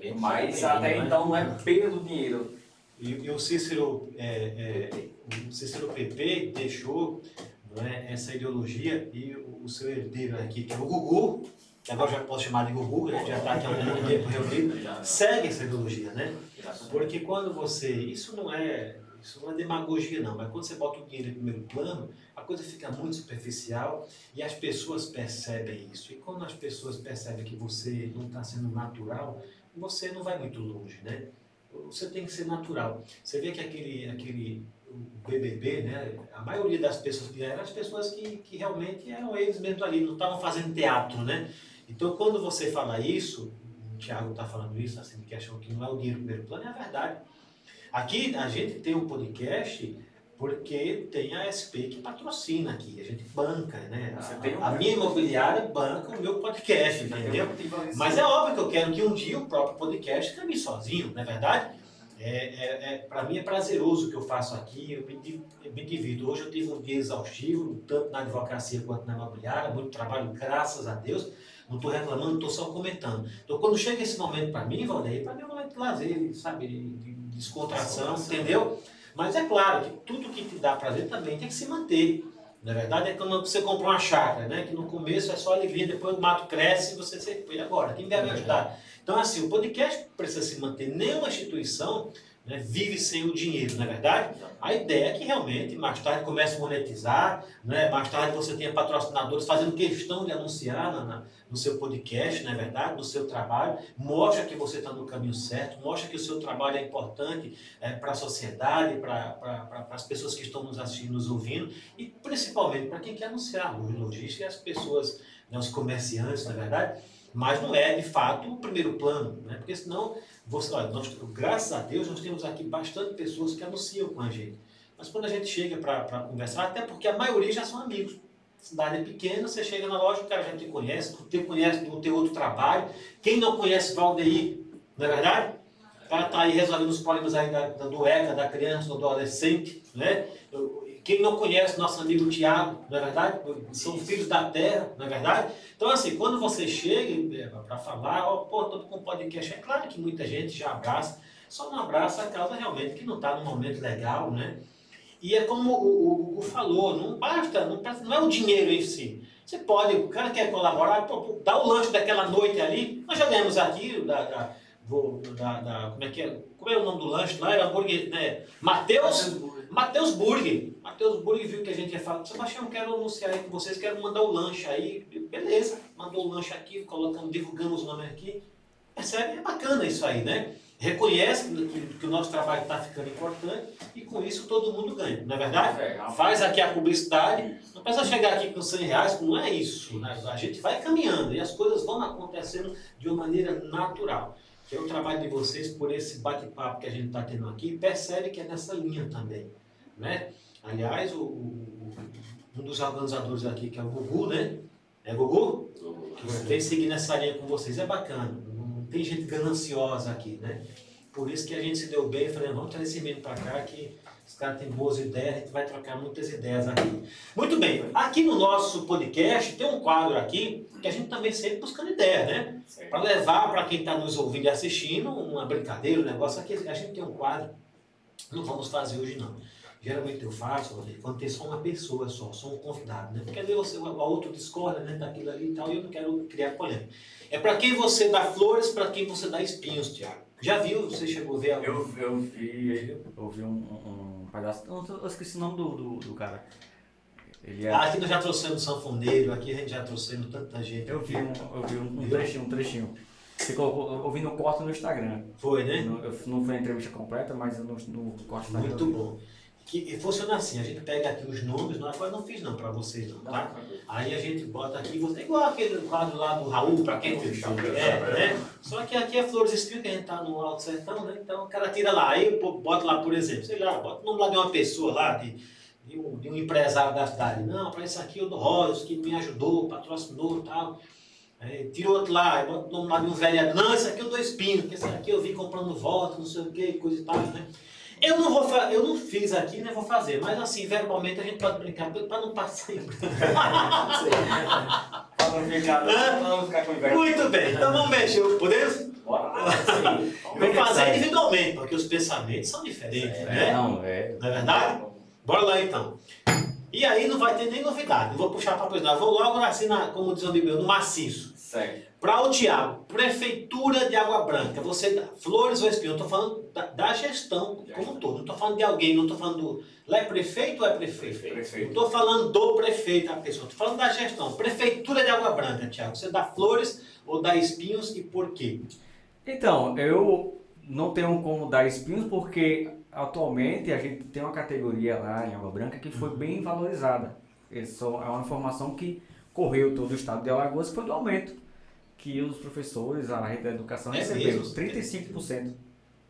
Vem Mas até né? então não é pelo dinheiro. E, e o Cícero, é, é, o Cícero PP deixou não é, essa ideologia e o, o seu herdeiro aqui, que é o Gugu, que agora já posso chamar de Gugu, né, já está aqui há algum tempo reunido, segue essa ideologia, né? Porque quando você. Isso não é. Isso não é demagogia, não. Mas quando você bota o dinheiro em primeiro plano, a coisa fica muito superficial e as pessoas percebem isso. E quando as pessoas percebem que você não está sendo natural, você não vai muito longe, né? Você tem que ser natural. Você vê que aquele, aquele BBB, né? A maioria das pessoas que eram as pessoas que, que realmente eram eles mesmos ali, não estavam fazendo teatro, né? Então, quando você fala isso, o Thiago está falando isso, assim, que acham que não é o dinheiro primeiro plano, é a verdade. Aqui a gente tem um podcast porque tem a SP que patrocina aqui, a gente banca, né? A, tem um- a minha imobiliária banca o meu podcast, entendeu? Mas é óbvio que eu quero que um dia o próprio podcast caminhe sozinho, não é verdade? É, é, é, para mim é prazeroso o que eu faço aqui, eu me, eu me divido. Hoje eu tive um dia exaustivo, tanto na advocacia quanto na imobiliária, muito trabalho, graças a Deus. Não estou reclamando, estou só comentando. Então, quando chega esse momento para mim, Valdeir, para mim é um momento de lazer, sabe, de, de descontração, entendeu? Mas é claro que tudo que te dá prazer também tem que se manter. Na verdade, é quando você compra uma chácara, né? Que no começo é só alegria, depois o mato cresce e você se. E agora? Quem vai me ajudar? Então, assim, o podcast precisa se manter. Nenhuma instituição né, vive sem o dinheiro, não é verdade? A ideia é que realmente mais tarde comece a monetizar, né? mais tarde você tenha patrocinadores fazendo questão de anunciar na- na- no seu podcast, não é verdade? No seu trabalho. Mostra que você está no caminho certo, mostra que o seu trabalho é importante para a sociedade, para as pessoas que estão nos assistindo, nos ouvindo e principalmente para quem quer anunciar, os lojistas e as pessoas, né, os comerciantes, na verdade. Mas não é, de fato, o primeiro plano, né? porque senão, você, olha, nós, graças a Deus, nós temos aqui bastante pessoas que anunciam com a gente. Mas quando a gente chega para conversar, até porque a maioria já são amigos. Cidade é pequena, você chega na loja, o cara já te conhece, te conhece do teu outro trabalho. Quem não conhece Valdeir, não é verdade? O cara está aí resolvendo os problemas aí da, da, do ECA, da criança, do adolescente, né? Eu- Quem não conhece nosso amigo Tiago, não é verdade? São filhos da terra, não é verdade? Então, assim, quando você chega para falar, ó, pô, estou com um podcast, é claro que muita gente já abraça, só não abraça a causa realmente que não está num momento legal, né? E é como o, o Gugu falou, não basta, não, não é o dinheiro em si. Você pode, o cara quer colaborar, pô, dá o lanche daquela noite ali, nós já ganhamos aqui, da, da, da, da- como é que é? Como é o nome do lanche lá? Era hambúrguer, né? Mateus, Mateus Burger. Mateus Burger viu que a gente ia falar, Sebastião, quero anunciar aí com vocês, quero mandar o lanche aí. Beleza, mandou o lanche aqui, colocamos, divulgamos o nome aqui. Percebe? É bacana isso aí, né? Reconhece que, que o nosso trabalho está ficando importante e com isso todo mundo ganha, não é verdade? É, Faz aqui a publicidade, não precisa chegar aqui com 100 reais, não é isso. Né? A gente vai caminhando e as coisas vão acontecendo de uma maneira natural. Que é o trabalho de vocês, por esse bate-papo que a gente está tendo aqui, percebe que é nessa linha também. Né? Aliás, o, o- um dos organizadores aqui, que é o Gugu, né? É Gugu? Que vem seguir nessa linha com vocês, é bacana. Não tem gente gananciosa aqui, né? Por isso que a gente se deu bem, falei, vamos trazer esse menino para cá que os caras têm boas ideias, a gente vai trocar muitas ideias aqui. Muito bem, aqui no nosso podcast tem um quadro aqui que a gente também sempre buscando ideia, né? Para levar para quem está nos ouvindo e assistindo uma brincadeira, um negócio aqui. A gente tem um quadro, não vamos fazer hoje não. Geralmente eu faço, quando tem só uma pessoa só, só um convidado, né? Porque vezes você, o outro discorda né, daquilo ali e tal, e eu não quero criar polêmica. É para quem você dá flores, para quem você dá espinhos, Tiago. Já viu? Você chegou a ver algum? Eu, eu vi, eu vi um, um, pedaço. Eu, eu esqueci o nome do, do, do cara. Ele é. Ah, aqui nós já trouxemos sanfoneiro, aqui a gente já trouxemos tanta gente. Eu vi um, eu vi um, um trechinho, um trechinho. Você colocou, eu vi no corte no Instagram. Foi, né? Não, eu, não foi a entrevista completa, mas no, no corte do Instagram. Muito bom. Que funciona assim, a gente pega aqui os nomes, não, agora não fiz não para vocês não, tá? Aí a gente bota aqui, você, igual aquele quadro lá do Raul, para quem é, né? Só que aqui é Flores Espinho, que a gente tá no Alto Sertão, né? Então o cara tira lá, aí bota lá, por exemplo, sei lá, bota o nome lá de uma pessoa lá, de, de, um, de um empresário da cidade. Não, para isso aqui eu dou Rosa, que me ajudou, patrocinou e tal. Aí, tira outro lá, bota o nome lá de um vereador. Não, esse aqui eu dou espinho, porque esse aqui eu vim comprando voto, não sei o que, coisa e tal, né? Eu não vou eu não fiz aqui, nem vou fazer, mas assim, verbalmente a gente pode brincar para não passar em. Para não ficar, pra não ficar com inveja. Muito bem, então vamos mexer, podemos? Bora. Vamos fazer individualmente, porque os pensamentos são diferentes, né? Não, é. Não é verdade? Bora lá então. E aí não vai ter nem novidade, não vou puxar para coisa, vou logo assim, na, como diz o amigo meu, no maciço. Certo. Para o Tiago, Prefeitura de Água Branca, você dá flores ou espinho? Eu estou falando da, da, gestão como um todo. Não estou falando de alguém, não estou falando do. Lá é prefeito ou é prefeito? Prefeito. Não estou falando do prefeito, a pessoa. Estou falando da gestão. Prefeitura de Água Branca, Tiago. Você dá flores ou dá espinhos e por quê? Então, eu não tenho como dar espinhos porque atualmente a gente tem uma categoria lá em Água Branca que foi bem valorizada. Isso é uma informação que correu todo o estado de Alagoas, que foi do aumento que os professores, a rede da educação É receberam mesmo? 35%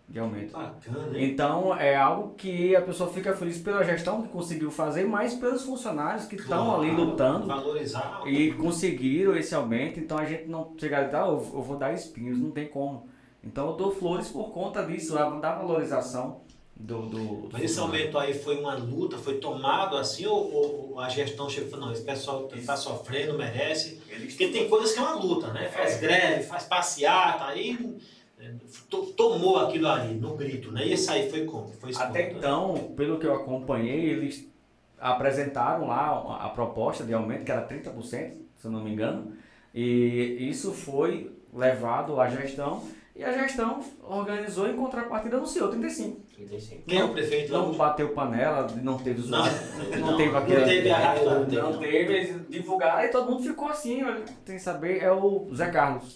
de aumento. Bacana? Então é algo que a pessoa fica feliz pela gestão que conseguiu fazer, mas pelos funcionários que estão ali Claro, lutando Valorizar. e conseguiram esse aumento. Então a gente não chega e ah, eu eu vou dar espinhos, não tem como. Então eu dou flores por conta disso, da valorização do. do, do Mas esse aumento aí foi uma luta, foi tomado assim, ou, ou a gestão chegou e falou, não, esse pessoal que está sofrendo, merece. Eles Porque tem coisas que é uma luta, né? Faz greve, faz passeata, aí é, to- tomou aquilo ali, no grito, né? E esse aí foi como? Foi Até então, pelo que eu acompanhei, eles apresentaram lá a proposta de aumento, que era 30%, se eu não me engano, e isso foi levado à gestão, e a gestão organizou em contrapartida anunciou 35%. 35. Quem é o prefeito? Não bateu panela, não teve os Não, não, teve aquele. Não teve não teve. Não teve, eles divulgaram e todo mundo ficou assim, tem que saber, é o Zé Carlos,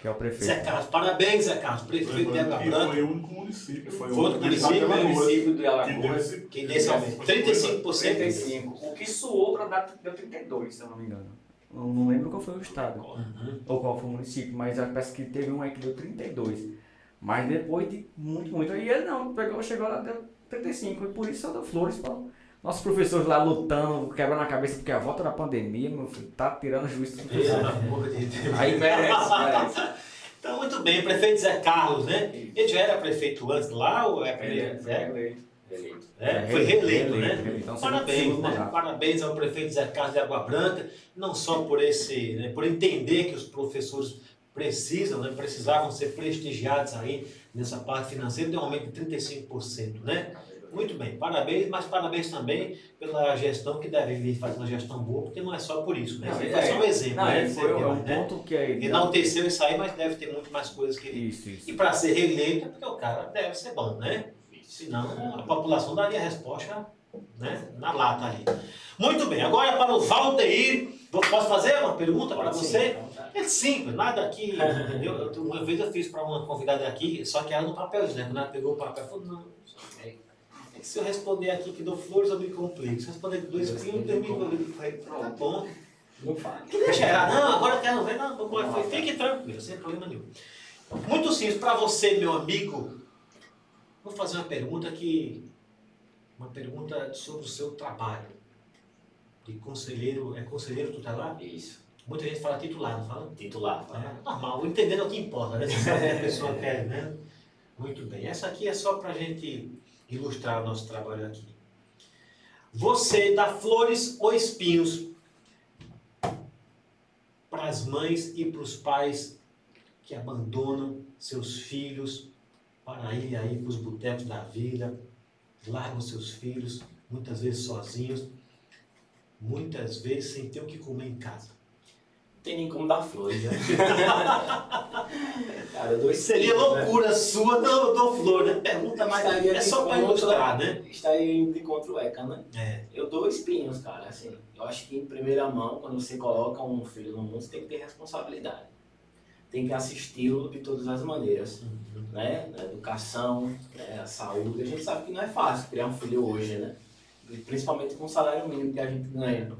que é o prefeito. Zé Carlos, parabéns, Zé Carlos, prefeito de Água Branca. foi o único município. Foi o único município, Alagoas município de que deu Alagoas. Que desse aumento. 35%. 35. O que suou para dar deu 32, se eu não me engano. Eu não lembro qual foi o estado. Uhum. ou qual foi o município, mas parece que teve um aí que deu 32. Mas depois de muito, muito. E ele não, pegou, chegou lá, deu 35. E por isso eu dou flores para nossos professores lá lutando, quebrando a cabeça, porque a volta da pandemia, meu filho, tá tirando juízo do Pelo professor. amor de Deus. Aí merece, merece. Então, muito bem, prefeito Zé Carlos, né? Ele já era prefeito antes lá ou é primeiro? É, eleito. É, foi reeleito, né? Então, Parabéns, né? Parabéns ao prefeito Zé Carlos de Água Branca, não só por esse, né, por entender que os professores precisam, né, precisavam ser prestigiados aí nessa parte financeira, deu um aumento de 35%, né? Muito bem, parabéns, mas parabéns também pela gestão que deve vir fazer uma gestão boa, porque não é só por isso, né? Não, é- é só um exemplo, Não, né? ele foi é um né? ponto que é. Enalteceu isso aí, mas deve ter muito mais coisas que ele Isso, isso. e para ser reeleito é porque o cara deve ser bom, né? Senão a população daria resposta né, na lata ali. Muito bem, agora para o Valdeir. Posso fazer uma pergunta para você? É simples, nada aqui, entendeu? Eu- Uma vez eu fiz para uma convidada aqui, só que era no papelzinho, né? Quando ela pegou o papel, falou, não, é, se eu responder aqui que dou flores, eu me complico. Se eu responder que dois pinhos, eu me complico. Tá bom. Não fala. Deixa ela, não, agora eu quero ver, não, vamos lá. Foi, fique tranquilo, sem problema nenhum. Muito simples, para você, meu amigo, vou fazer uma pergunta que. Uma pergunta sobre o seu trabalho. De conselheiro, é conselheiro tutelar? Isso. Muita gente fala titular, não fala? Titular. É, normal, entendendo o que importa, né? Você sabe o que a pessoa quer, né? Muito bem. Essa aqui é só para a gente ilustrar o nosso trabalho aqui. Você dá flores ou espinhos para as mães e para os pais que abandonam seus filhos para ir aí para os botecos da vida, largam seus filhos, muitas vezes sozinhos, muitas vezes sem ter o que comer em casa. tem nem como dar flores, né? cara, eu dou Seria espinhos, né? loucura sua do, do flor, né? Pergunta, mas Estaria é só pra contra- ilustrar, né? Estaria indo de contra o ECA, né? É. Eu dou espinhos, cara, assim. Eu acho que em primeira mão, quando você coloca um filho no mundo, você tem que ter responsabilidade. Tem que assisti-lo de todas as maneiras, né? Na educação, né? a saúde. A gente sabe que não é fácil criar um filho hoje, né? Principalmente com o salário mínimo que a gente ganha.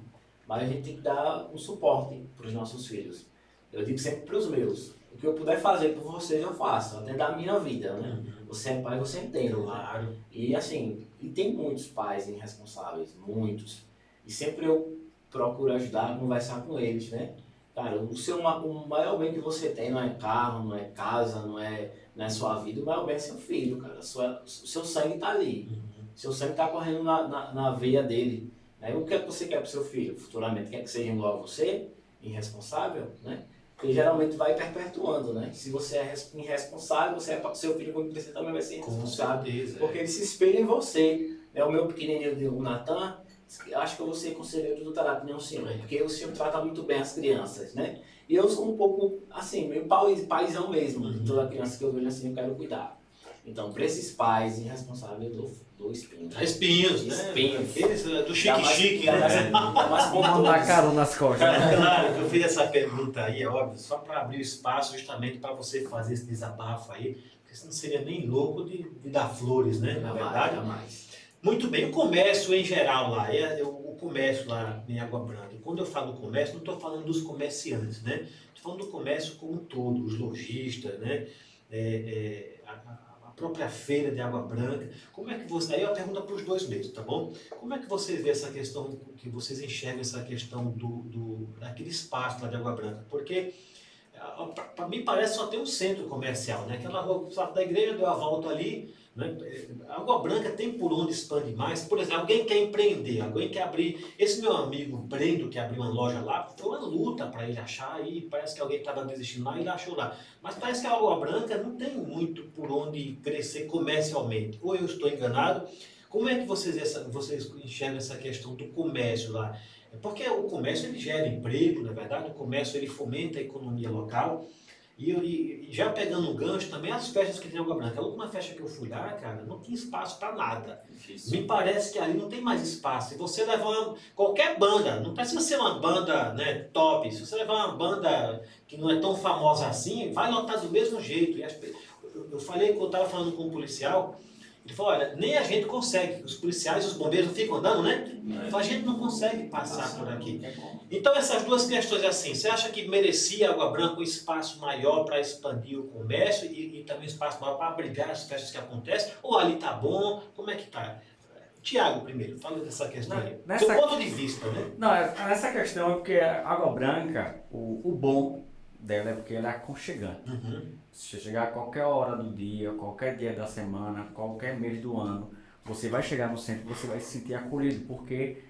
Mas a gente tem que dar um suporte para os nossos filhos. Eu digo sempre para os meus. O que eu puder fazer por vocês, eu faço. Até da minha vida, né? Você é pai, você entende. né? Claro. E assim, e tem muitos pais irresponsáveis, muitos. E sempre eu procuro ajudar, conversar com eles, né? Cara, o, seu, o maior bem que você tem não é carro, não é casa, não é, não é sua vida, o maior bem é seu filho, cara. Sua, o seu sangue tá ali. Seu sangue tá correndo na, na, na veia dele. Né? O que é que você quer pro seu filho? Futuramente quer que seja igual a você? Irresponsável, né? Porque geralmente vai perpetuando, né? Se você é res- irresponsável, você é, seu filho quando crescer também vai ser Com irresponsável. certeza. Porque ele se espelha em você. Né? O meu pequenininho, o Natan, acho que eu vou ser conselheiro tutelar, que nem o senhor, porque o senhor trata muito bem as crianças, né? E eu sou um pouco, assim, meio pai- paizão mesmo. Uhum. Toda criança que eu vejo assim, eu quero cuidar. Então, para esses pais irresponsáveis, eu dou, dou espinho. Espinhos, né? Espinhos. Aqueles uh, do Dá chique mais- chique, dá né? mais- dá mais dar pontuação. carona nas costas. né? Claro que eu fiz essa pergunta aí, é óbvio, só para abrir o espaço justamente para você fazer esse desabafo aí, porque você não seria nem louco de, de dar flores, né? Na verdade. jamais. Muito bem, o comércio em geral lá, é, é o comércio lá em Água Branca. E Quando eu falo comércio, não estou falando dos comerciantes, né? Estou falando do comércio como um todo, os lojistas, né? É, é, a, a- própria feira de Água Branca. Como é que você. Aí é uma pergunta para os dois mesmo, tá bom? Como é que vocês vê essa questão, que vocês enxergam essa questão do, do, daquele espaço lá de Água Branca? Porque. Para mim parece só ter um centro comercial, né? Aquela rua da igreja deu a volta ali, né? Água Branca tem por onde expandir mais. Por exemplo, alguém quer empreender, alguém quer abrir. Esse meu amigo Brendo, que abriu uma loja lá, foi uma luta para ele achar e parece que alguém estava desistindo lá e ele achou lá. Mas parece que a Água Branca não tem muito por onde crescer comercialmente. Ou eu estou enganado? Como é que vocês, essa, vocês enxergam essa questão do comércio lá? Porque o comércio ele gera emprego, na verdade, o comércio ele fomenta a economia local. E, e- e já pegando um gancho também, as festas que tem em Água Branca. A última festa que eu fui lá, cara, não tinha espaço para nada. Difícil. Me parece que ali não tem mais espaço. Se você levar uma, qualquer banda, não precisa ser uma banda né, top, se você levar uma banda que não é tão famosa assim, vai lotar do mesmo jeito. As eu, eu falei que eu estava falando com um policial, ele falou, olha, nem a gente consegue, os policiais, os bombeiros não ficam andando, né? Então a gente não consegue passar por aqui. Então essas duas questões é assim, você acha que merecia Água Branca um espaço maior para expandir o comércio e, e também um espaço maior para abrigar as festas que acontecem? Ou ali tá bom? Como é que tá? Tiago, primeiro, fala dessa questão aí. Nessa- Seu ponto de vista, né? Não, é- essa questão é porque a Água Branca, o, o bom dela é porque ela é aconchegante. Uhum. Se você chegar a qualquer hora do dia, qualquer dia da semana, qualquer mês do ano, você vai chegar no centro você vai se sentir acolhido, porque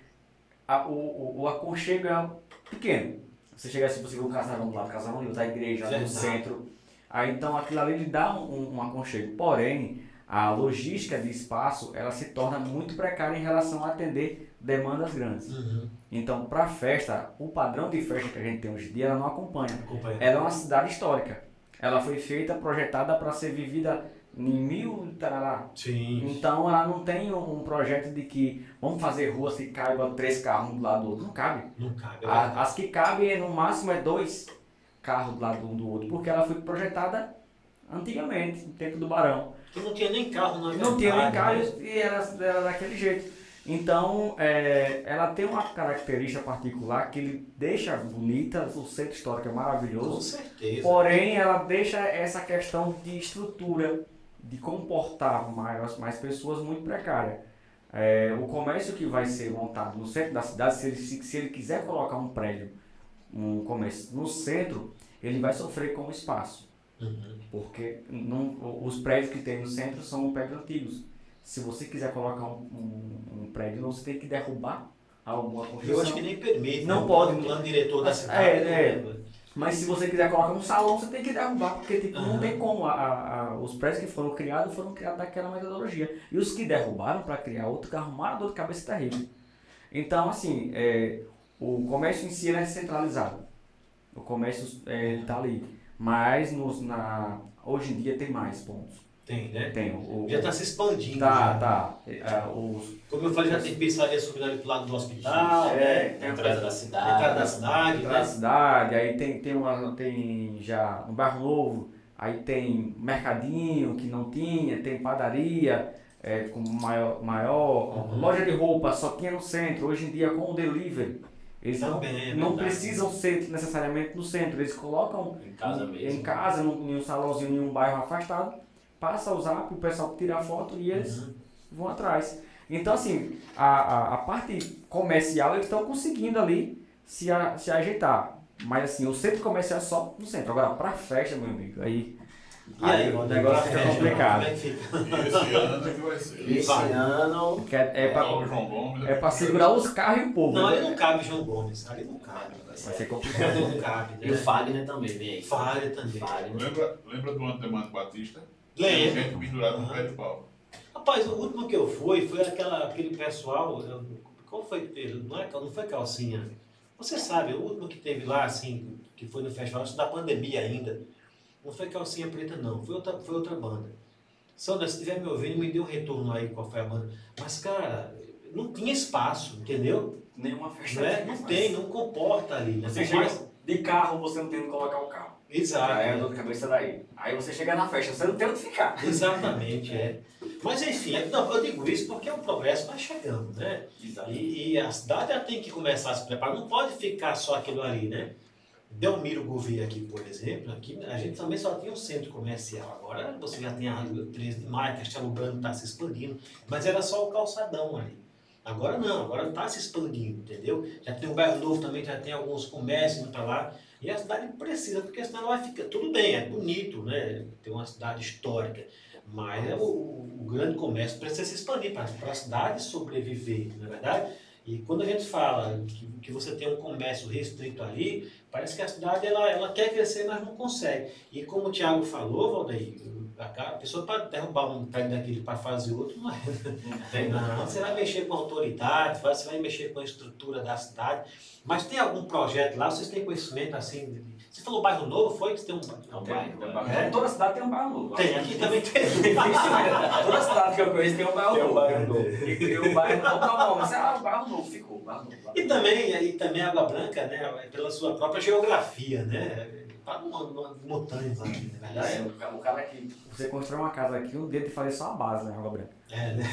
a- o, o, o aconchego é pequeno. Você chega assim, você vê um casarão do lado, casarão do outro, a igreja no centro. Aí então aquilo ali lhe dá um, um aconchego. Porém, a logística de espaço, ela se torna muito precária em relação a atender demandas grandes. Uhum. Então, para festa, o padrão de festa que a gente tem hoje em dia, ela não acompanha. Acompanha. Ela é uma cidade histórica. Ela foi feita, projetada para ser vivida em mil tarará. Sim. Então ela não tem um projeto de que vamos fazer ruas que caibam três carros um do lado do outro. Não cabe. Não cabe. é A- verdade. As que cabem no máximo é dois carros do lado um do outro, porque ela foi projetada antigamente, no tempo do Barão. Porque não tinha nem carro na Não tinha nem carro né? e era, era daquele jeito. Então, é, ela tem uma característica particular que ele deixa bonita, o centro histórico é Com maravilhoso, certeza. porém ela deixa essa questão de estrutura, de comportar mais, mais pessoas muito precária. É, o comércio que vai ser montado no centro da cidade, se ele, se ele quiser colocar um prédio, um comércio no centro, ele vai sofrer com o espaço. Uhum. Porque não, os prédios que tem no centro são prédios antigos. Se você quiser colocar um, um, um prédio novo, você tem que derrubar alguma Eu construção. acho que nem permite. Não né? pode. O plano diretor da É, cidade. é. né? Mas se você quiser colocar um salão, você tem que derrubar, porque tipo, não Aham. tem como. A, a- a- os prédios que foram criados foram criados daquela metodologia. E os que derrubaram para criar outro, arrumaram dor de cabeça terrível. Então, assim, é, o comércio em si é centralizado. O comércio está ali. Mas nos, na, hoje em dia tem mais pontos. Tem, né? Tem. O, Já está se expandindo. Tá, já. tá. É, os, Como eu falei, já tem pizzaria subindo ali pro lado do hospital, É, né? Tem a entrada da cidade. Entrada da cidade, da né? cidade, aí tem, tem, uma, tem já no bairro novo, aí tem mercadinho que não tinha, tem padaria é, com maior, maior Uhum. loja de roupa só tinha no centro, hoje em dia com o delivery. Eles não, Também, é não precisam ser necessariamente no centro, eles colocam Em casa mesmo. em casa, num, em um salãozinho, em um bairro afastado, passa o zap, o pessoal tira a foto e eles Uhum. vão atrás. Então, assim, a, a, a parte comercial eles estão conseguindo ali se, a, se ajeitar. Mas, assim, o centro comercial é só no centro. Agora, pra festa, meu amigo, aí, E aí, o Walter, negócio fica complicado. É esse ano é que vai ser. Esse ano. é, é, pra, é segurar os carros e o povo. Não, né? ali não cabe João Gomes, ali não cabe. Vai ser complicado. Não cabe, E o né? Fagner também vem aí. Falha também. Fagner. Lembra, lembra do Antemano Batista? Lembro. Gente pendurado no pé de pau. Rapaz, o último que eu fui foi aquela, aquele pessoal. Qual foi ele? Não, é, não foi calcinha. Você sabe, o último que teve lá, assim, que foi no festival, antes da pandemia ainda. Não foi calcinha preta, não. Foi outra, foi outra banda. Sandra, se estiver me ouvindo, me dê um retorno aí qual foi a banda. Mas, cara, não tinha espaço, entendeu? Nenhuma festa. Não, é? tem não tem, não comporta ali. Né? Você chega de carro, você não tem onde colocar o carro. Exato. Aí é dor de cabeça daí. Aí você chega na festa, você não tem onde ficar. Exatamente, é. Mas enfim, não, eu digo isso porque o progresso vai chegando, né? Exato. E, e a cidade ela tem que começar a se preparar, não pode ficar só aquilo ali, né? Delmiro Gouveia aqui, por exemplo, aqui a gente também só tinha um centro comercial. Agora você já tem a Rua 13 de Maio, Castelo Branco está se expandindo, mas era só o calçadão ali. Agora não, agora está se expandindo, entendeu? Já tem o bairro novo também, já tem alguns comércios para lá. E a cidade precisa, porque senão ela vai ficar. Tudo bem, é bonito, né? Tem uma cidade histórica. Mas é o, o grande comércio precisa se expandir para a cidade sobreviver, não é verdade? E quando a gente fala que, que você tem um comércio restrito ali, parece que a cidade ela, ela quer crescer, mas não consegue. E como o Tiago falou, Valdeir, a pessoa para derrubar um prédio daquele para fazer outro, não é. Tem Não, você vai mexer com a autoridade, você vai mexer com a estrutura da cidade. Mas tem algum projeto lá? Vocês têm conhecimento assim? Você falou bairro novo, foi? Que tem um, É um Tem, bairro. tem né? bairro. É? Toda cidade tem um bairro novo. Tem, aqui também tem. Toda cidade que eu conheço tem um bairro Tem um novo. bairro novo. E um bairro novo, tá bom, mas ah, o bairro novo ficou, o bairro novo. bairro E também, e também a Água Branca, né, é pela sua própria geografia, né? Está numa, montanha lá, na Já verdade. é, o ca- o cara que Você constrói uma casa aqui, um dia de fazer só a base, né, Água Branca? É, né?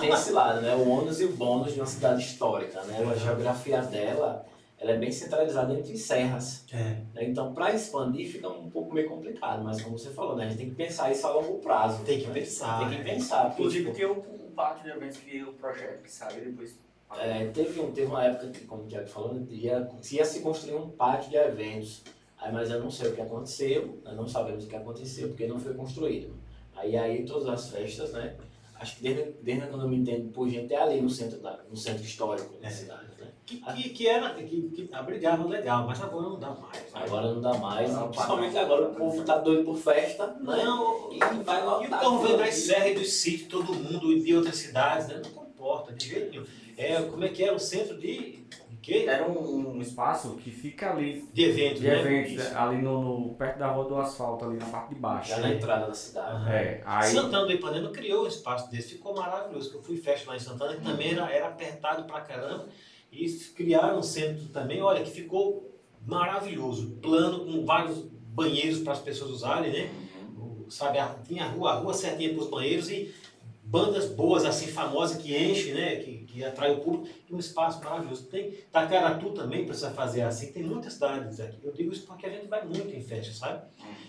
Tem esse lado, né? O ônus e o bônus de uma cidade histórica, né? A geografia dela, ela é bem centralizada entre serras. É. né? Então, para expandir fica um pouco meio complicado, mas como você falou, né? A gente tem que pensar isso a longo prazo. Tem que né? pensar. Tem que né? pensar. porque, Inclusive tipo, o, o pátio de eventos que o projeto que saiu depois. É, teve, um, teve uma época que, como o Tiago falou, né, ia, ia se construir um pátio de eventos. Aí, mas eu não sei o que aconteceu, nós não sabemos o que aconteceu, porque não foi construído. Aí, aí todas as festas, né? Acho que desde, desde quando eu me entendo por gente, é ali no centro, da, no centro histórico da É. cidade, né? Que, que, que era, que, que abrigava legal, mas agora não dá mais. né? Agora não dá mais, Não, principalmente agora o povo tá doido por festa, né? Não, E vai lotar. E o povo vem das serras dos sítios, todo mundo, e de outras cidades, né? Não comporta de jeito nenhum. É, como é que é? O centro de, quê? Era um, um espaço que fica ali, De eventos, de né? eventos, né, ali no, no- perto da rua do asfalto, ali na parte de baixo. Já na entrada da cidade. É, aí... Santana do Ipanema criou um espaço desse, ficou maravilhoso. que Eu fui festa lá em Santana, que também era, era apertado pra caramba. E criaram um centro também, olha, que ficou maravilhoso. Plano, com vários banheiros para as pessoas usarem, né? O- Sabe, a- tinha a rua, a rua certinha para os banheiros e bandas boas, assim, famosas, que enchem, né? Que, que atrai o público. E um espaço maravilhoso. Tem Tacaratu também precisa fazer assim. Tem muitas cidades aqui. Eu digo isso porque a gente vai muito em festa, sabe?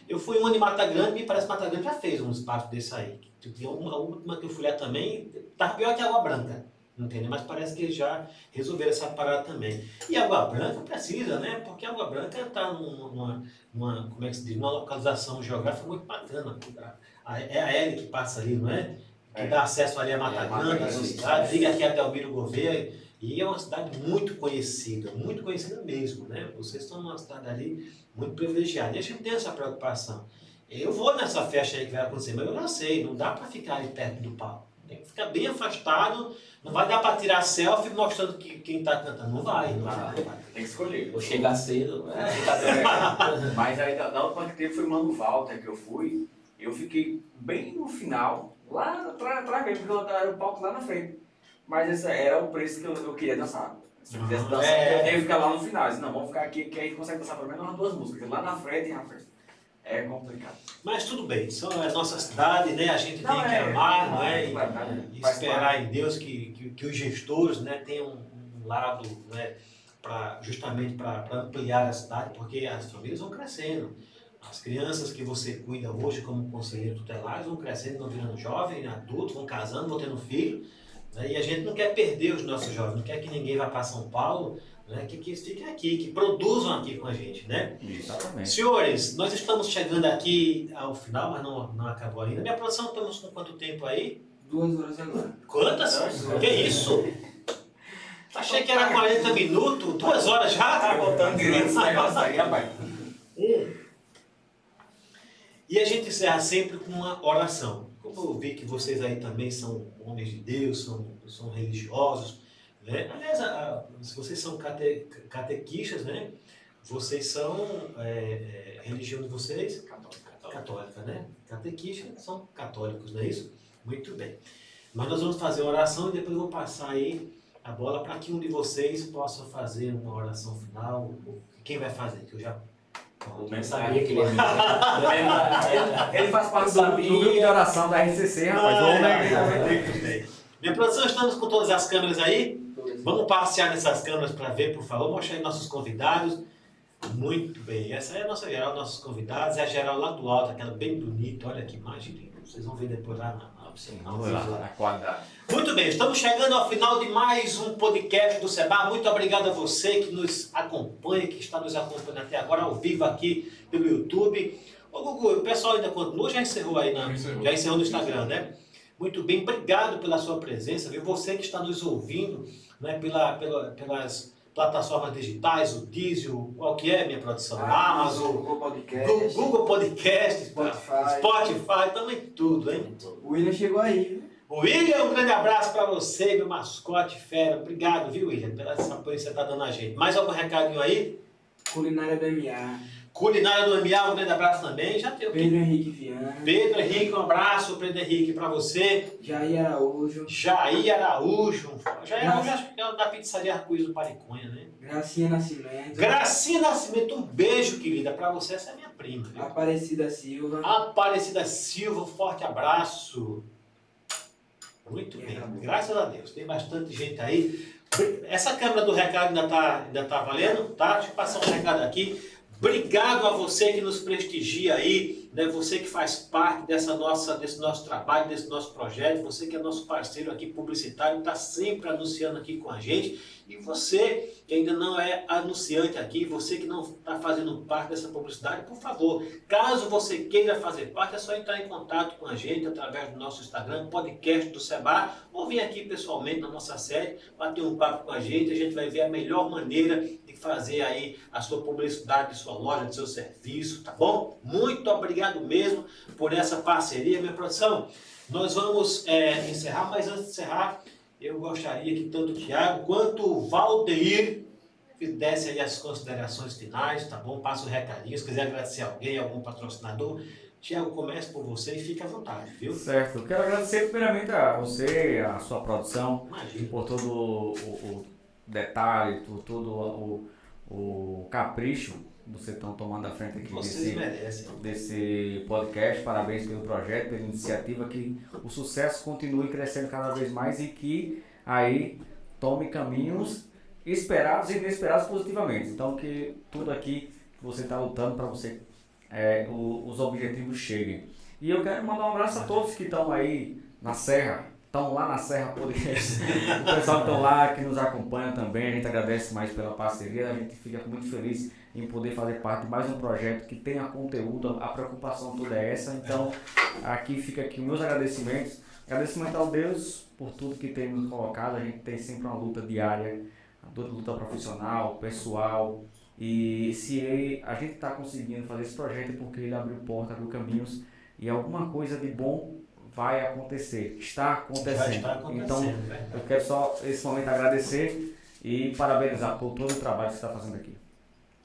Eu fui um em Mata Grande, me parece que Mata Grande já fez um espaço desse aí. Tinha uma, a última que eu fui lá também, tava pior que Água Branca, entendeu? Mas parece que eles já resolveram essa parada também. E Água Branca precisa, né? Porque Água Branca está numa, numa, como é que se diz, numa localização geográfica muito bacana. É a L que passa ali, não é? Que É. dá acesso ali a Mata É, Mata Grande, a cidade, é. liga aqui até Albino Gouveia. E é uma cidade muito conhecida, muito conhecida mesmo, né? Vocês estão numa cidade ali muito privilegiada. E a gente tem essa preocupação. Eu vou nessa festa aí que vai acontecer, mas eu já sei, não dá para ficar ali perto do pau. Tem que ficar bem afastado. Não vai dar para tirar selfie mostrando que quem está cantando. Não vai, não vai. Não vai. Tem que escolher. Vou chegar cedo, né? Mas aí da, da última que teve foi o Mano Walter que eu fui. Eu fiquei bem no final, lá atrás, mesmo, porque eu era o palco lá na frente. Mas esse era o preço que eu, eu queria dançar. Se eu quisesse dançar, É. eu tenho que ficar lá no final. Disse, não, vamos ficar aqui, que aí consegue dançar pelo menos umas duas músicas. Lá na frente, rapaz, é complicado. Mas tudo bem, isso é a nossa cidade, né? A gente tem Não, que é, amar, não é? E- claro, claro, e faz esperar em Deus que, que, que os gestores né, tenham um lado né, pra, justamente para ampliar a cidade, porque as famílias vão crescendo. As crianças que você cuida hoje como conselheiro tutelar vão crescendo, vão virando jovem, adulto, vão casando, vão tendo filho. né, e a gente não quer perder os nossos jovens, não quer que ninguém vá para São Paulo, né, que, que fiquem aqui, que produzam aqui com a gente. Né? Exatamente. Senhores, nós estamos chegando aqui ao final, mas não, não acabou ainda. Minha produção, estamos com quanto tempo aí? Duas horas agora. Quantas? Que isso? Achei que era 40 minutos, duas horas já? Tá contando direito esse negócio aí, rapaz. E a gente encerra sempre com uma oração. Como eu vi que vocês aí também são homens de Deus, são, são religiosos, né? Aliás, a- a- se vocês são cate, catequistas, né? Vocês são, é, é, a religião de vocês? Católica, né? Catequistas são católicos, não é isso? Muito bem. Mas nós vamos fazer uma oração e depois eu vou passar aí a bola para que um de vocês possa fazer uma oração final. Quem vai fazer? Que eu já... Eu nem sabia que ele ia Ele faz parte do, Do grupo de oração da RCC, rapaz. Ah, muito bem. Minha produção, estamos com todas as câmeras aí. Vamos passear nessas câmeras para ver, por favor. Mostrar aí nossos convidados. Muito bem. Essa é a nossa geral, nossos convidados. É a geral lá do alto, aquela bem bonita. Olha que imagem linda. Vocês vão ver depois lá na, na, Vamos lá, muito bem, estamos chegando ao final de mais um podcast do Seba. Muito obrigado a você que nos acompanha, que está nos acompanhando até agora ao vivo aqui pelo YouTube. Ô Gugu, o pessoal ainda continua, já encerrou aí, na, Já encerrou. já encerrou no Instagram, né? Muito bem, obrigado pela sua presença, viu? Você que está nos ouvindo né, pela, pela, pelas plataformas digitais, o Diesel, qual que é minha produção? Ah, Amazon, Google Podcast. Google Podcast, Spotify. Spotify, também tudo, hein? O William chegou aí, viu? William, um grande abraço para você, meu mascote fera. Obrigado, viu, William, pela essa apoio que você está dando a gente. Mais algum recadinho aí? Culinária do MA. Culinária do MA, um grande abraço também. Já tem? Pedro Henrique Viana. Pedro Henrique, um abraço, Pedro Henrique, para você. Jair Araújo. Jair Araújo. Jair Araújo, acho que é da pizzaria Arco-Íris do Pariconha, né? Gracinha Nascimento. Gracinha Nascimento, um beijo, querida. Para você, essa é minha prima. viu? Aparecida Silva. Aparecida Silva, um forte abraço. Muito bem, graças a Deus. Tem bastante gente aí. Essa câmera do recado ainda está ainda tá valendo, tá? Deixa eu passar um recado aqui. Obrigado a você que nos prestigia aí, né? Você que faz parte dessa nossa, desse nosso trabalho, desse nosso projeto, você que é nosso parceiro aqui publicitário, está sempre anunciando aqui com a gente. E você que ainda não é anunciante aqui, você que não está fazendo parte dessa publicidade, por favor, caso você queira fazer parte, é só entrar em contato com a gente através do nosso Instagram, podcast do Seba, ou vir aqui pessoalmente na nossa sede, bater um papo com a gente, a gente vai ver a melhor maneira de fazer aí a sua publicidade de sua loja, de seu serviço, tá bom? Muito obrigado mesmo por essa parceria, minha produção. Nós vamos é, encerrar, mas antes de encerrar, eu gostaria que tanto o Tiago quanto o Valdeir desse aí as considerações finais, tá bom? Passa o recadinho, se quiser agradecer alguém, algum patrocinador. Tiago, comece por você e fique à vontade, viu? Certo. Quero agradecer primeiramente a você, a sua produção, Imagina. por todo o, o detalhe, por todo o, o capricho vocês estão tomando à frente aqui Vocês desse, merecem. desse podcast. Parabéns pelo projeto, pela iniciativa, que o sucesso continue crescendo cada vez mais e que aí tome caminhos esperados e inesperados positivamente. Então que tudo aqui que você está lutando para você é, o- os objetivos cheguem. E eu quero mandar um abraço a todos que estão aí na Serra, estão lá na Serra Podcast, o pessoal que estão lá, que nos acompanha também, a gente agradece mais pela parceria, a gente fica muito feliz em poder fazer parte de mais um projeto que tenha conteúdo, a preocupação toda é essa, então aqui fica aqui meus agradecimentos, agradecimento ao Deus por tudo que tem nos colocado, a gente tem sempre uma luta diária, a luta profissional, pessoal, e se ele- a gente está conseguindo fazer esse projeto é porque ele abriu porta, abriu caminhos e alguma coisa de bom vai acontecer, está acontecendo. Está acontecendo, Então, eu quero só esse momento agradecer e parabenizar por todo o trabalho que você está fazendo aqui.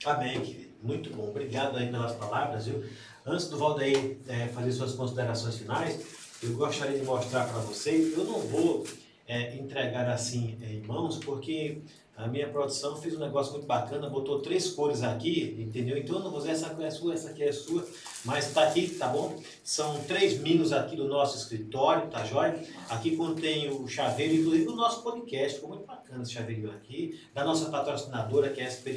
Amém, querido. Muito bom. Obrigado aí pelas palavras, viu? Antes do Valdeir eh, fazer suas considerações finais, eu gostaria de mostrar para vocês. Eu não vou eh, entregar assim em mãos, porque a minha produção fez um negócio muito bacana, botou três cores aqui, entendeu? Então eu não vou usar essa aqui é sua, essa aqui é sua, mas está aqui, tá bom? São três mimos aqui do nosso escritório, tá jóia? Aqui contém o chaveiro, inclusive o nosso podcast, ficou muito bacana esse chaveirinho aqui, da nossa patrocinadora, que é a SP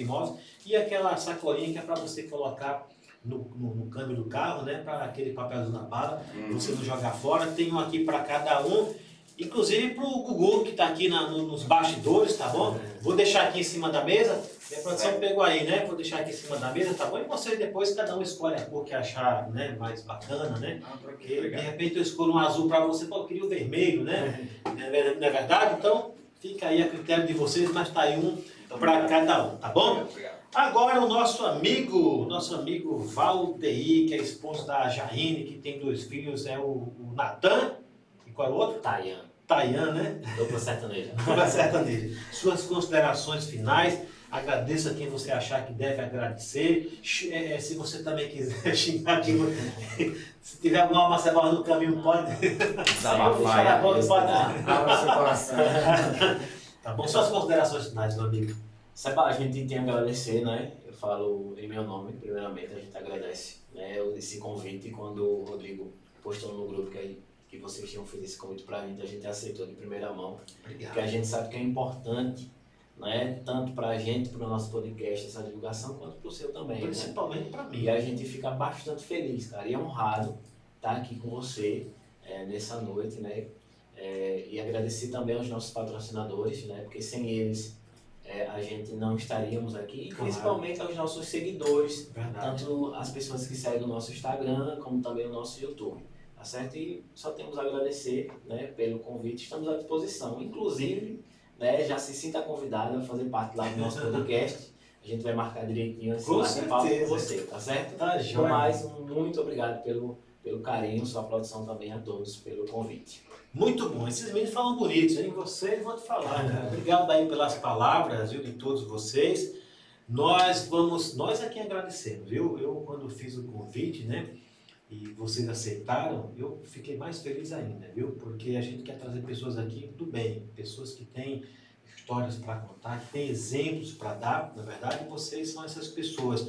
e aquela sacolinha que é para você colocar no, no, no câmbio do carro, né? Para aquele papelzinho na bala, você não jogar fora. Tem um aqui para cada um, inclusive para o Gugu, que está aqui na- no- nos bastidores, tá bom? Vou deixar aqui em cima da mesa. E a produção pegou aí, né? Vou deixar aqui em cima da mesa, tá bom? E vocês depois, cada um escolhe a cor que achar né, mais bacana, né? Porque de repente eu escolho um azul para você, pô, eu queria o vermelho, né? Não é ver- não é verdade? Então, fica aí a critério de vocês, mas tá aí um para cada um, tá bom? Agora o nosso amigo, nosso amigo Valdeir, que é esposo da Jaine, que tem dois filhos, é o, o Natan, qual é o outro? Tayan, Tayan, né? dupla sertaneja. Dupla sertaneja. Suas considerações finais, agradeça a quem você achar que deve agradecer. É, é, se você também quiser xingar quem Se tiver alguma cebola no caminho, pode. Desabafar. Pode. Tá bom? Suas considerações finais, meu amigo. Seba, a gente tem que agradecer, né? Eu falo em meu nome, primeiramente, a gente agradece né, esse convite. Quando o Rodrigo postou no grupo que, aí- que vocês tinham feito esse convite pra gente, a gente aceitou de primeira mão. Porque a gente sabe que é importante, né? Tanto pra gente, pro nosso podcast, essa divulgação, quanto pro seu também. Né? Principalmente para mim. E a gente fica bastante feliz, cara, e honrado estar aqui com você é, nessa noite, né? É, e agradecer também aos nossos patrocinadores, né? Porque sem eles é, a gente não estaríamos aqui, Claro. principalmente aos nossos seguidores, Verdade. tanto as pessoas que seguem o nosso Instagram, como também o nosso YouTube, tá certo? E só temos a agradecer, né, pelo convite, estamos à disposição. Inclusive, né, já se sinta convidado a fazer parte lá do nosso podcast. A gente vai marcar direitinho esse Com certeza. com você, tá certo? Tá No jóia. mais, muito obrigado pelo, pelo carinho, sua produção também a todos pelo convite. Muito bom. Esses meninos falam bonitos, hein? Vocês vou te falar. Né? Obrigado aí pelas palavras, viu, de todos vocês. Nós vamos, nós é quem agradecemos, viu? Eu, quando fiz o convite, né? E vocês aceitaram, eu fiquei mais feliz ainda, viu? Porque a gente quer trazer pessoas aqui do bem, pessoas que têm histórias para contar, que têm exemplos para dar, na verdade, vocês são essas pessoas.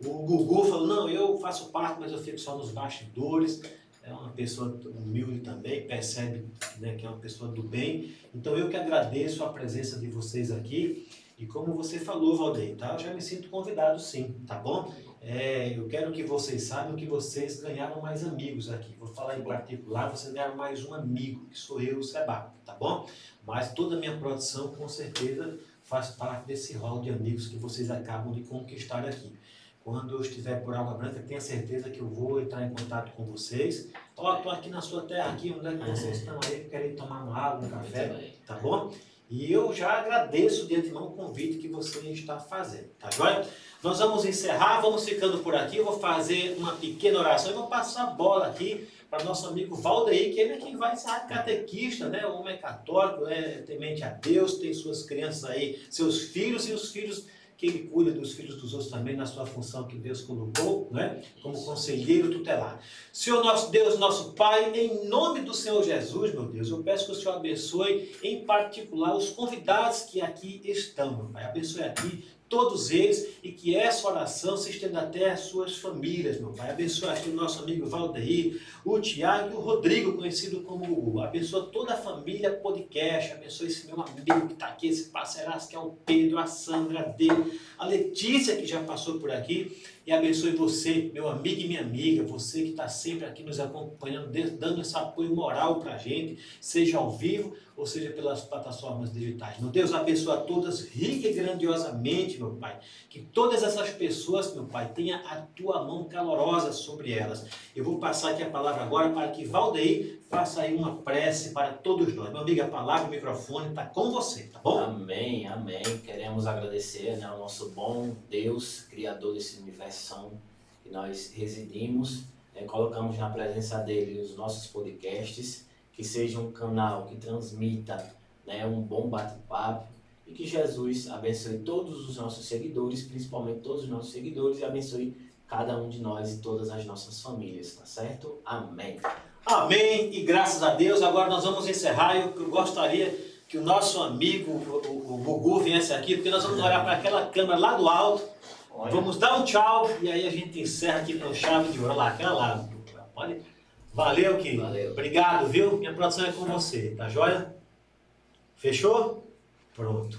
O Gugu falou, não, eu faço parte, mas eu fico só nos bastidores. É uma pessoa humilde também, percebe né, que é uma pessoa do bem. Então eu que agradeço a presença de vocês aqui. E como você falou, Valdeir, tá? eu já me sinto convidado sim, tá bom? É, eu quero que vocês saibam que vocês ganharam mais amigos aqui. Vou falar em particular, vocês ganharam mais um amigo, que sou eu, o Seba, tá bom? Mas toda a minha produção, com certeza, faz parte desse rol de amigos que vocês acabam de conquistar aqui. Quando eu estiver por Água Branca, tenha certeza que eu vou entrar em contato com vocês. Ó, tô aqui na sua terra, aqui, onde é que vocês estão aí, querem tomar uma água, um café, tá bom? E eu já agradeço de antemão o convite que você está fazendo, tá joia? Nós vamos encerrar, vamos ficando por aqui. Eu vou fazer uma pequena oração e vou passar a bola aqui para nosso amigo Valdeir, que ele é quem vai ser catequista, né? O homem é católico, né? temente a Deus, tem suas crianças aí, seus filhos e os filhos que ele cuida dos filhos dos outros também na sua função que Deus colocou, né? Como conselheiro tutelar. Senhor nosso Deus, nosso Pai, em nome do Senhor Jesus, meu Deus, eu peço que o Senhor abençoe, em particular, os convidados que aqui estão, meu Pai. Abençoe aqui todos eles e que essa oração se estenda até as suas famílias, meu Pai. Abençoe aqui o nosso amigo Valdeir, o Tiago e o Rodrigo, conhecido como Gugu. Abençoa toda a família podcast, abençoe esse meu amigo que está aqui, esse parceiraço que é o Pedro, a Sandra, a Dele, a Letícia que já passou por aqui. E abençoe você, meu amigo e minha amiga, você que está sempre aqui nos acompanhando, dando esse apoio moral para a gente, seja ao vivo ou seja pelas plataformas digitais. Meu Deus, abençoa todas rica e grandiosamente, meu Pai. Que todas essas pessoas, meu Pai, tenha a tua mão calorosa sobre elas. Eu vou passar aqui a palavra agora para que Valdeir faça aí uma prece para todos nós. Meu amigo, a palavra, o microfone está com você, tá bom? Amém, amém. Queremos agradecer né, ao nosso bom Deus, Criador desse universo que nós residimos. É, é, colocamos na presença dele os nossos podcasts, que seja um canal que transmita né, um bom bate-papo e que Jesus abençoe todos os nossos seguidores, principalmente todos os nossos seguidores, e abençoe cada um de nós e todas as nossas famílias, tá certo? Amém. Amém e graças a Deus. Agora nós vamos encerrar. Eu, gostaria que o nosso amigo, o, o, Gugu, viesse aqui, porque nós vamos olhar para aquela câmera lá do alto. Vamos dar um tchau e aí a gente encerra aqui com chave de ouro lá, aquela lá. Pode? Valeu, Kim. Valeu. Obrigado, viu? Minha produção é com você, tá joia? Fechou? Pronto.